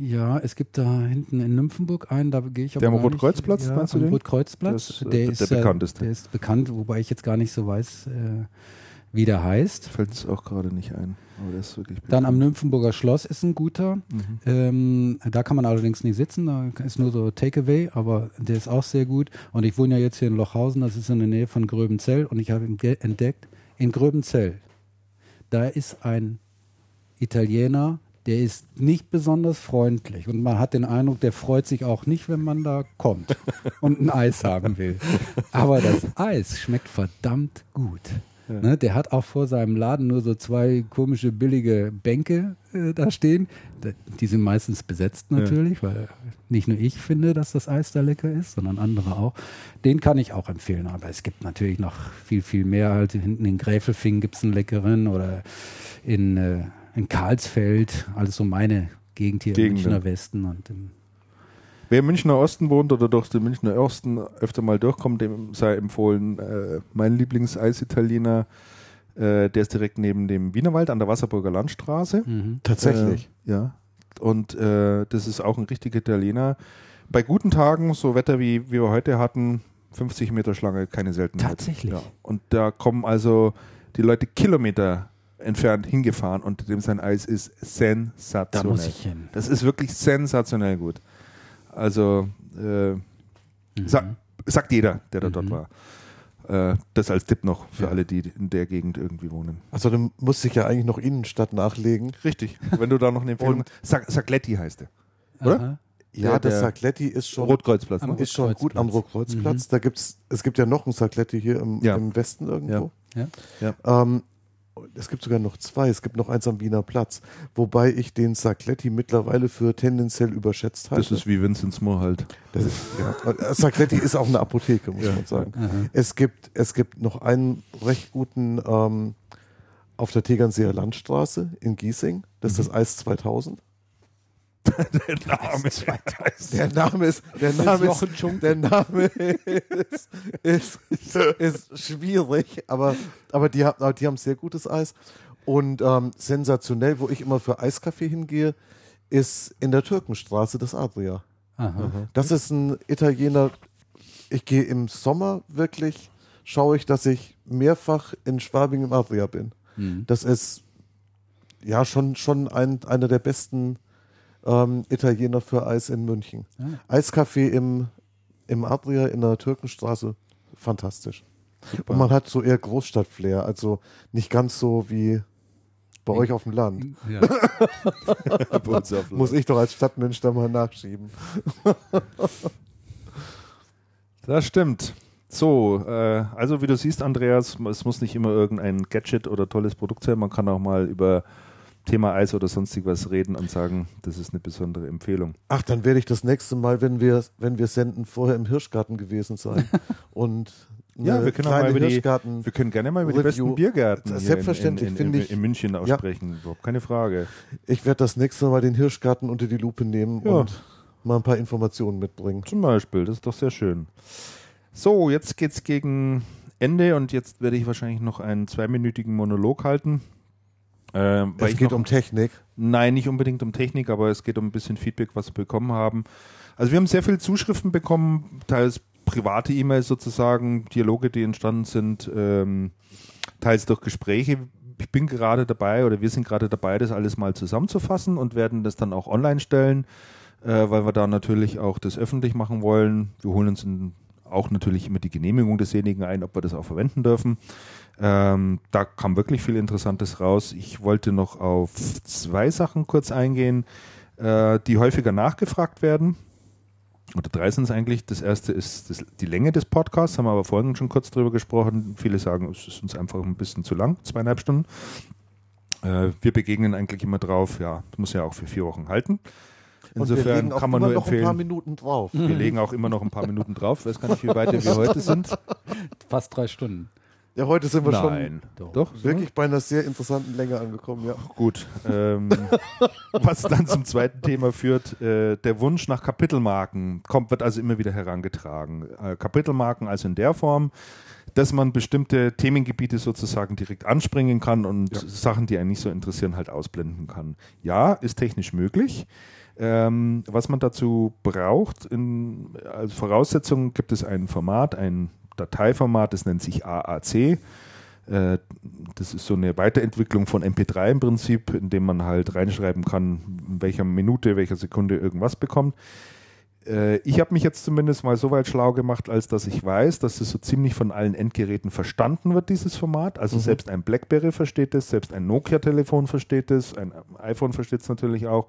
ja, es gibt da hinten in Nymphenburg einen, da gehe ich aber Der am Rotkreuzplatz, ja, meinst du den? Rotkreuzplatz. Äh, der, der- ist, der bekannteste. Der ist bekannt, wobei ich jetzt gar nicht so weiß, äh, wie der heißt. fällt es auch gerade nicht ein. Aber der ist wirklich Dann am. Nymphenburger Schloss ist ein guter. Mhm. Ähm, da kann man allerdings nicht sitzen, da ist nur so Takeaway, aber der ist auch sehr gut. Und ich wohne ja jetzt hier in Lochhausen, das ist in der Nähe von Gröbenzell und ich habe entdeckt, in Gröbenzell, da ist ein Italiener, der ist nicht besonders freundlich und man hat den Eindruck, der freut sich auch nicht, wenn man da kommt [laughs] und ein Eis haben will. Aber das Eis schmeckt verdammt gut. Ne, der hat auch vor seinem Laden nur so zwei komische billige Bänke äh, da stehen. Die sind meistens besetzt natürlich, weil nicht nur ich finde, dass das Eis da lecker ist, sondern andere auch. Den kann ich auch empfehlen. Aber es gibt natürlich noch viel, viel mehr. Halt hinten in Gräfelfing gibt es einen leckeren oder in, äh, in Karlsfeld, alles so meine Gegend hier Gegenden. im Münchner Westen. Und im, Wer im Münchner Osten wohnt oder durch den Münchner Osten öfter mal durchkommt, dem sei empfohlen, äh, mein Lieblingseis-Italiener, äh, der ist direkt neben dem Wienerwald an der Wasserburger Landstraße. mhm. Tatsächlich. Äh, ja. Und äh, das ist auch ein richtiger Italiener. Bei guten Tagen, so Wetter wie, wie wir heute hatten, 50 Meter Schlange, keine Seltenheit. Tatsächlich? Ja. Und da kommen also die Leute Kilometer entfernt hingefahren und dem sein Eis ist Da sensationell. muss ich hin. Das ist wirklich sensationell gut. Also, äh, Mhm. sa sagt jeder, der da Mhm. dort war. Äh, das als Tipp noch für Ja. alle, die in der Gegend irgendwie wohnen. Also du musst dich ja eigentlich noch Innenstadt nachlegen. Richtig. Wenn du da noch eine Empfehlung Sa Sagletti heißt er. Oder? Aha. Ja, Der- das der- Sagletti ist schon, Rotkreuzplatz. Ne? ist schon gut am Rotkreuzplatz. Da gibt's, es gibt ja noch ein Sagletti hier im, Ja. im Westen irgendwo. Ja. Ähm, es gibt sogar noch zwei. Es gibt noch eins am Wiener Platz. Wobei ich den Sagletti mittlerweile für tendenziell überschätzt halte. Das ist wie Vincent's Moore halt. Das ist, ja. Äh, Sagletti ist auch eine Apotheke, muss man sagen. Aha. Es gibt, es gibt noch einen recht guten ähm, auf der Tegernseer Landstraße in Giesing. Das ist das Eis 2000. Der Name ist Der Name ist, der Name ist, der Name ist, ist, ist schwierig, aber, aber die haben, die haben sehr gutes Eis. Und ähm, sensationell, wo ich immer für Eiskaffee hingehe, ist in der Türkenstraße das Adria. Aha. Das ist ein Italiener. Ich gehe im Sommer wirklich, schaue ich, dass ich mehrfach in Schwabing im Adria bin. Mhm. Das ist ja schon, schon ein, einer der besten ähm, Italiener für Eis in München. Ah. Eiskaffee im, im Adria in der Türkenstraße, fantastisch. Und man hat so eher Großstadtflair, also nicht ganz so wie bei euch auf dem Land. Ja. [laughs] Muss ich doch als Stadtmensch da mal nachschieben. [laughs] Das stimmt. So, äh, also wie du siehst, Andreas, es muss nicht immer irgendein Gadget oder tolles Produkt sein. Man kann auch mal über Thema Eis oder sonstig was reden und sagen, das ist eine besondere Empfehlung. Ach, dann werde ich das nächste Mal, wenn wir, wenn wir senden, vorher im Hirschgarten gewesen sein. [laughs] Und Ja, wir können auch mal über die, Hirschgarten. wir können gerne mal über die Review. besten Biergärten in, selbstverständlich, in, in, finde in, ich. in München aussprechen. Überhaupt keine Frage. Ich werde das nächste Mal den Hirschgarten unter die Lupe nehmen Ja. und mal ein paar Informationen mitbringen. Zum Beispiel, das ist doch sehr schön. So, jetzt geht's gegen Ende und jetzt werde ich wahrscheinlich noch einen zweiminütigen Monolog halten. Weil Es geht noch, um Technik. Nein, nicht unbedingt um Technik, aber es geht um ein bisschen Feedback, was wir bekommen haben. Also wir haben sehr viele Zuschriften bekommen, teils private E-Mails sozusagen, Dialoge, die entstanden sind, ähm, teils durch Gespräche. Ich bin gerade dabei oder wir sind gerade dabei, das alles mal zusammenzufassen und werden das dann auch online stellen, äh, weil wir da natürlich auch das öffentlich machen wollen. Wir holen uns in, auch natürlich immer die Genehmigung desjenigen ein, ob wir das auch verwenden dürfen. Ähm, da kam wirklich viel Interessantes raus. Ich wollte noch auf zwei Sachen kurz eingehen, äh, die häufiger nachgefragt werden. Oder drei sind es eigentlich. Das erste ist das, die Länge des Podcasts, haben wir aber vorhin schon kurz drüber gesprochen. Viele sagen, es ist uns einfach ein bisschen zu lang, zweieinhalb Stunden. Äh, wir begegnen eigentlich immer drauf, ja, das muss ja auch für vier Wochen halten. Und wir Insofern legen auch kann man immer nur noch ein paar empfehlen. Minuten drauf. Wir legen auch immer noch ein paar Minuten drauf. Ich weiß gar nicht, wie weit wir heute sind. [laughs] Fast drei Stunden. Ja, heute sind wir Nein. schon Doch. wirklich bei einer sehr interessanten Länge angekommen, ja. Gut. Ähm, [laughs] was dann zum zweiten Thema führt, äh, der Wunsch nach Kapitelmarken kommt, wird also immer wieder herangetragen. Äh, Kapitelmarken also in der Form, dass man bestimmte Themengebiete sozusagen direkt anspringen kann und Sachen, die einen nicht so interessieren, halt ausblenden kann. Ja, ist technisch möglich. Ähm, was man dazu braucht, in, als Voraussetzung gibt es ein Format, ein Dateiformat, das nennt sich AAC. Äh, das ist so eine Weiterentwicklung von MP3 im Prinzip, in dem man halt reinschreiben kann, in welcher Minute, welcher Sekunde irgendwas bekommt. Äh, ich habe mich jetzt zumindest mal so weit schlau gemacht, als dass ich weiß, dass es so ziemlich von allen Endgeräten verstanden wird, dieses Format. Also selbst ein BlackBerry versteht es, selbst ein Nokia-Telefon versteht es, ein iPhone versteht es natürlich auch.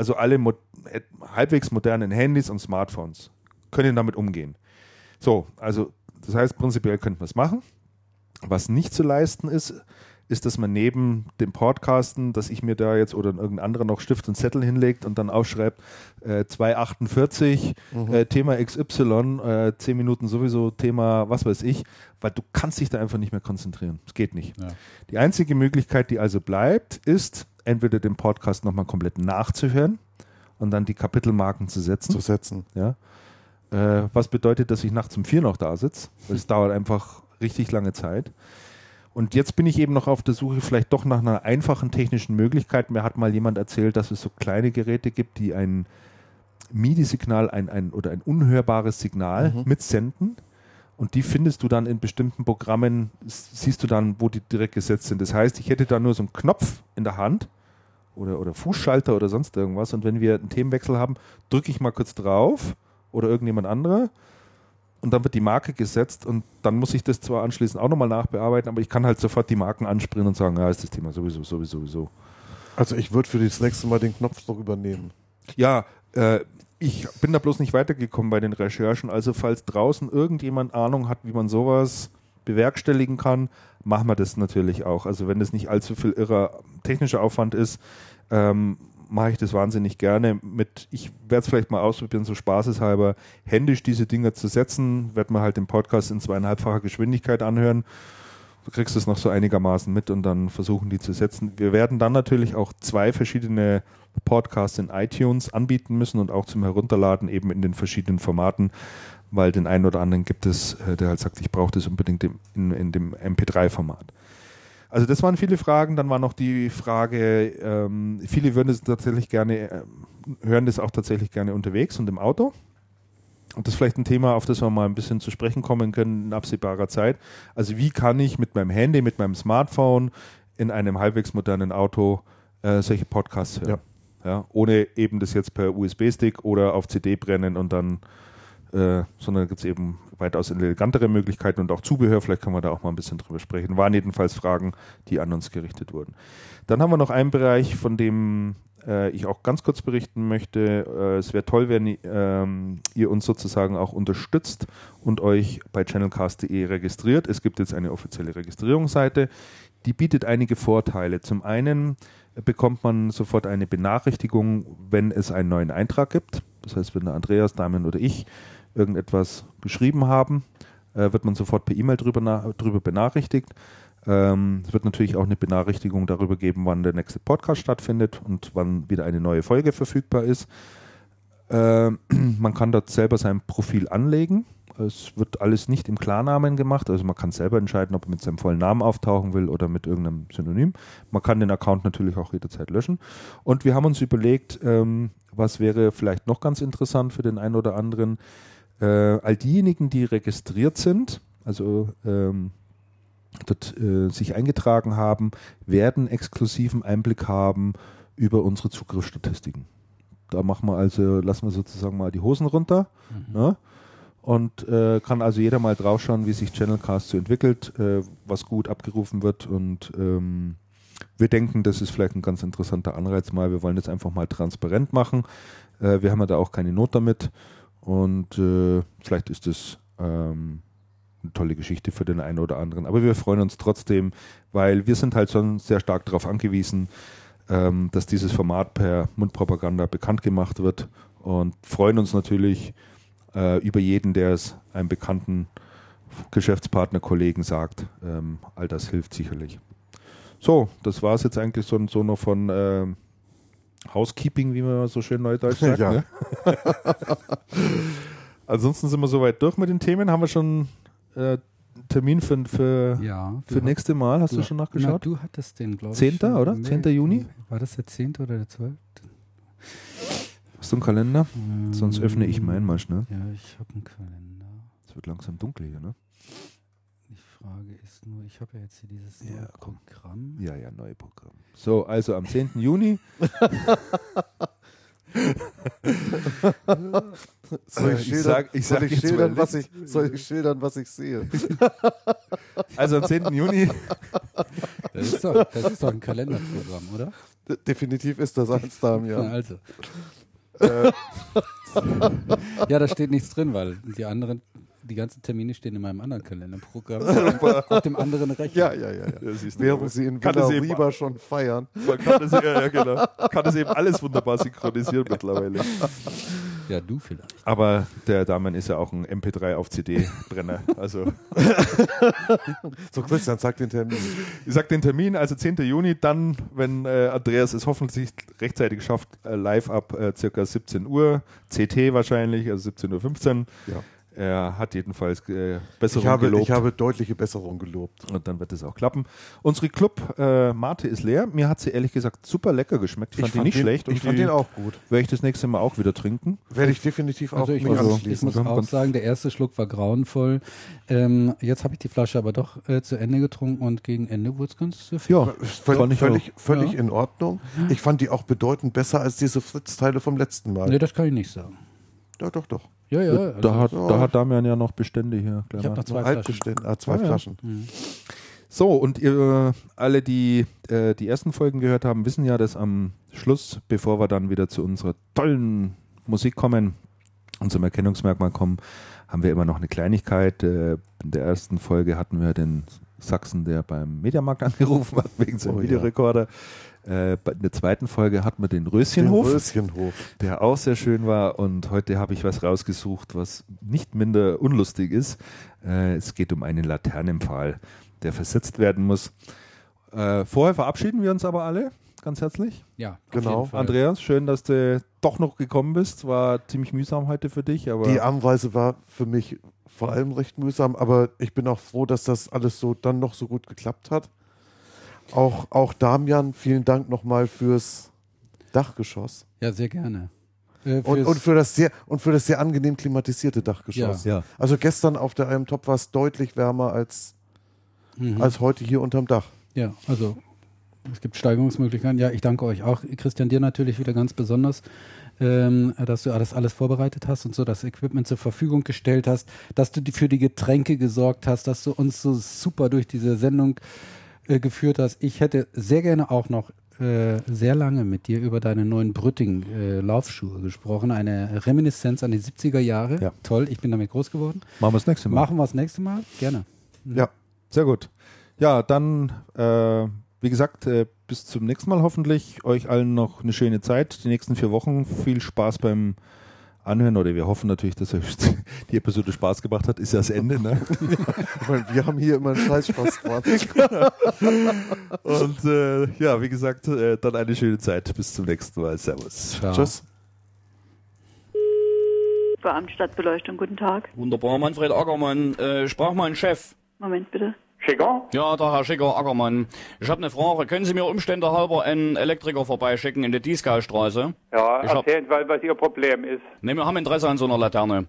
Also alle mo äh, halbwegs modernen Handys und Smartphones können damit umgehen. So, also das heißt, prinzipiell könnte man es machen. Was nicht zu leisten ist, ist, dass man neben dem Podcasten, dass ich mir da jetzt oder irgendein anderer noch Stift und Zettel hinlegt und dann aufschreibt, äh, 248, äh, Thema XY, äh, 10 Minuten sowieso, Thema was weiß ich, weil du kannst dich da einfach nicht mehr konzentrieren. Es geht nicht. Ja. Die einzige Möglichkeit, die also bleibt, ist, entweder den Podcast nochmal komplett nachzuhören und dann die Kapitelmarken zu setzen. Zu setzen. Ja. Äh, was bedeutet, dass ich nachts um vier noch da sitze. Es dauert einfach richtig lange Zeit. Und jetzt bin ich eben noch auf der Suche vielleicht doch nach einer einfachen technischen Möglichkeit. Mir hat mal jemand erzählt, dass es so kleine Geräte gibt, die ein MIDI-Signal ein, ein, oder ein unhörbares Signal mitsenden. Und die findest du dann in bestimmten Programmen, siehst du dann, wo die direkt gesetzt sind. Das heißt, ich hätte da nur so einen Knopf in der Hand oder, oder Fußschalter oder sonst irgendwas. Und wenn wir einen Themenwechsel haben, drücke ich mal kurz drauf oder irgendjemand anderer. Und dann wird die Marke gesetzt und dann muss ich das zwar anschließend auch nochmal nachbearbeiten, aber ich kann halt sofort die Marken anspringen und sagen, ja, ist das Thema sowieso, sowieso, sowieso. Also ich würde für das nächste Mal den Knopfdruck übernehmen. Ja, äh, ich bin da bloß nicht weitergekommen bei den Recherchen. Also falls draußen irgendjemand Ahnung hat, wie man sowas bewerkstelligen kann, machen wir das natürlich auch. Also wenn das nicht allzu viel irrer technischer Aufwand ist, ähm, mache ich das wahnsinnig gerne. Mit, ich werde es vielleicht mal ausprobieren, so spaßeshalber, händisch diese Dinge zu setzen, werde mir halt den Podcast in zweieinhalbfacher Geschwindigkeit anhören. Du kriegst es noch so einigermaßen mit und dann versuchen die zu setzen. Wir werden dann natürlich auch zwei verschiedene Podcasts in iTunes anbieten müssen und auch zum Herunterladen eben in den verschiedenen Formaten, weil den einen oder anderen gibt es, äh, der halt sagt, ich brauche das unbedingt in, in dem MP3-Format. Also das waren viele Fragen. Dann war noch die Frage, ähm, viele würden es tatsächlich gerne, ähm, hören das auch tatsächlich gerne unterwegs und im Auto. Und das ist vielleicht ein Thema, auf das wir mal ein bisschen zu sprechen kommen können in absehbarer Zeit. Also wie kann ich mit meinem Handy, mit meinem Smartphone in einem halbwegs modernen Auto äh, solche Podcasts hören? Ja. Ohne eben das jetzt per USB-Stick oder auf CD brennen und dann, äh, sondern gibt es eben weitaus elegantere Möglichkeiten und auch Zubehör. Vielleicht können wir da auch mal ein bisschen drüber sprechen. Waren jedenfalls Fragen, die an uns gerichtet wurden. Dann haben wir noch einen Bereich, von dem äh, ich auch ganz kurz berichten möchte. Äh, es wäre toll, wenn ähm, ihr uns sozusagen auch unterstützt und euch bei channelcast.de registriert. Es gibt jetzt eine offizielle Registrierungsseite, die bietet einige Vorteile. Zum einen bekommt man sofort eine Benachrichtigung, wenn es einen neuen Eintrag gibt. Das heißt, wenn der Andreas, Damian oder ich irgendetwas geschrieben haben, äh, wird man sofort per E-Mail drüber, na- drüber benachrichtigt. Ähm, es wird natürlich auch eine Benachrichtigung darüber geben, wann der nächste Podcast stattfindet und wann wieder eine neue Folge verfügbar ist. Ähm, [clears throat] man kann dort selber sein Profil anlegen. Es wird alles nicht im Klarnamen gemacht, also man kann selber entscheiden, ob man mit seinem vollen Namen auftauchen will oder mit irgendeinem Synonym. Man kann den Account natürlich auch jederzeit löschen. Und wir haben uns überlegt, ähm, was wäre vielleicht noch ganz interessant für den einen oder anderen. Äh, all diejenigen, die registriert sind, also ähm, dort äh, sich eingetragen haben, werden exklusiven Einblick haben über unsere Zugriffsstatistiken. Da machen wir also, lassen wir sozusagen mal die Hosen runter. Ne? Und äh, kann also jeder mal draufschauen, wie sich Channelcast so entwickelt, äh, was gut abgerufen wird. Und ähm, wir denken, das ist vielleicht ein ganz interessanter Anreiz mal. Wir wollen das einfach mal transparent machen. Äh, wir haben ja da auch keine Not damit. Und äh, vielleicht ist das ähm, eine tolle Geschichte für den einen oder anderen. Aber wir freuen uns trotzdem, weil wir sind halt schon sehr stark darauf angewiesen, ähm, dass dieses Format per Mundpropaganda bekannt gemacht wird und freuen uns natürlich äh, über jeden, der es einem Bekannten Geschäftspartner, Kollegen sagt. Ähm, all das hilft sicherlich. So, das war es jetzt eigentlich so, so noch von ähm, Housekeeping, wie man so schön neudeutsch [laughs] sagt. Ja. Ne? [laughs] Ansonsten sind wir soweit durch mit den Themen. Haben wir schon äh, Termin für, für, Ja. für nächste Mal? Hast du, du- schon Na, nachgeschaut? du hattest den, glaube ich. 10., schon. oder? 10. Juni? War das der 10. oder der 12.? Hast du einen Kalender? Sonst öffne ich meinen mal schnell. Ja, ich habe einen Kalender. Es wird langsam dunkel hier, ne? Die Frage ist nur, ich habe ja jetzt hier dieses Ja, neue komm. Programm. Ja, ja, neue Programm. So, also am 10. Juni. [laughs] Soll ich Ich schildern, sag- ich soll sag ich schildern, was ich, soll ich schildern, was ich sehe? [laughs] Also am 10. Juni. [laughs] Das ist doch, das ist doch ein Kalenderprogramm, oder? Definitiv ist das eins da im Ja. Jahr. Also. Äh, Ja, da steht nichts drin, weil die anderen, die ganzen Termine stehen in meinem anderen Kalenderprogramm. [laughs] auf dem anderen Rechner. ja, ja, ja, ja. Ja, siehst du. Während sie in Kann Villa Riba schon feiern. Man kann das, ja, ja, genau. kann das eben alles wunderbar synchronisieren mittlerweile. Ja, du vielleicht. Aber der Damen ist ja auch ein MP3 auf CD-Brenner. Also [laughs] So, Christian, sag den Termin. ich sag den Termin, also 10. Juni, dann, wenn äh, Andreas es hoffentlich rechtzeitig schafft, äh, live ab äh, circa 17 Uhr, CT wahrscheinlich, also 17.15 Uhr. Ja. Er hat jedenfalls äh, Besserung Ich habe, gelobt. ich habe deutliche Besserung gelobt. und dann wird es auch klappen. Unsere Club äh, Mate ist leer. Mir hat sie ehrlich gesagt super lecker geschmeckt. Ich fand die nicht den, schlecht. Ich und fand die den auch gut. Werde ich das nächste Mal auch wieder trinken. Werde ich definitiv auch Also ich, Also, ich muss auch sagen, der erste Schluck war grauenvoll. Ähm, jetzt habe ich die Flasche aber doch äh, zu Ende getrunken und gegen Ende wurde es ganz viel. Ja, Völ fand ich völlig völlig Ja. in Ordnung. Ich fand die auch bedeutend besser als diese Fritz-Teile vom letzten Mal. Nee, das kann ich nicht sagen. Doch, doch, doch. Ja, ja. Also, da, hat, ja. da hat Damian ja noch Bestände hier. ich habe noch zwei Flaschen. Altbestände, ah, zwei Ah, ja. Flaschen. So, und ihr alle, die äh, die ersten Folgen gehört haben, wissen ja, dass am Schluss, bevor wir dann wieder zu unserer tollen Musik kommen, und zum Erkennungsmerkmal kommen, haben wir immer noch eine Kleinigkeit. Äh, in der ersten Folge hatten wir den Sachsen, der beim Mediamarkt [laughs] angerufen hat, wegen seinem Oh ja. Äh, bei- in der zweiten Folge hatten wir den Den Röschenhof Röschenhof. der auch sehr schön war. Und heute habe ich was rausgesucht, was nicht minder unlustig ist. Äh, es geht um einen Laternenpfahl, der versetzt werden muss. Äh, vorher verabschieden wir uns aber alle ganz herzlich. Ja, Genau. Andreas, schön, dass du doch noch gekommen bist. War ziemlich mühsam heute für dich, aber Die Anreise war für mich vor allem recht mühsam, aber ich bin auch froh, dass das alles so dann noch so gut geklappt hat. Auch, auch Damian, vielen Dank nochmal fürs Dachgeschoss. Ja, sehr gerne. Äh, Und, und, für das sehr, und für das sehr angenehm klimatisierte Dachgeschoss. Ja. Also gestern auf der einem Top war es deutlich wärmer als, Mhm. als heute hier unterm Dach. Ja, also es gibt Steigerungsmöglichkeiten. Ja, ich danke euch auch. Christian, dir natürlich wieder ganz besonders, ähm, dass du das alles vorbereitet hast und so das Equipment zur Verfügung gestellt hast, dass du für die Getränke gesorgt hast, dass du uns so super durch diese Sendung äh, geführt hast. Ich hätte sehr gerne auch noch äh, sehr lange mit dir über deine neuen Brütting äh, Laufschuhe gesprochen. Eine Reminiszenz an die 70er Jahre. Ja. Toll, ich bin damit groß geworden. machen wir das nächste Mal. Machen wir das nächste Mal? Gerne. Ja, Sehr gut. Ja, dann, äh, wie gesagt, äh, bis zum nächsten Mal hoffentlich. Euch allen noch eine schöne Zeit. Die nächsten vier Wochen. Viel Spaß beim Anhören. Oder wir hoffen natürlich, dass euch [laughs] die Episode Spaß gemacht hat. Ist ja das Ende, ne? ich meine, wir haben hier immer einen Scheißspaß dran. [laughs] Und äh, ja, wie gesagt, äh, dann eine schöne Zeit. Bis zum nächsten Mal. Servus. Ciao. Tschüss. Beamt Stadtbeleuchtung, guten Tag. Wunderbar, Manfred Ackermann. Äh, sprach mein Chef. Moment bitte. Schicker? Ja, der Herr Schicker Ackermann. Ich habe eine Frage. Können Sie mir Umstände halber einen Elektriker vorbeischicken in der Dieskaustraße? Ja, Ich hab- erzählen Sie, was Ihr Problem ist. Ne, wir haben Interesse an so einer Laterne.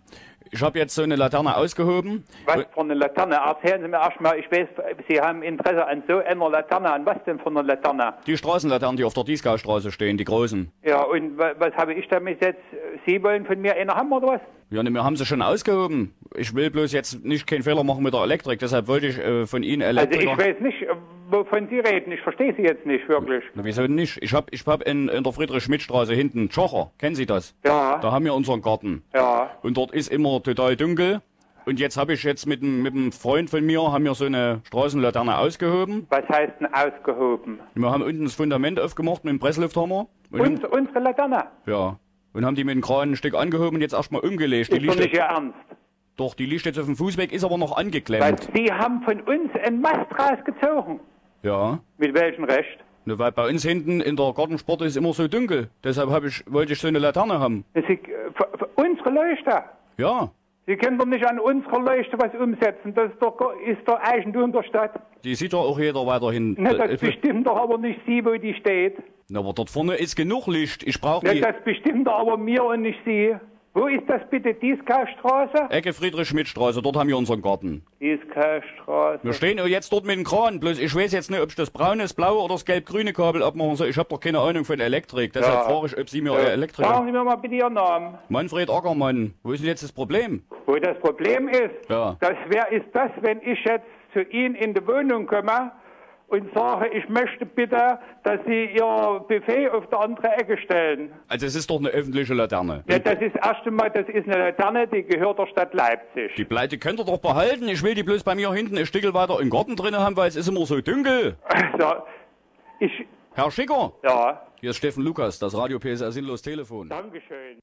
Ich habe jetzt so eine Laterne ausgehoben. Was für eine Laterne? Erzählen Sie mir erstmal, ich weiß, Sie haben Interesse an so einer Laterne. An was denn für einer Laterne? Die Straßenlaternen, die auf der Dieskaustraße stehen, die großen. Ja, und wa- was habe ich damit jetzt? Sie wollen von mir eine haben oder was? Ja, ne, wir haben sie schon ausgehoben. Ich will bloß jetzt nicht keinen Fehler machen mit der Elektrik. Deshalb wollte ich äh, von Ihnen Also Elektriker... ich weiß nicht, äh, wovon Sie reden. Ich verstehe Sie jetzt nicht wirklich. Na, wieso nicht? Ich hab, ich hab in, in der Friedrich-Schmidt-Straße hinten Tschocher. Kennen Sie das? Ja, Da haben wir unseren Garten. ja. Und dort ist immer total dunkel. Und jetzt habe ich jetzt mit einem mit einem Freund von mir haben wir so eine Straßenlaterne ausgehoben. Was heißt denn ausgehoben? Wir haben unten das Fundament aufgemacht mit dem Presslufthammer. Und, Und unsere Laterne? ja. Und haben die mit dem Kran ein Stück angehoben und jetzt erstmal umgelegt. Die Ist doch liegt nicht Ihr Ernst. Doch, die liegt jetzt auf dem Fußweg, ist aber noch Weil angeklemmt. Sie haben von uns einen Mast rausgezogen. Ja. Mit welchem Recht? Ne, weil bei uns hinten in der Gartensport ist immer so dunkel. Deshalb hab ich, wollte ich so eine Laterne haben. Ist, äh, für, für unsere Leuchte. Ja. Sie können doch nicht an unserer Leuchte was umsetzen. Das ist doch, ist doch Eigentum der Stadt. Die sieht doch auch jeder weiterhin. Ne, das Äh, bestimmt doch aber nicht Sie, wo die steht. Na, aber dort vorne ist genug Licht. Ich brauche Ne, die das bestimmt aber mir und nicht Sie. Wo ist das bitte? Dieskaustraße? Ecke Friedrich-Schmidt-Straße. Dort haben wir unseren Garten. Dieskaustraße. Wir stehen ja jetzt dort mit dem Kran. Bloß ich weiß jetzt nicht, ob ich das braune, das blaue oder das gelb-grüne Kabel abmachen soll. Ich habe doch keine Ahnung von Elektrik. Deshalb Ja. frage ich, ob Sie mir euer Elektriker... Sagen Sie mir mal bitte Ihren Namen. Manfred Ackermann. Wo ist denn jetzt das Problem? Wo das Problem ist, Ja. das wer ist das, wenn ich jetzt zu Ihnen in die Wohnung komme und sage, ich möchte bitte, dass Sie Ihr Buffet auf der andere Ecke stellen. Also es ist doch eine öffentliche Laterne. Ja, das ist erst einmal, das ist eine Laterne, die gehört der Stadt Leipzig. Die Pleite könnt ihr doch behalten. Ich will die bloß bei mir hinten ein Stückel weiter im Garten drin haben, weil es ist immer so dunkel. Also, ich, Herr Schicker, ja, hier ist Steffen Lukas, das Radio PSR Sinnlos Telefon. Dankeschön.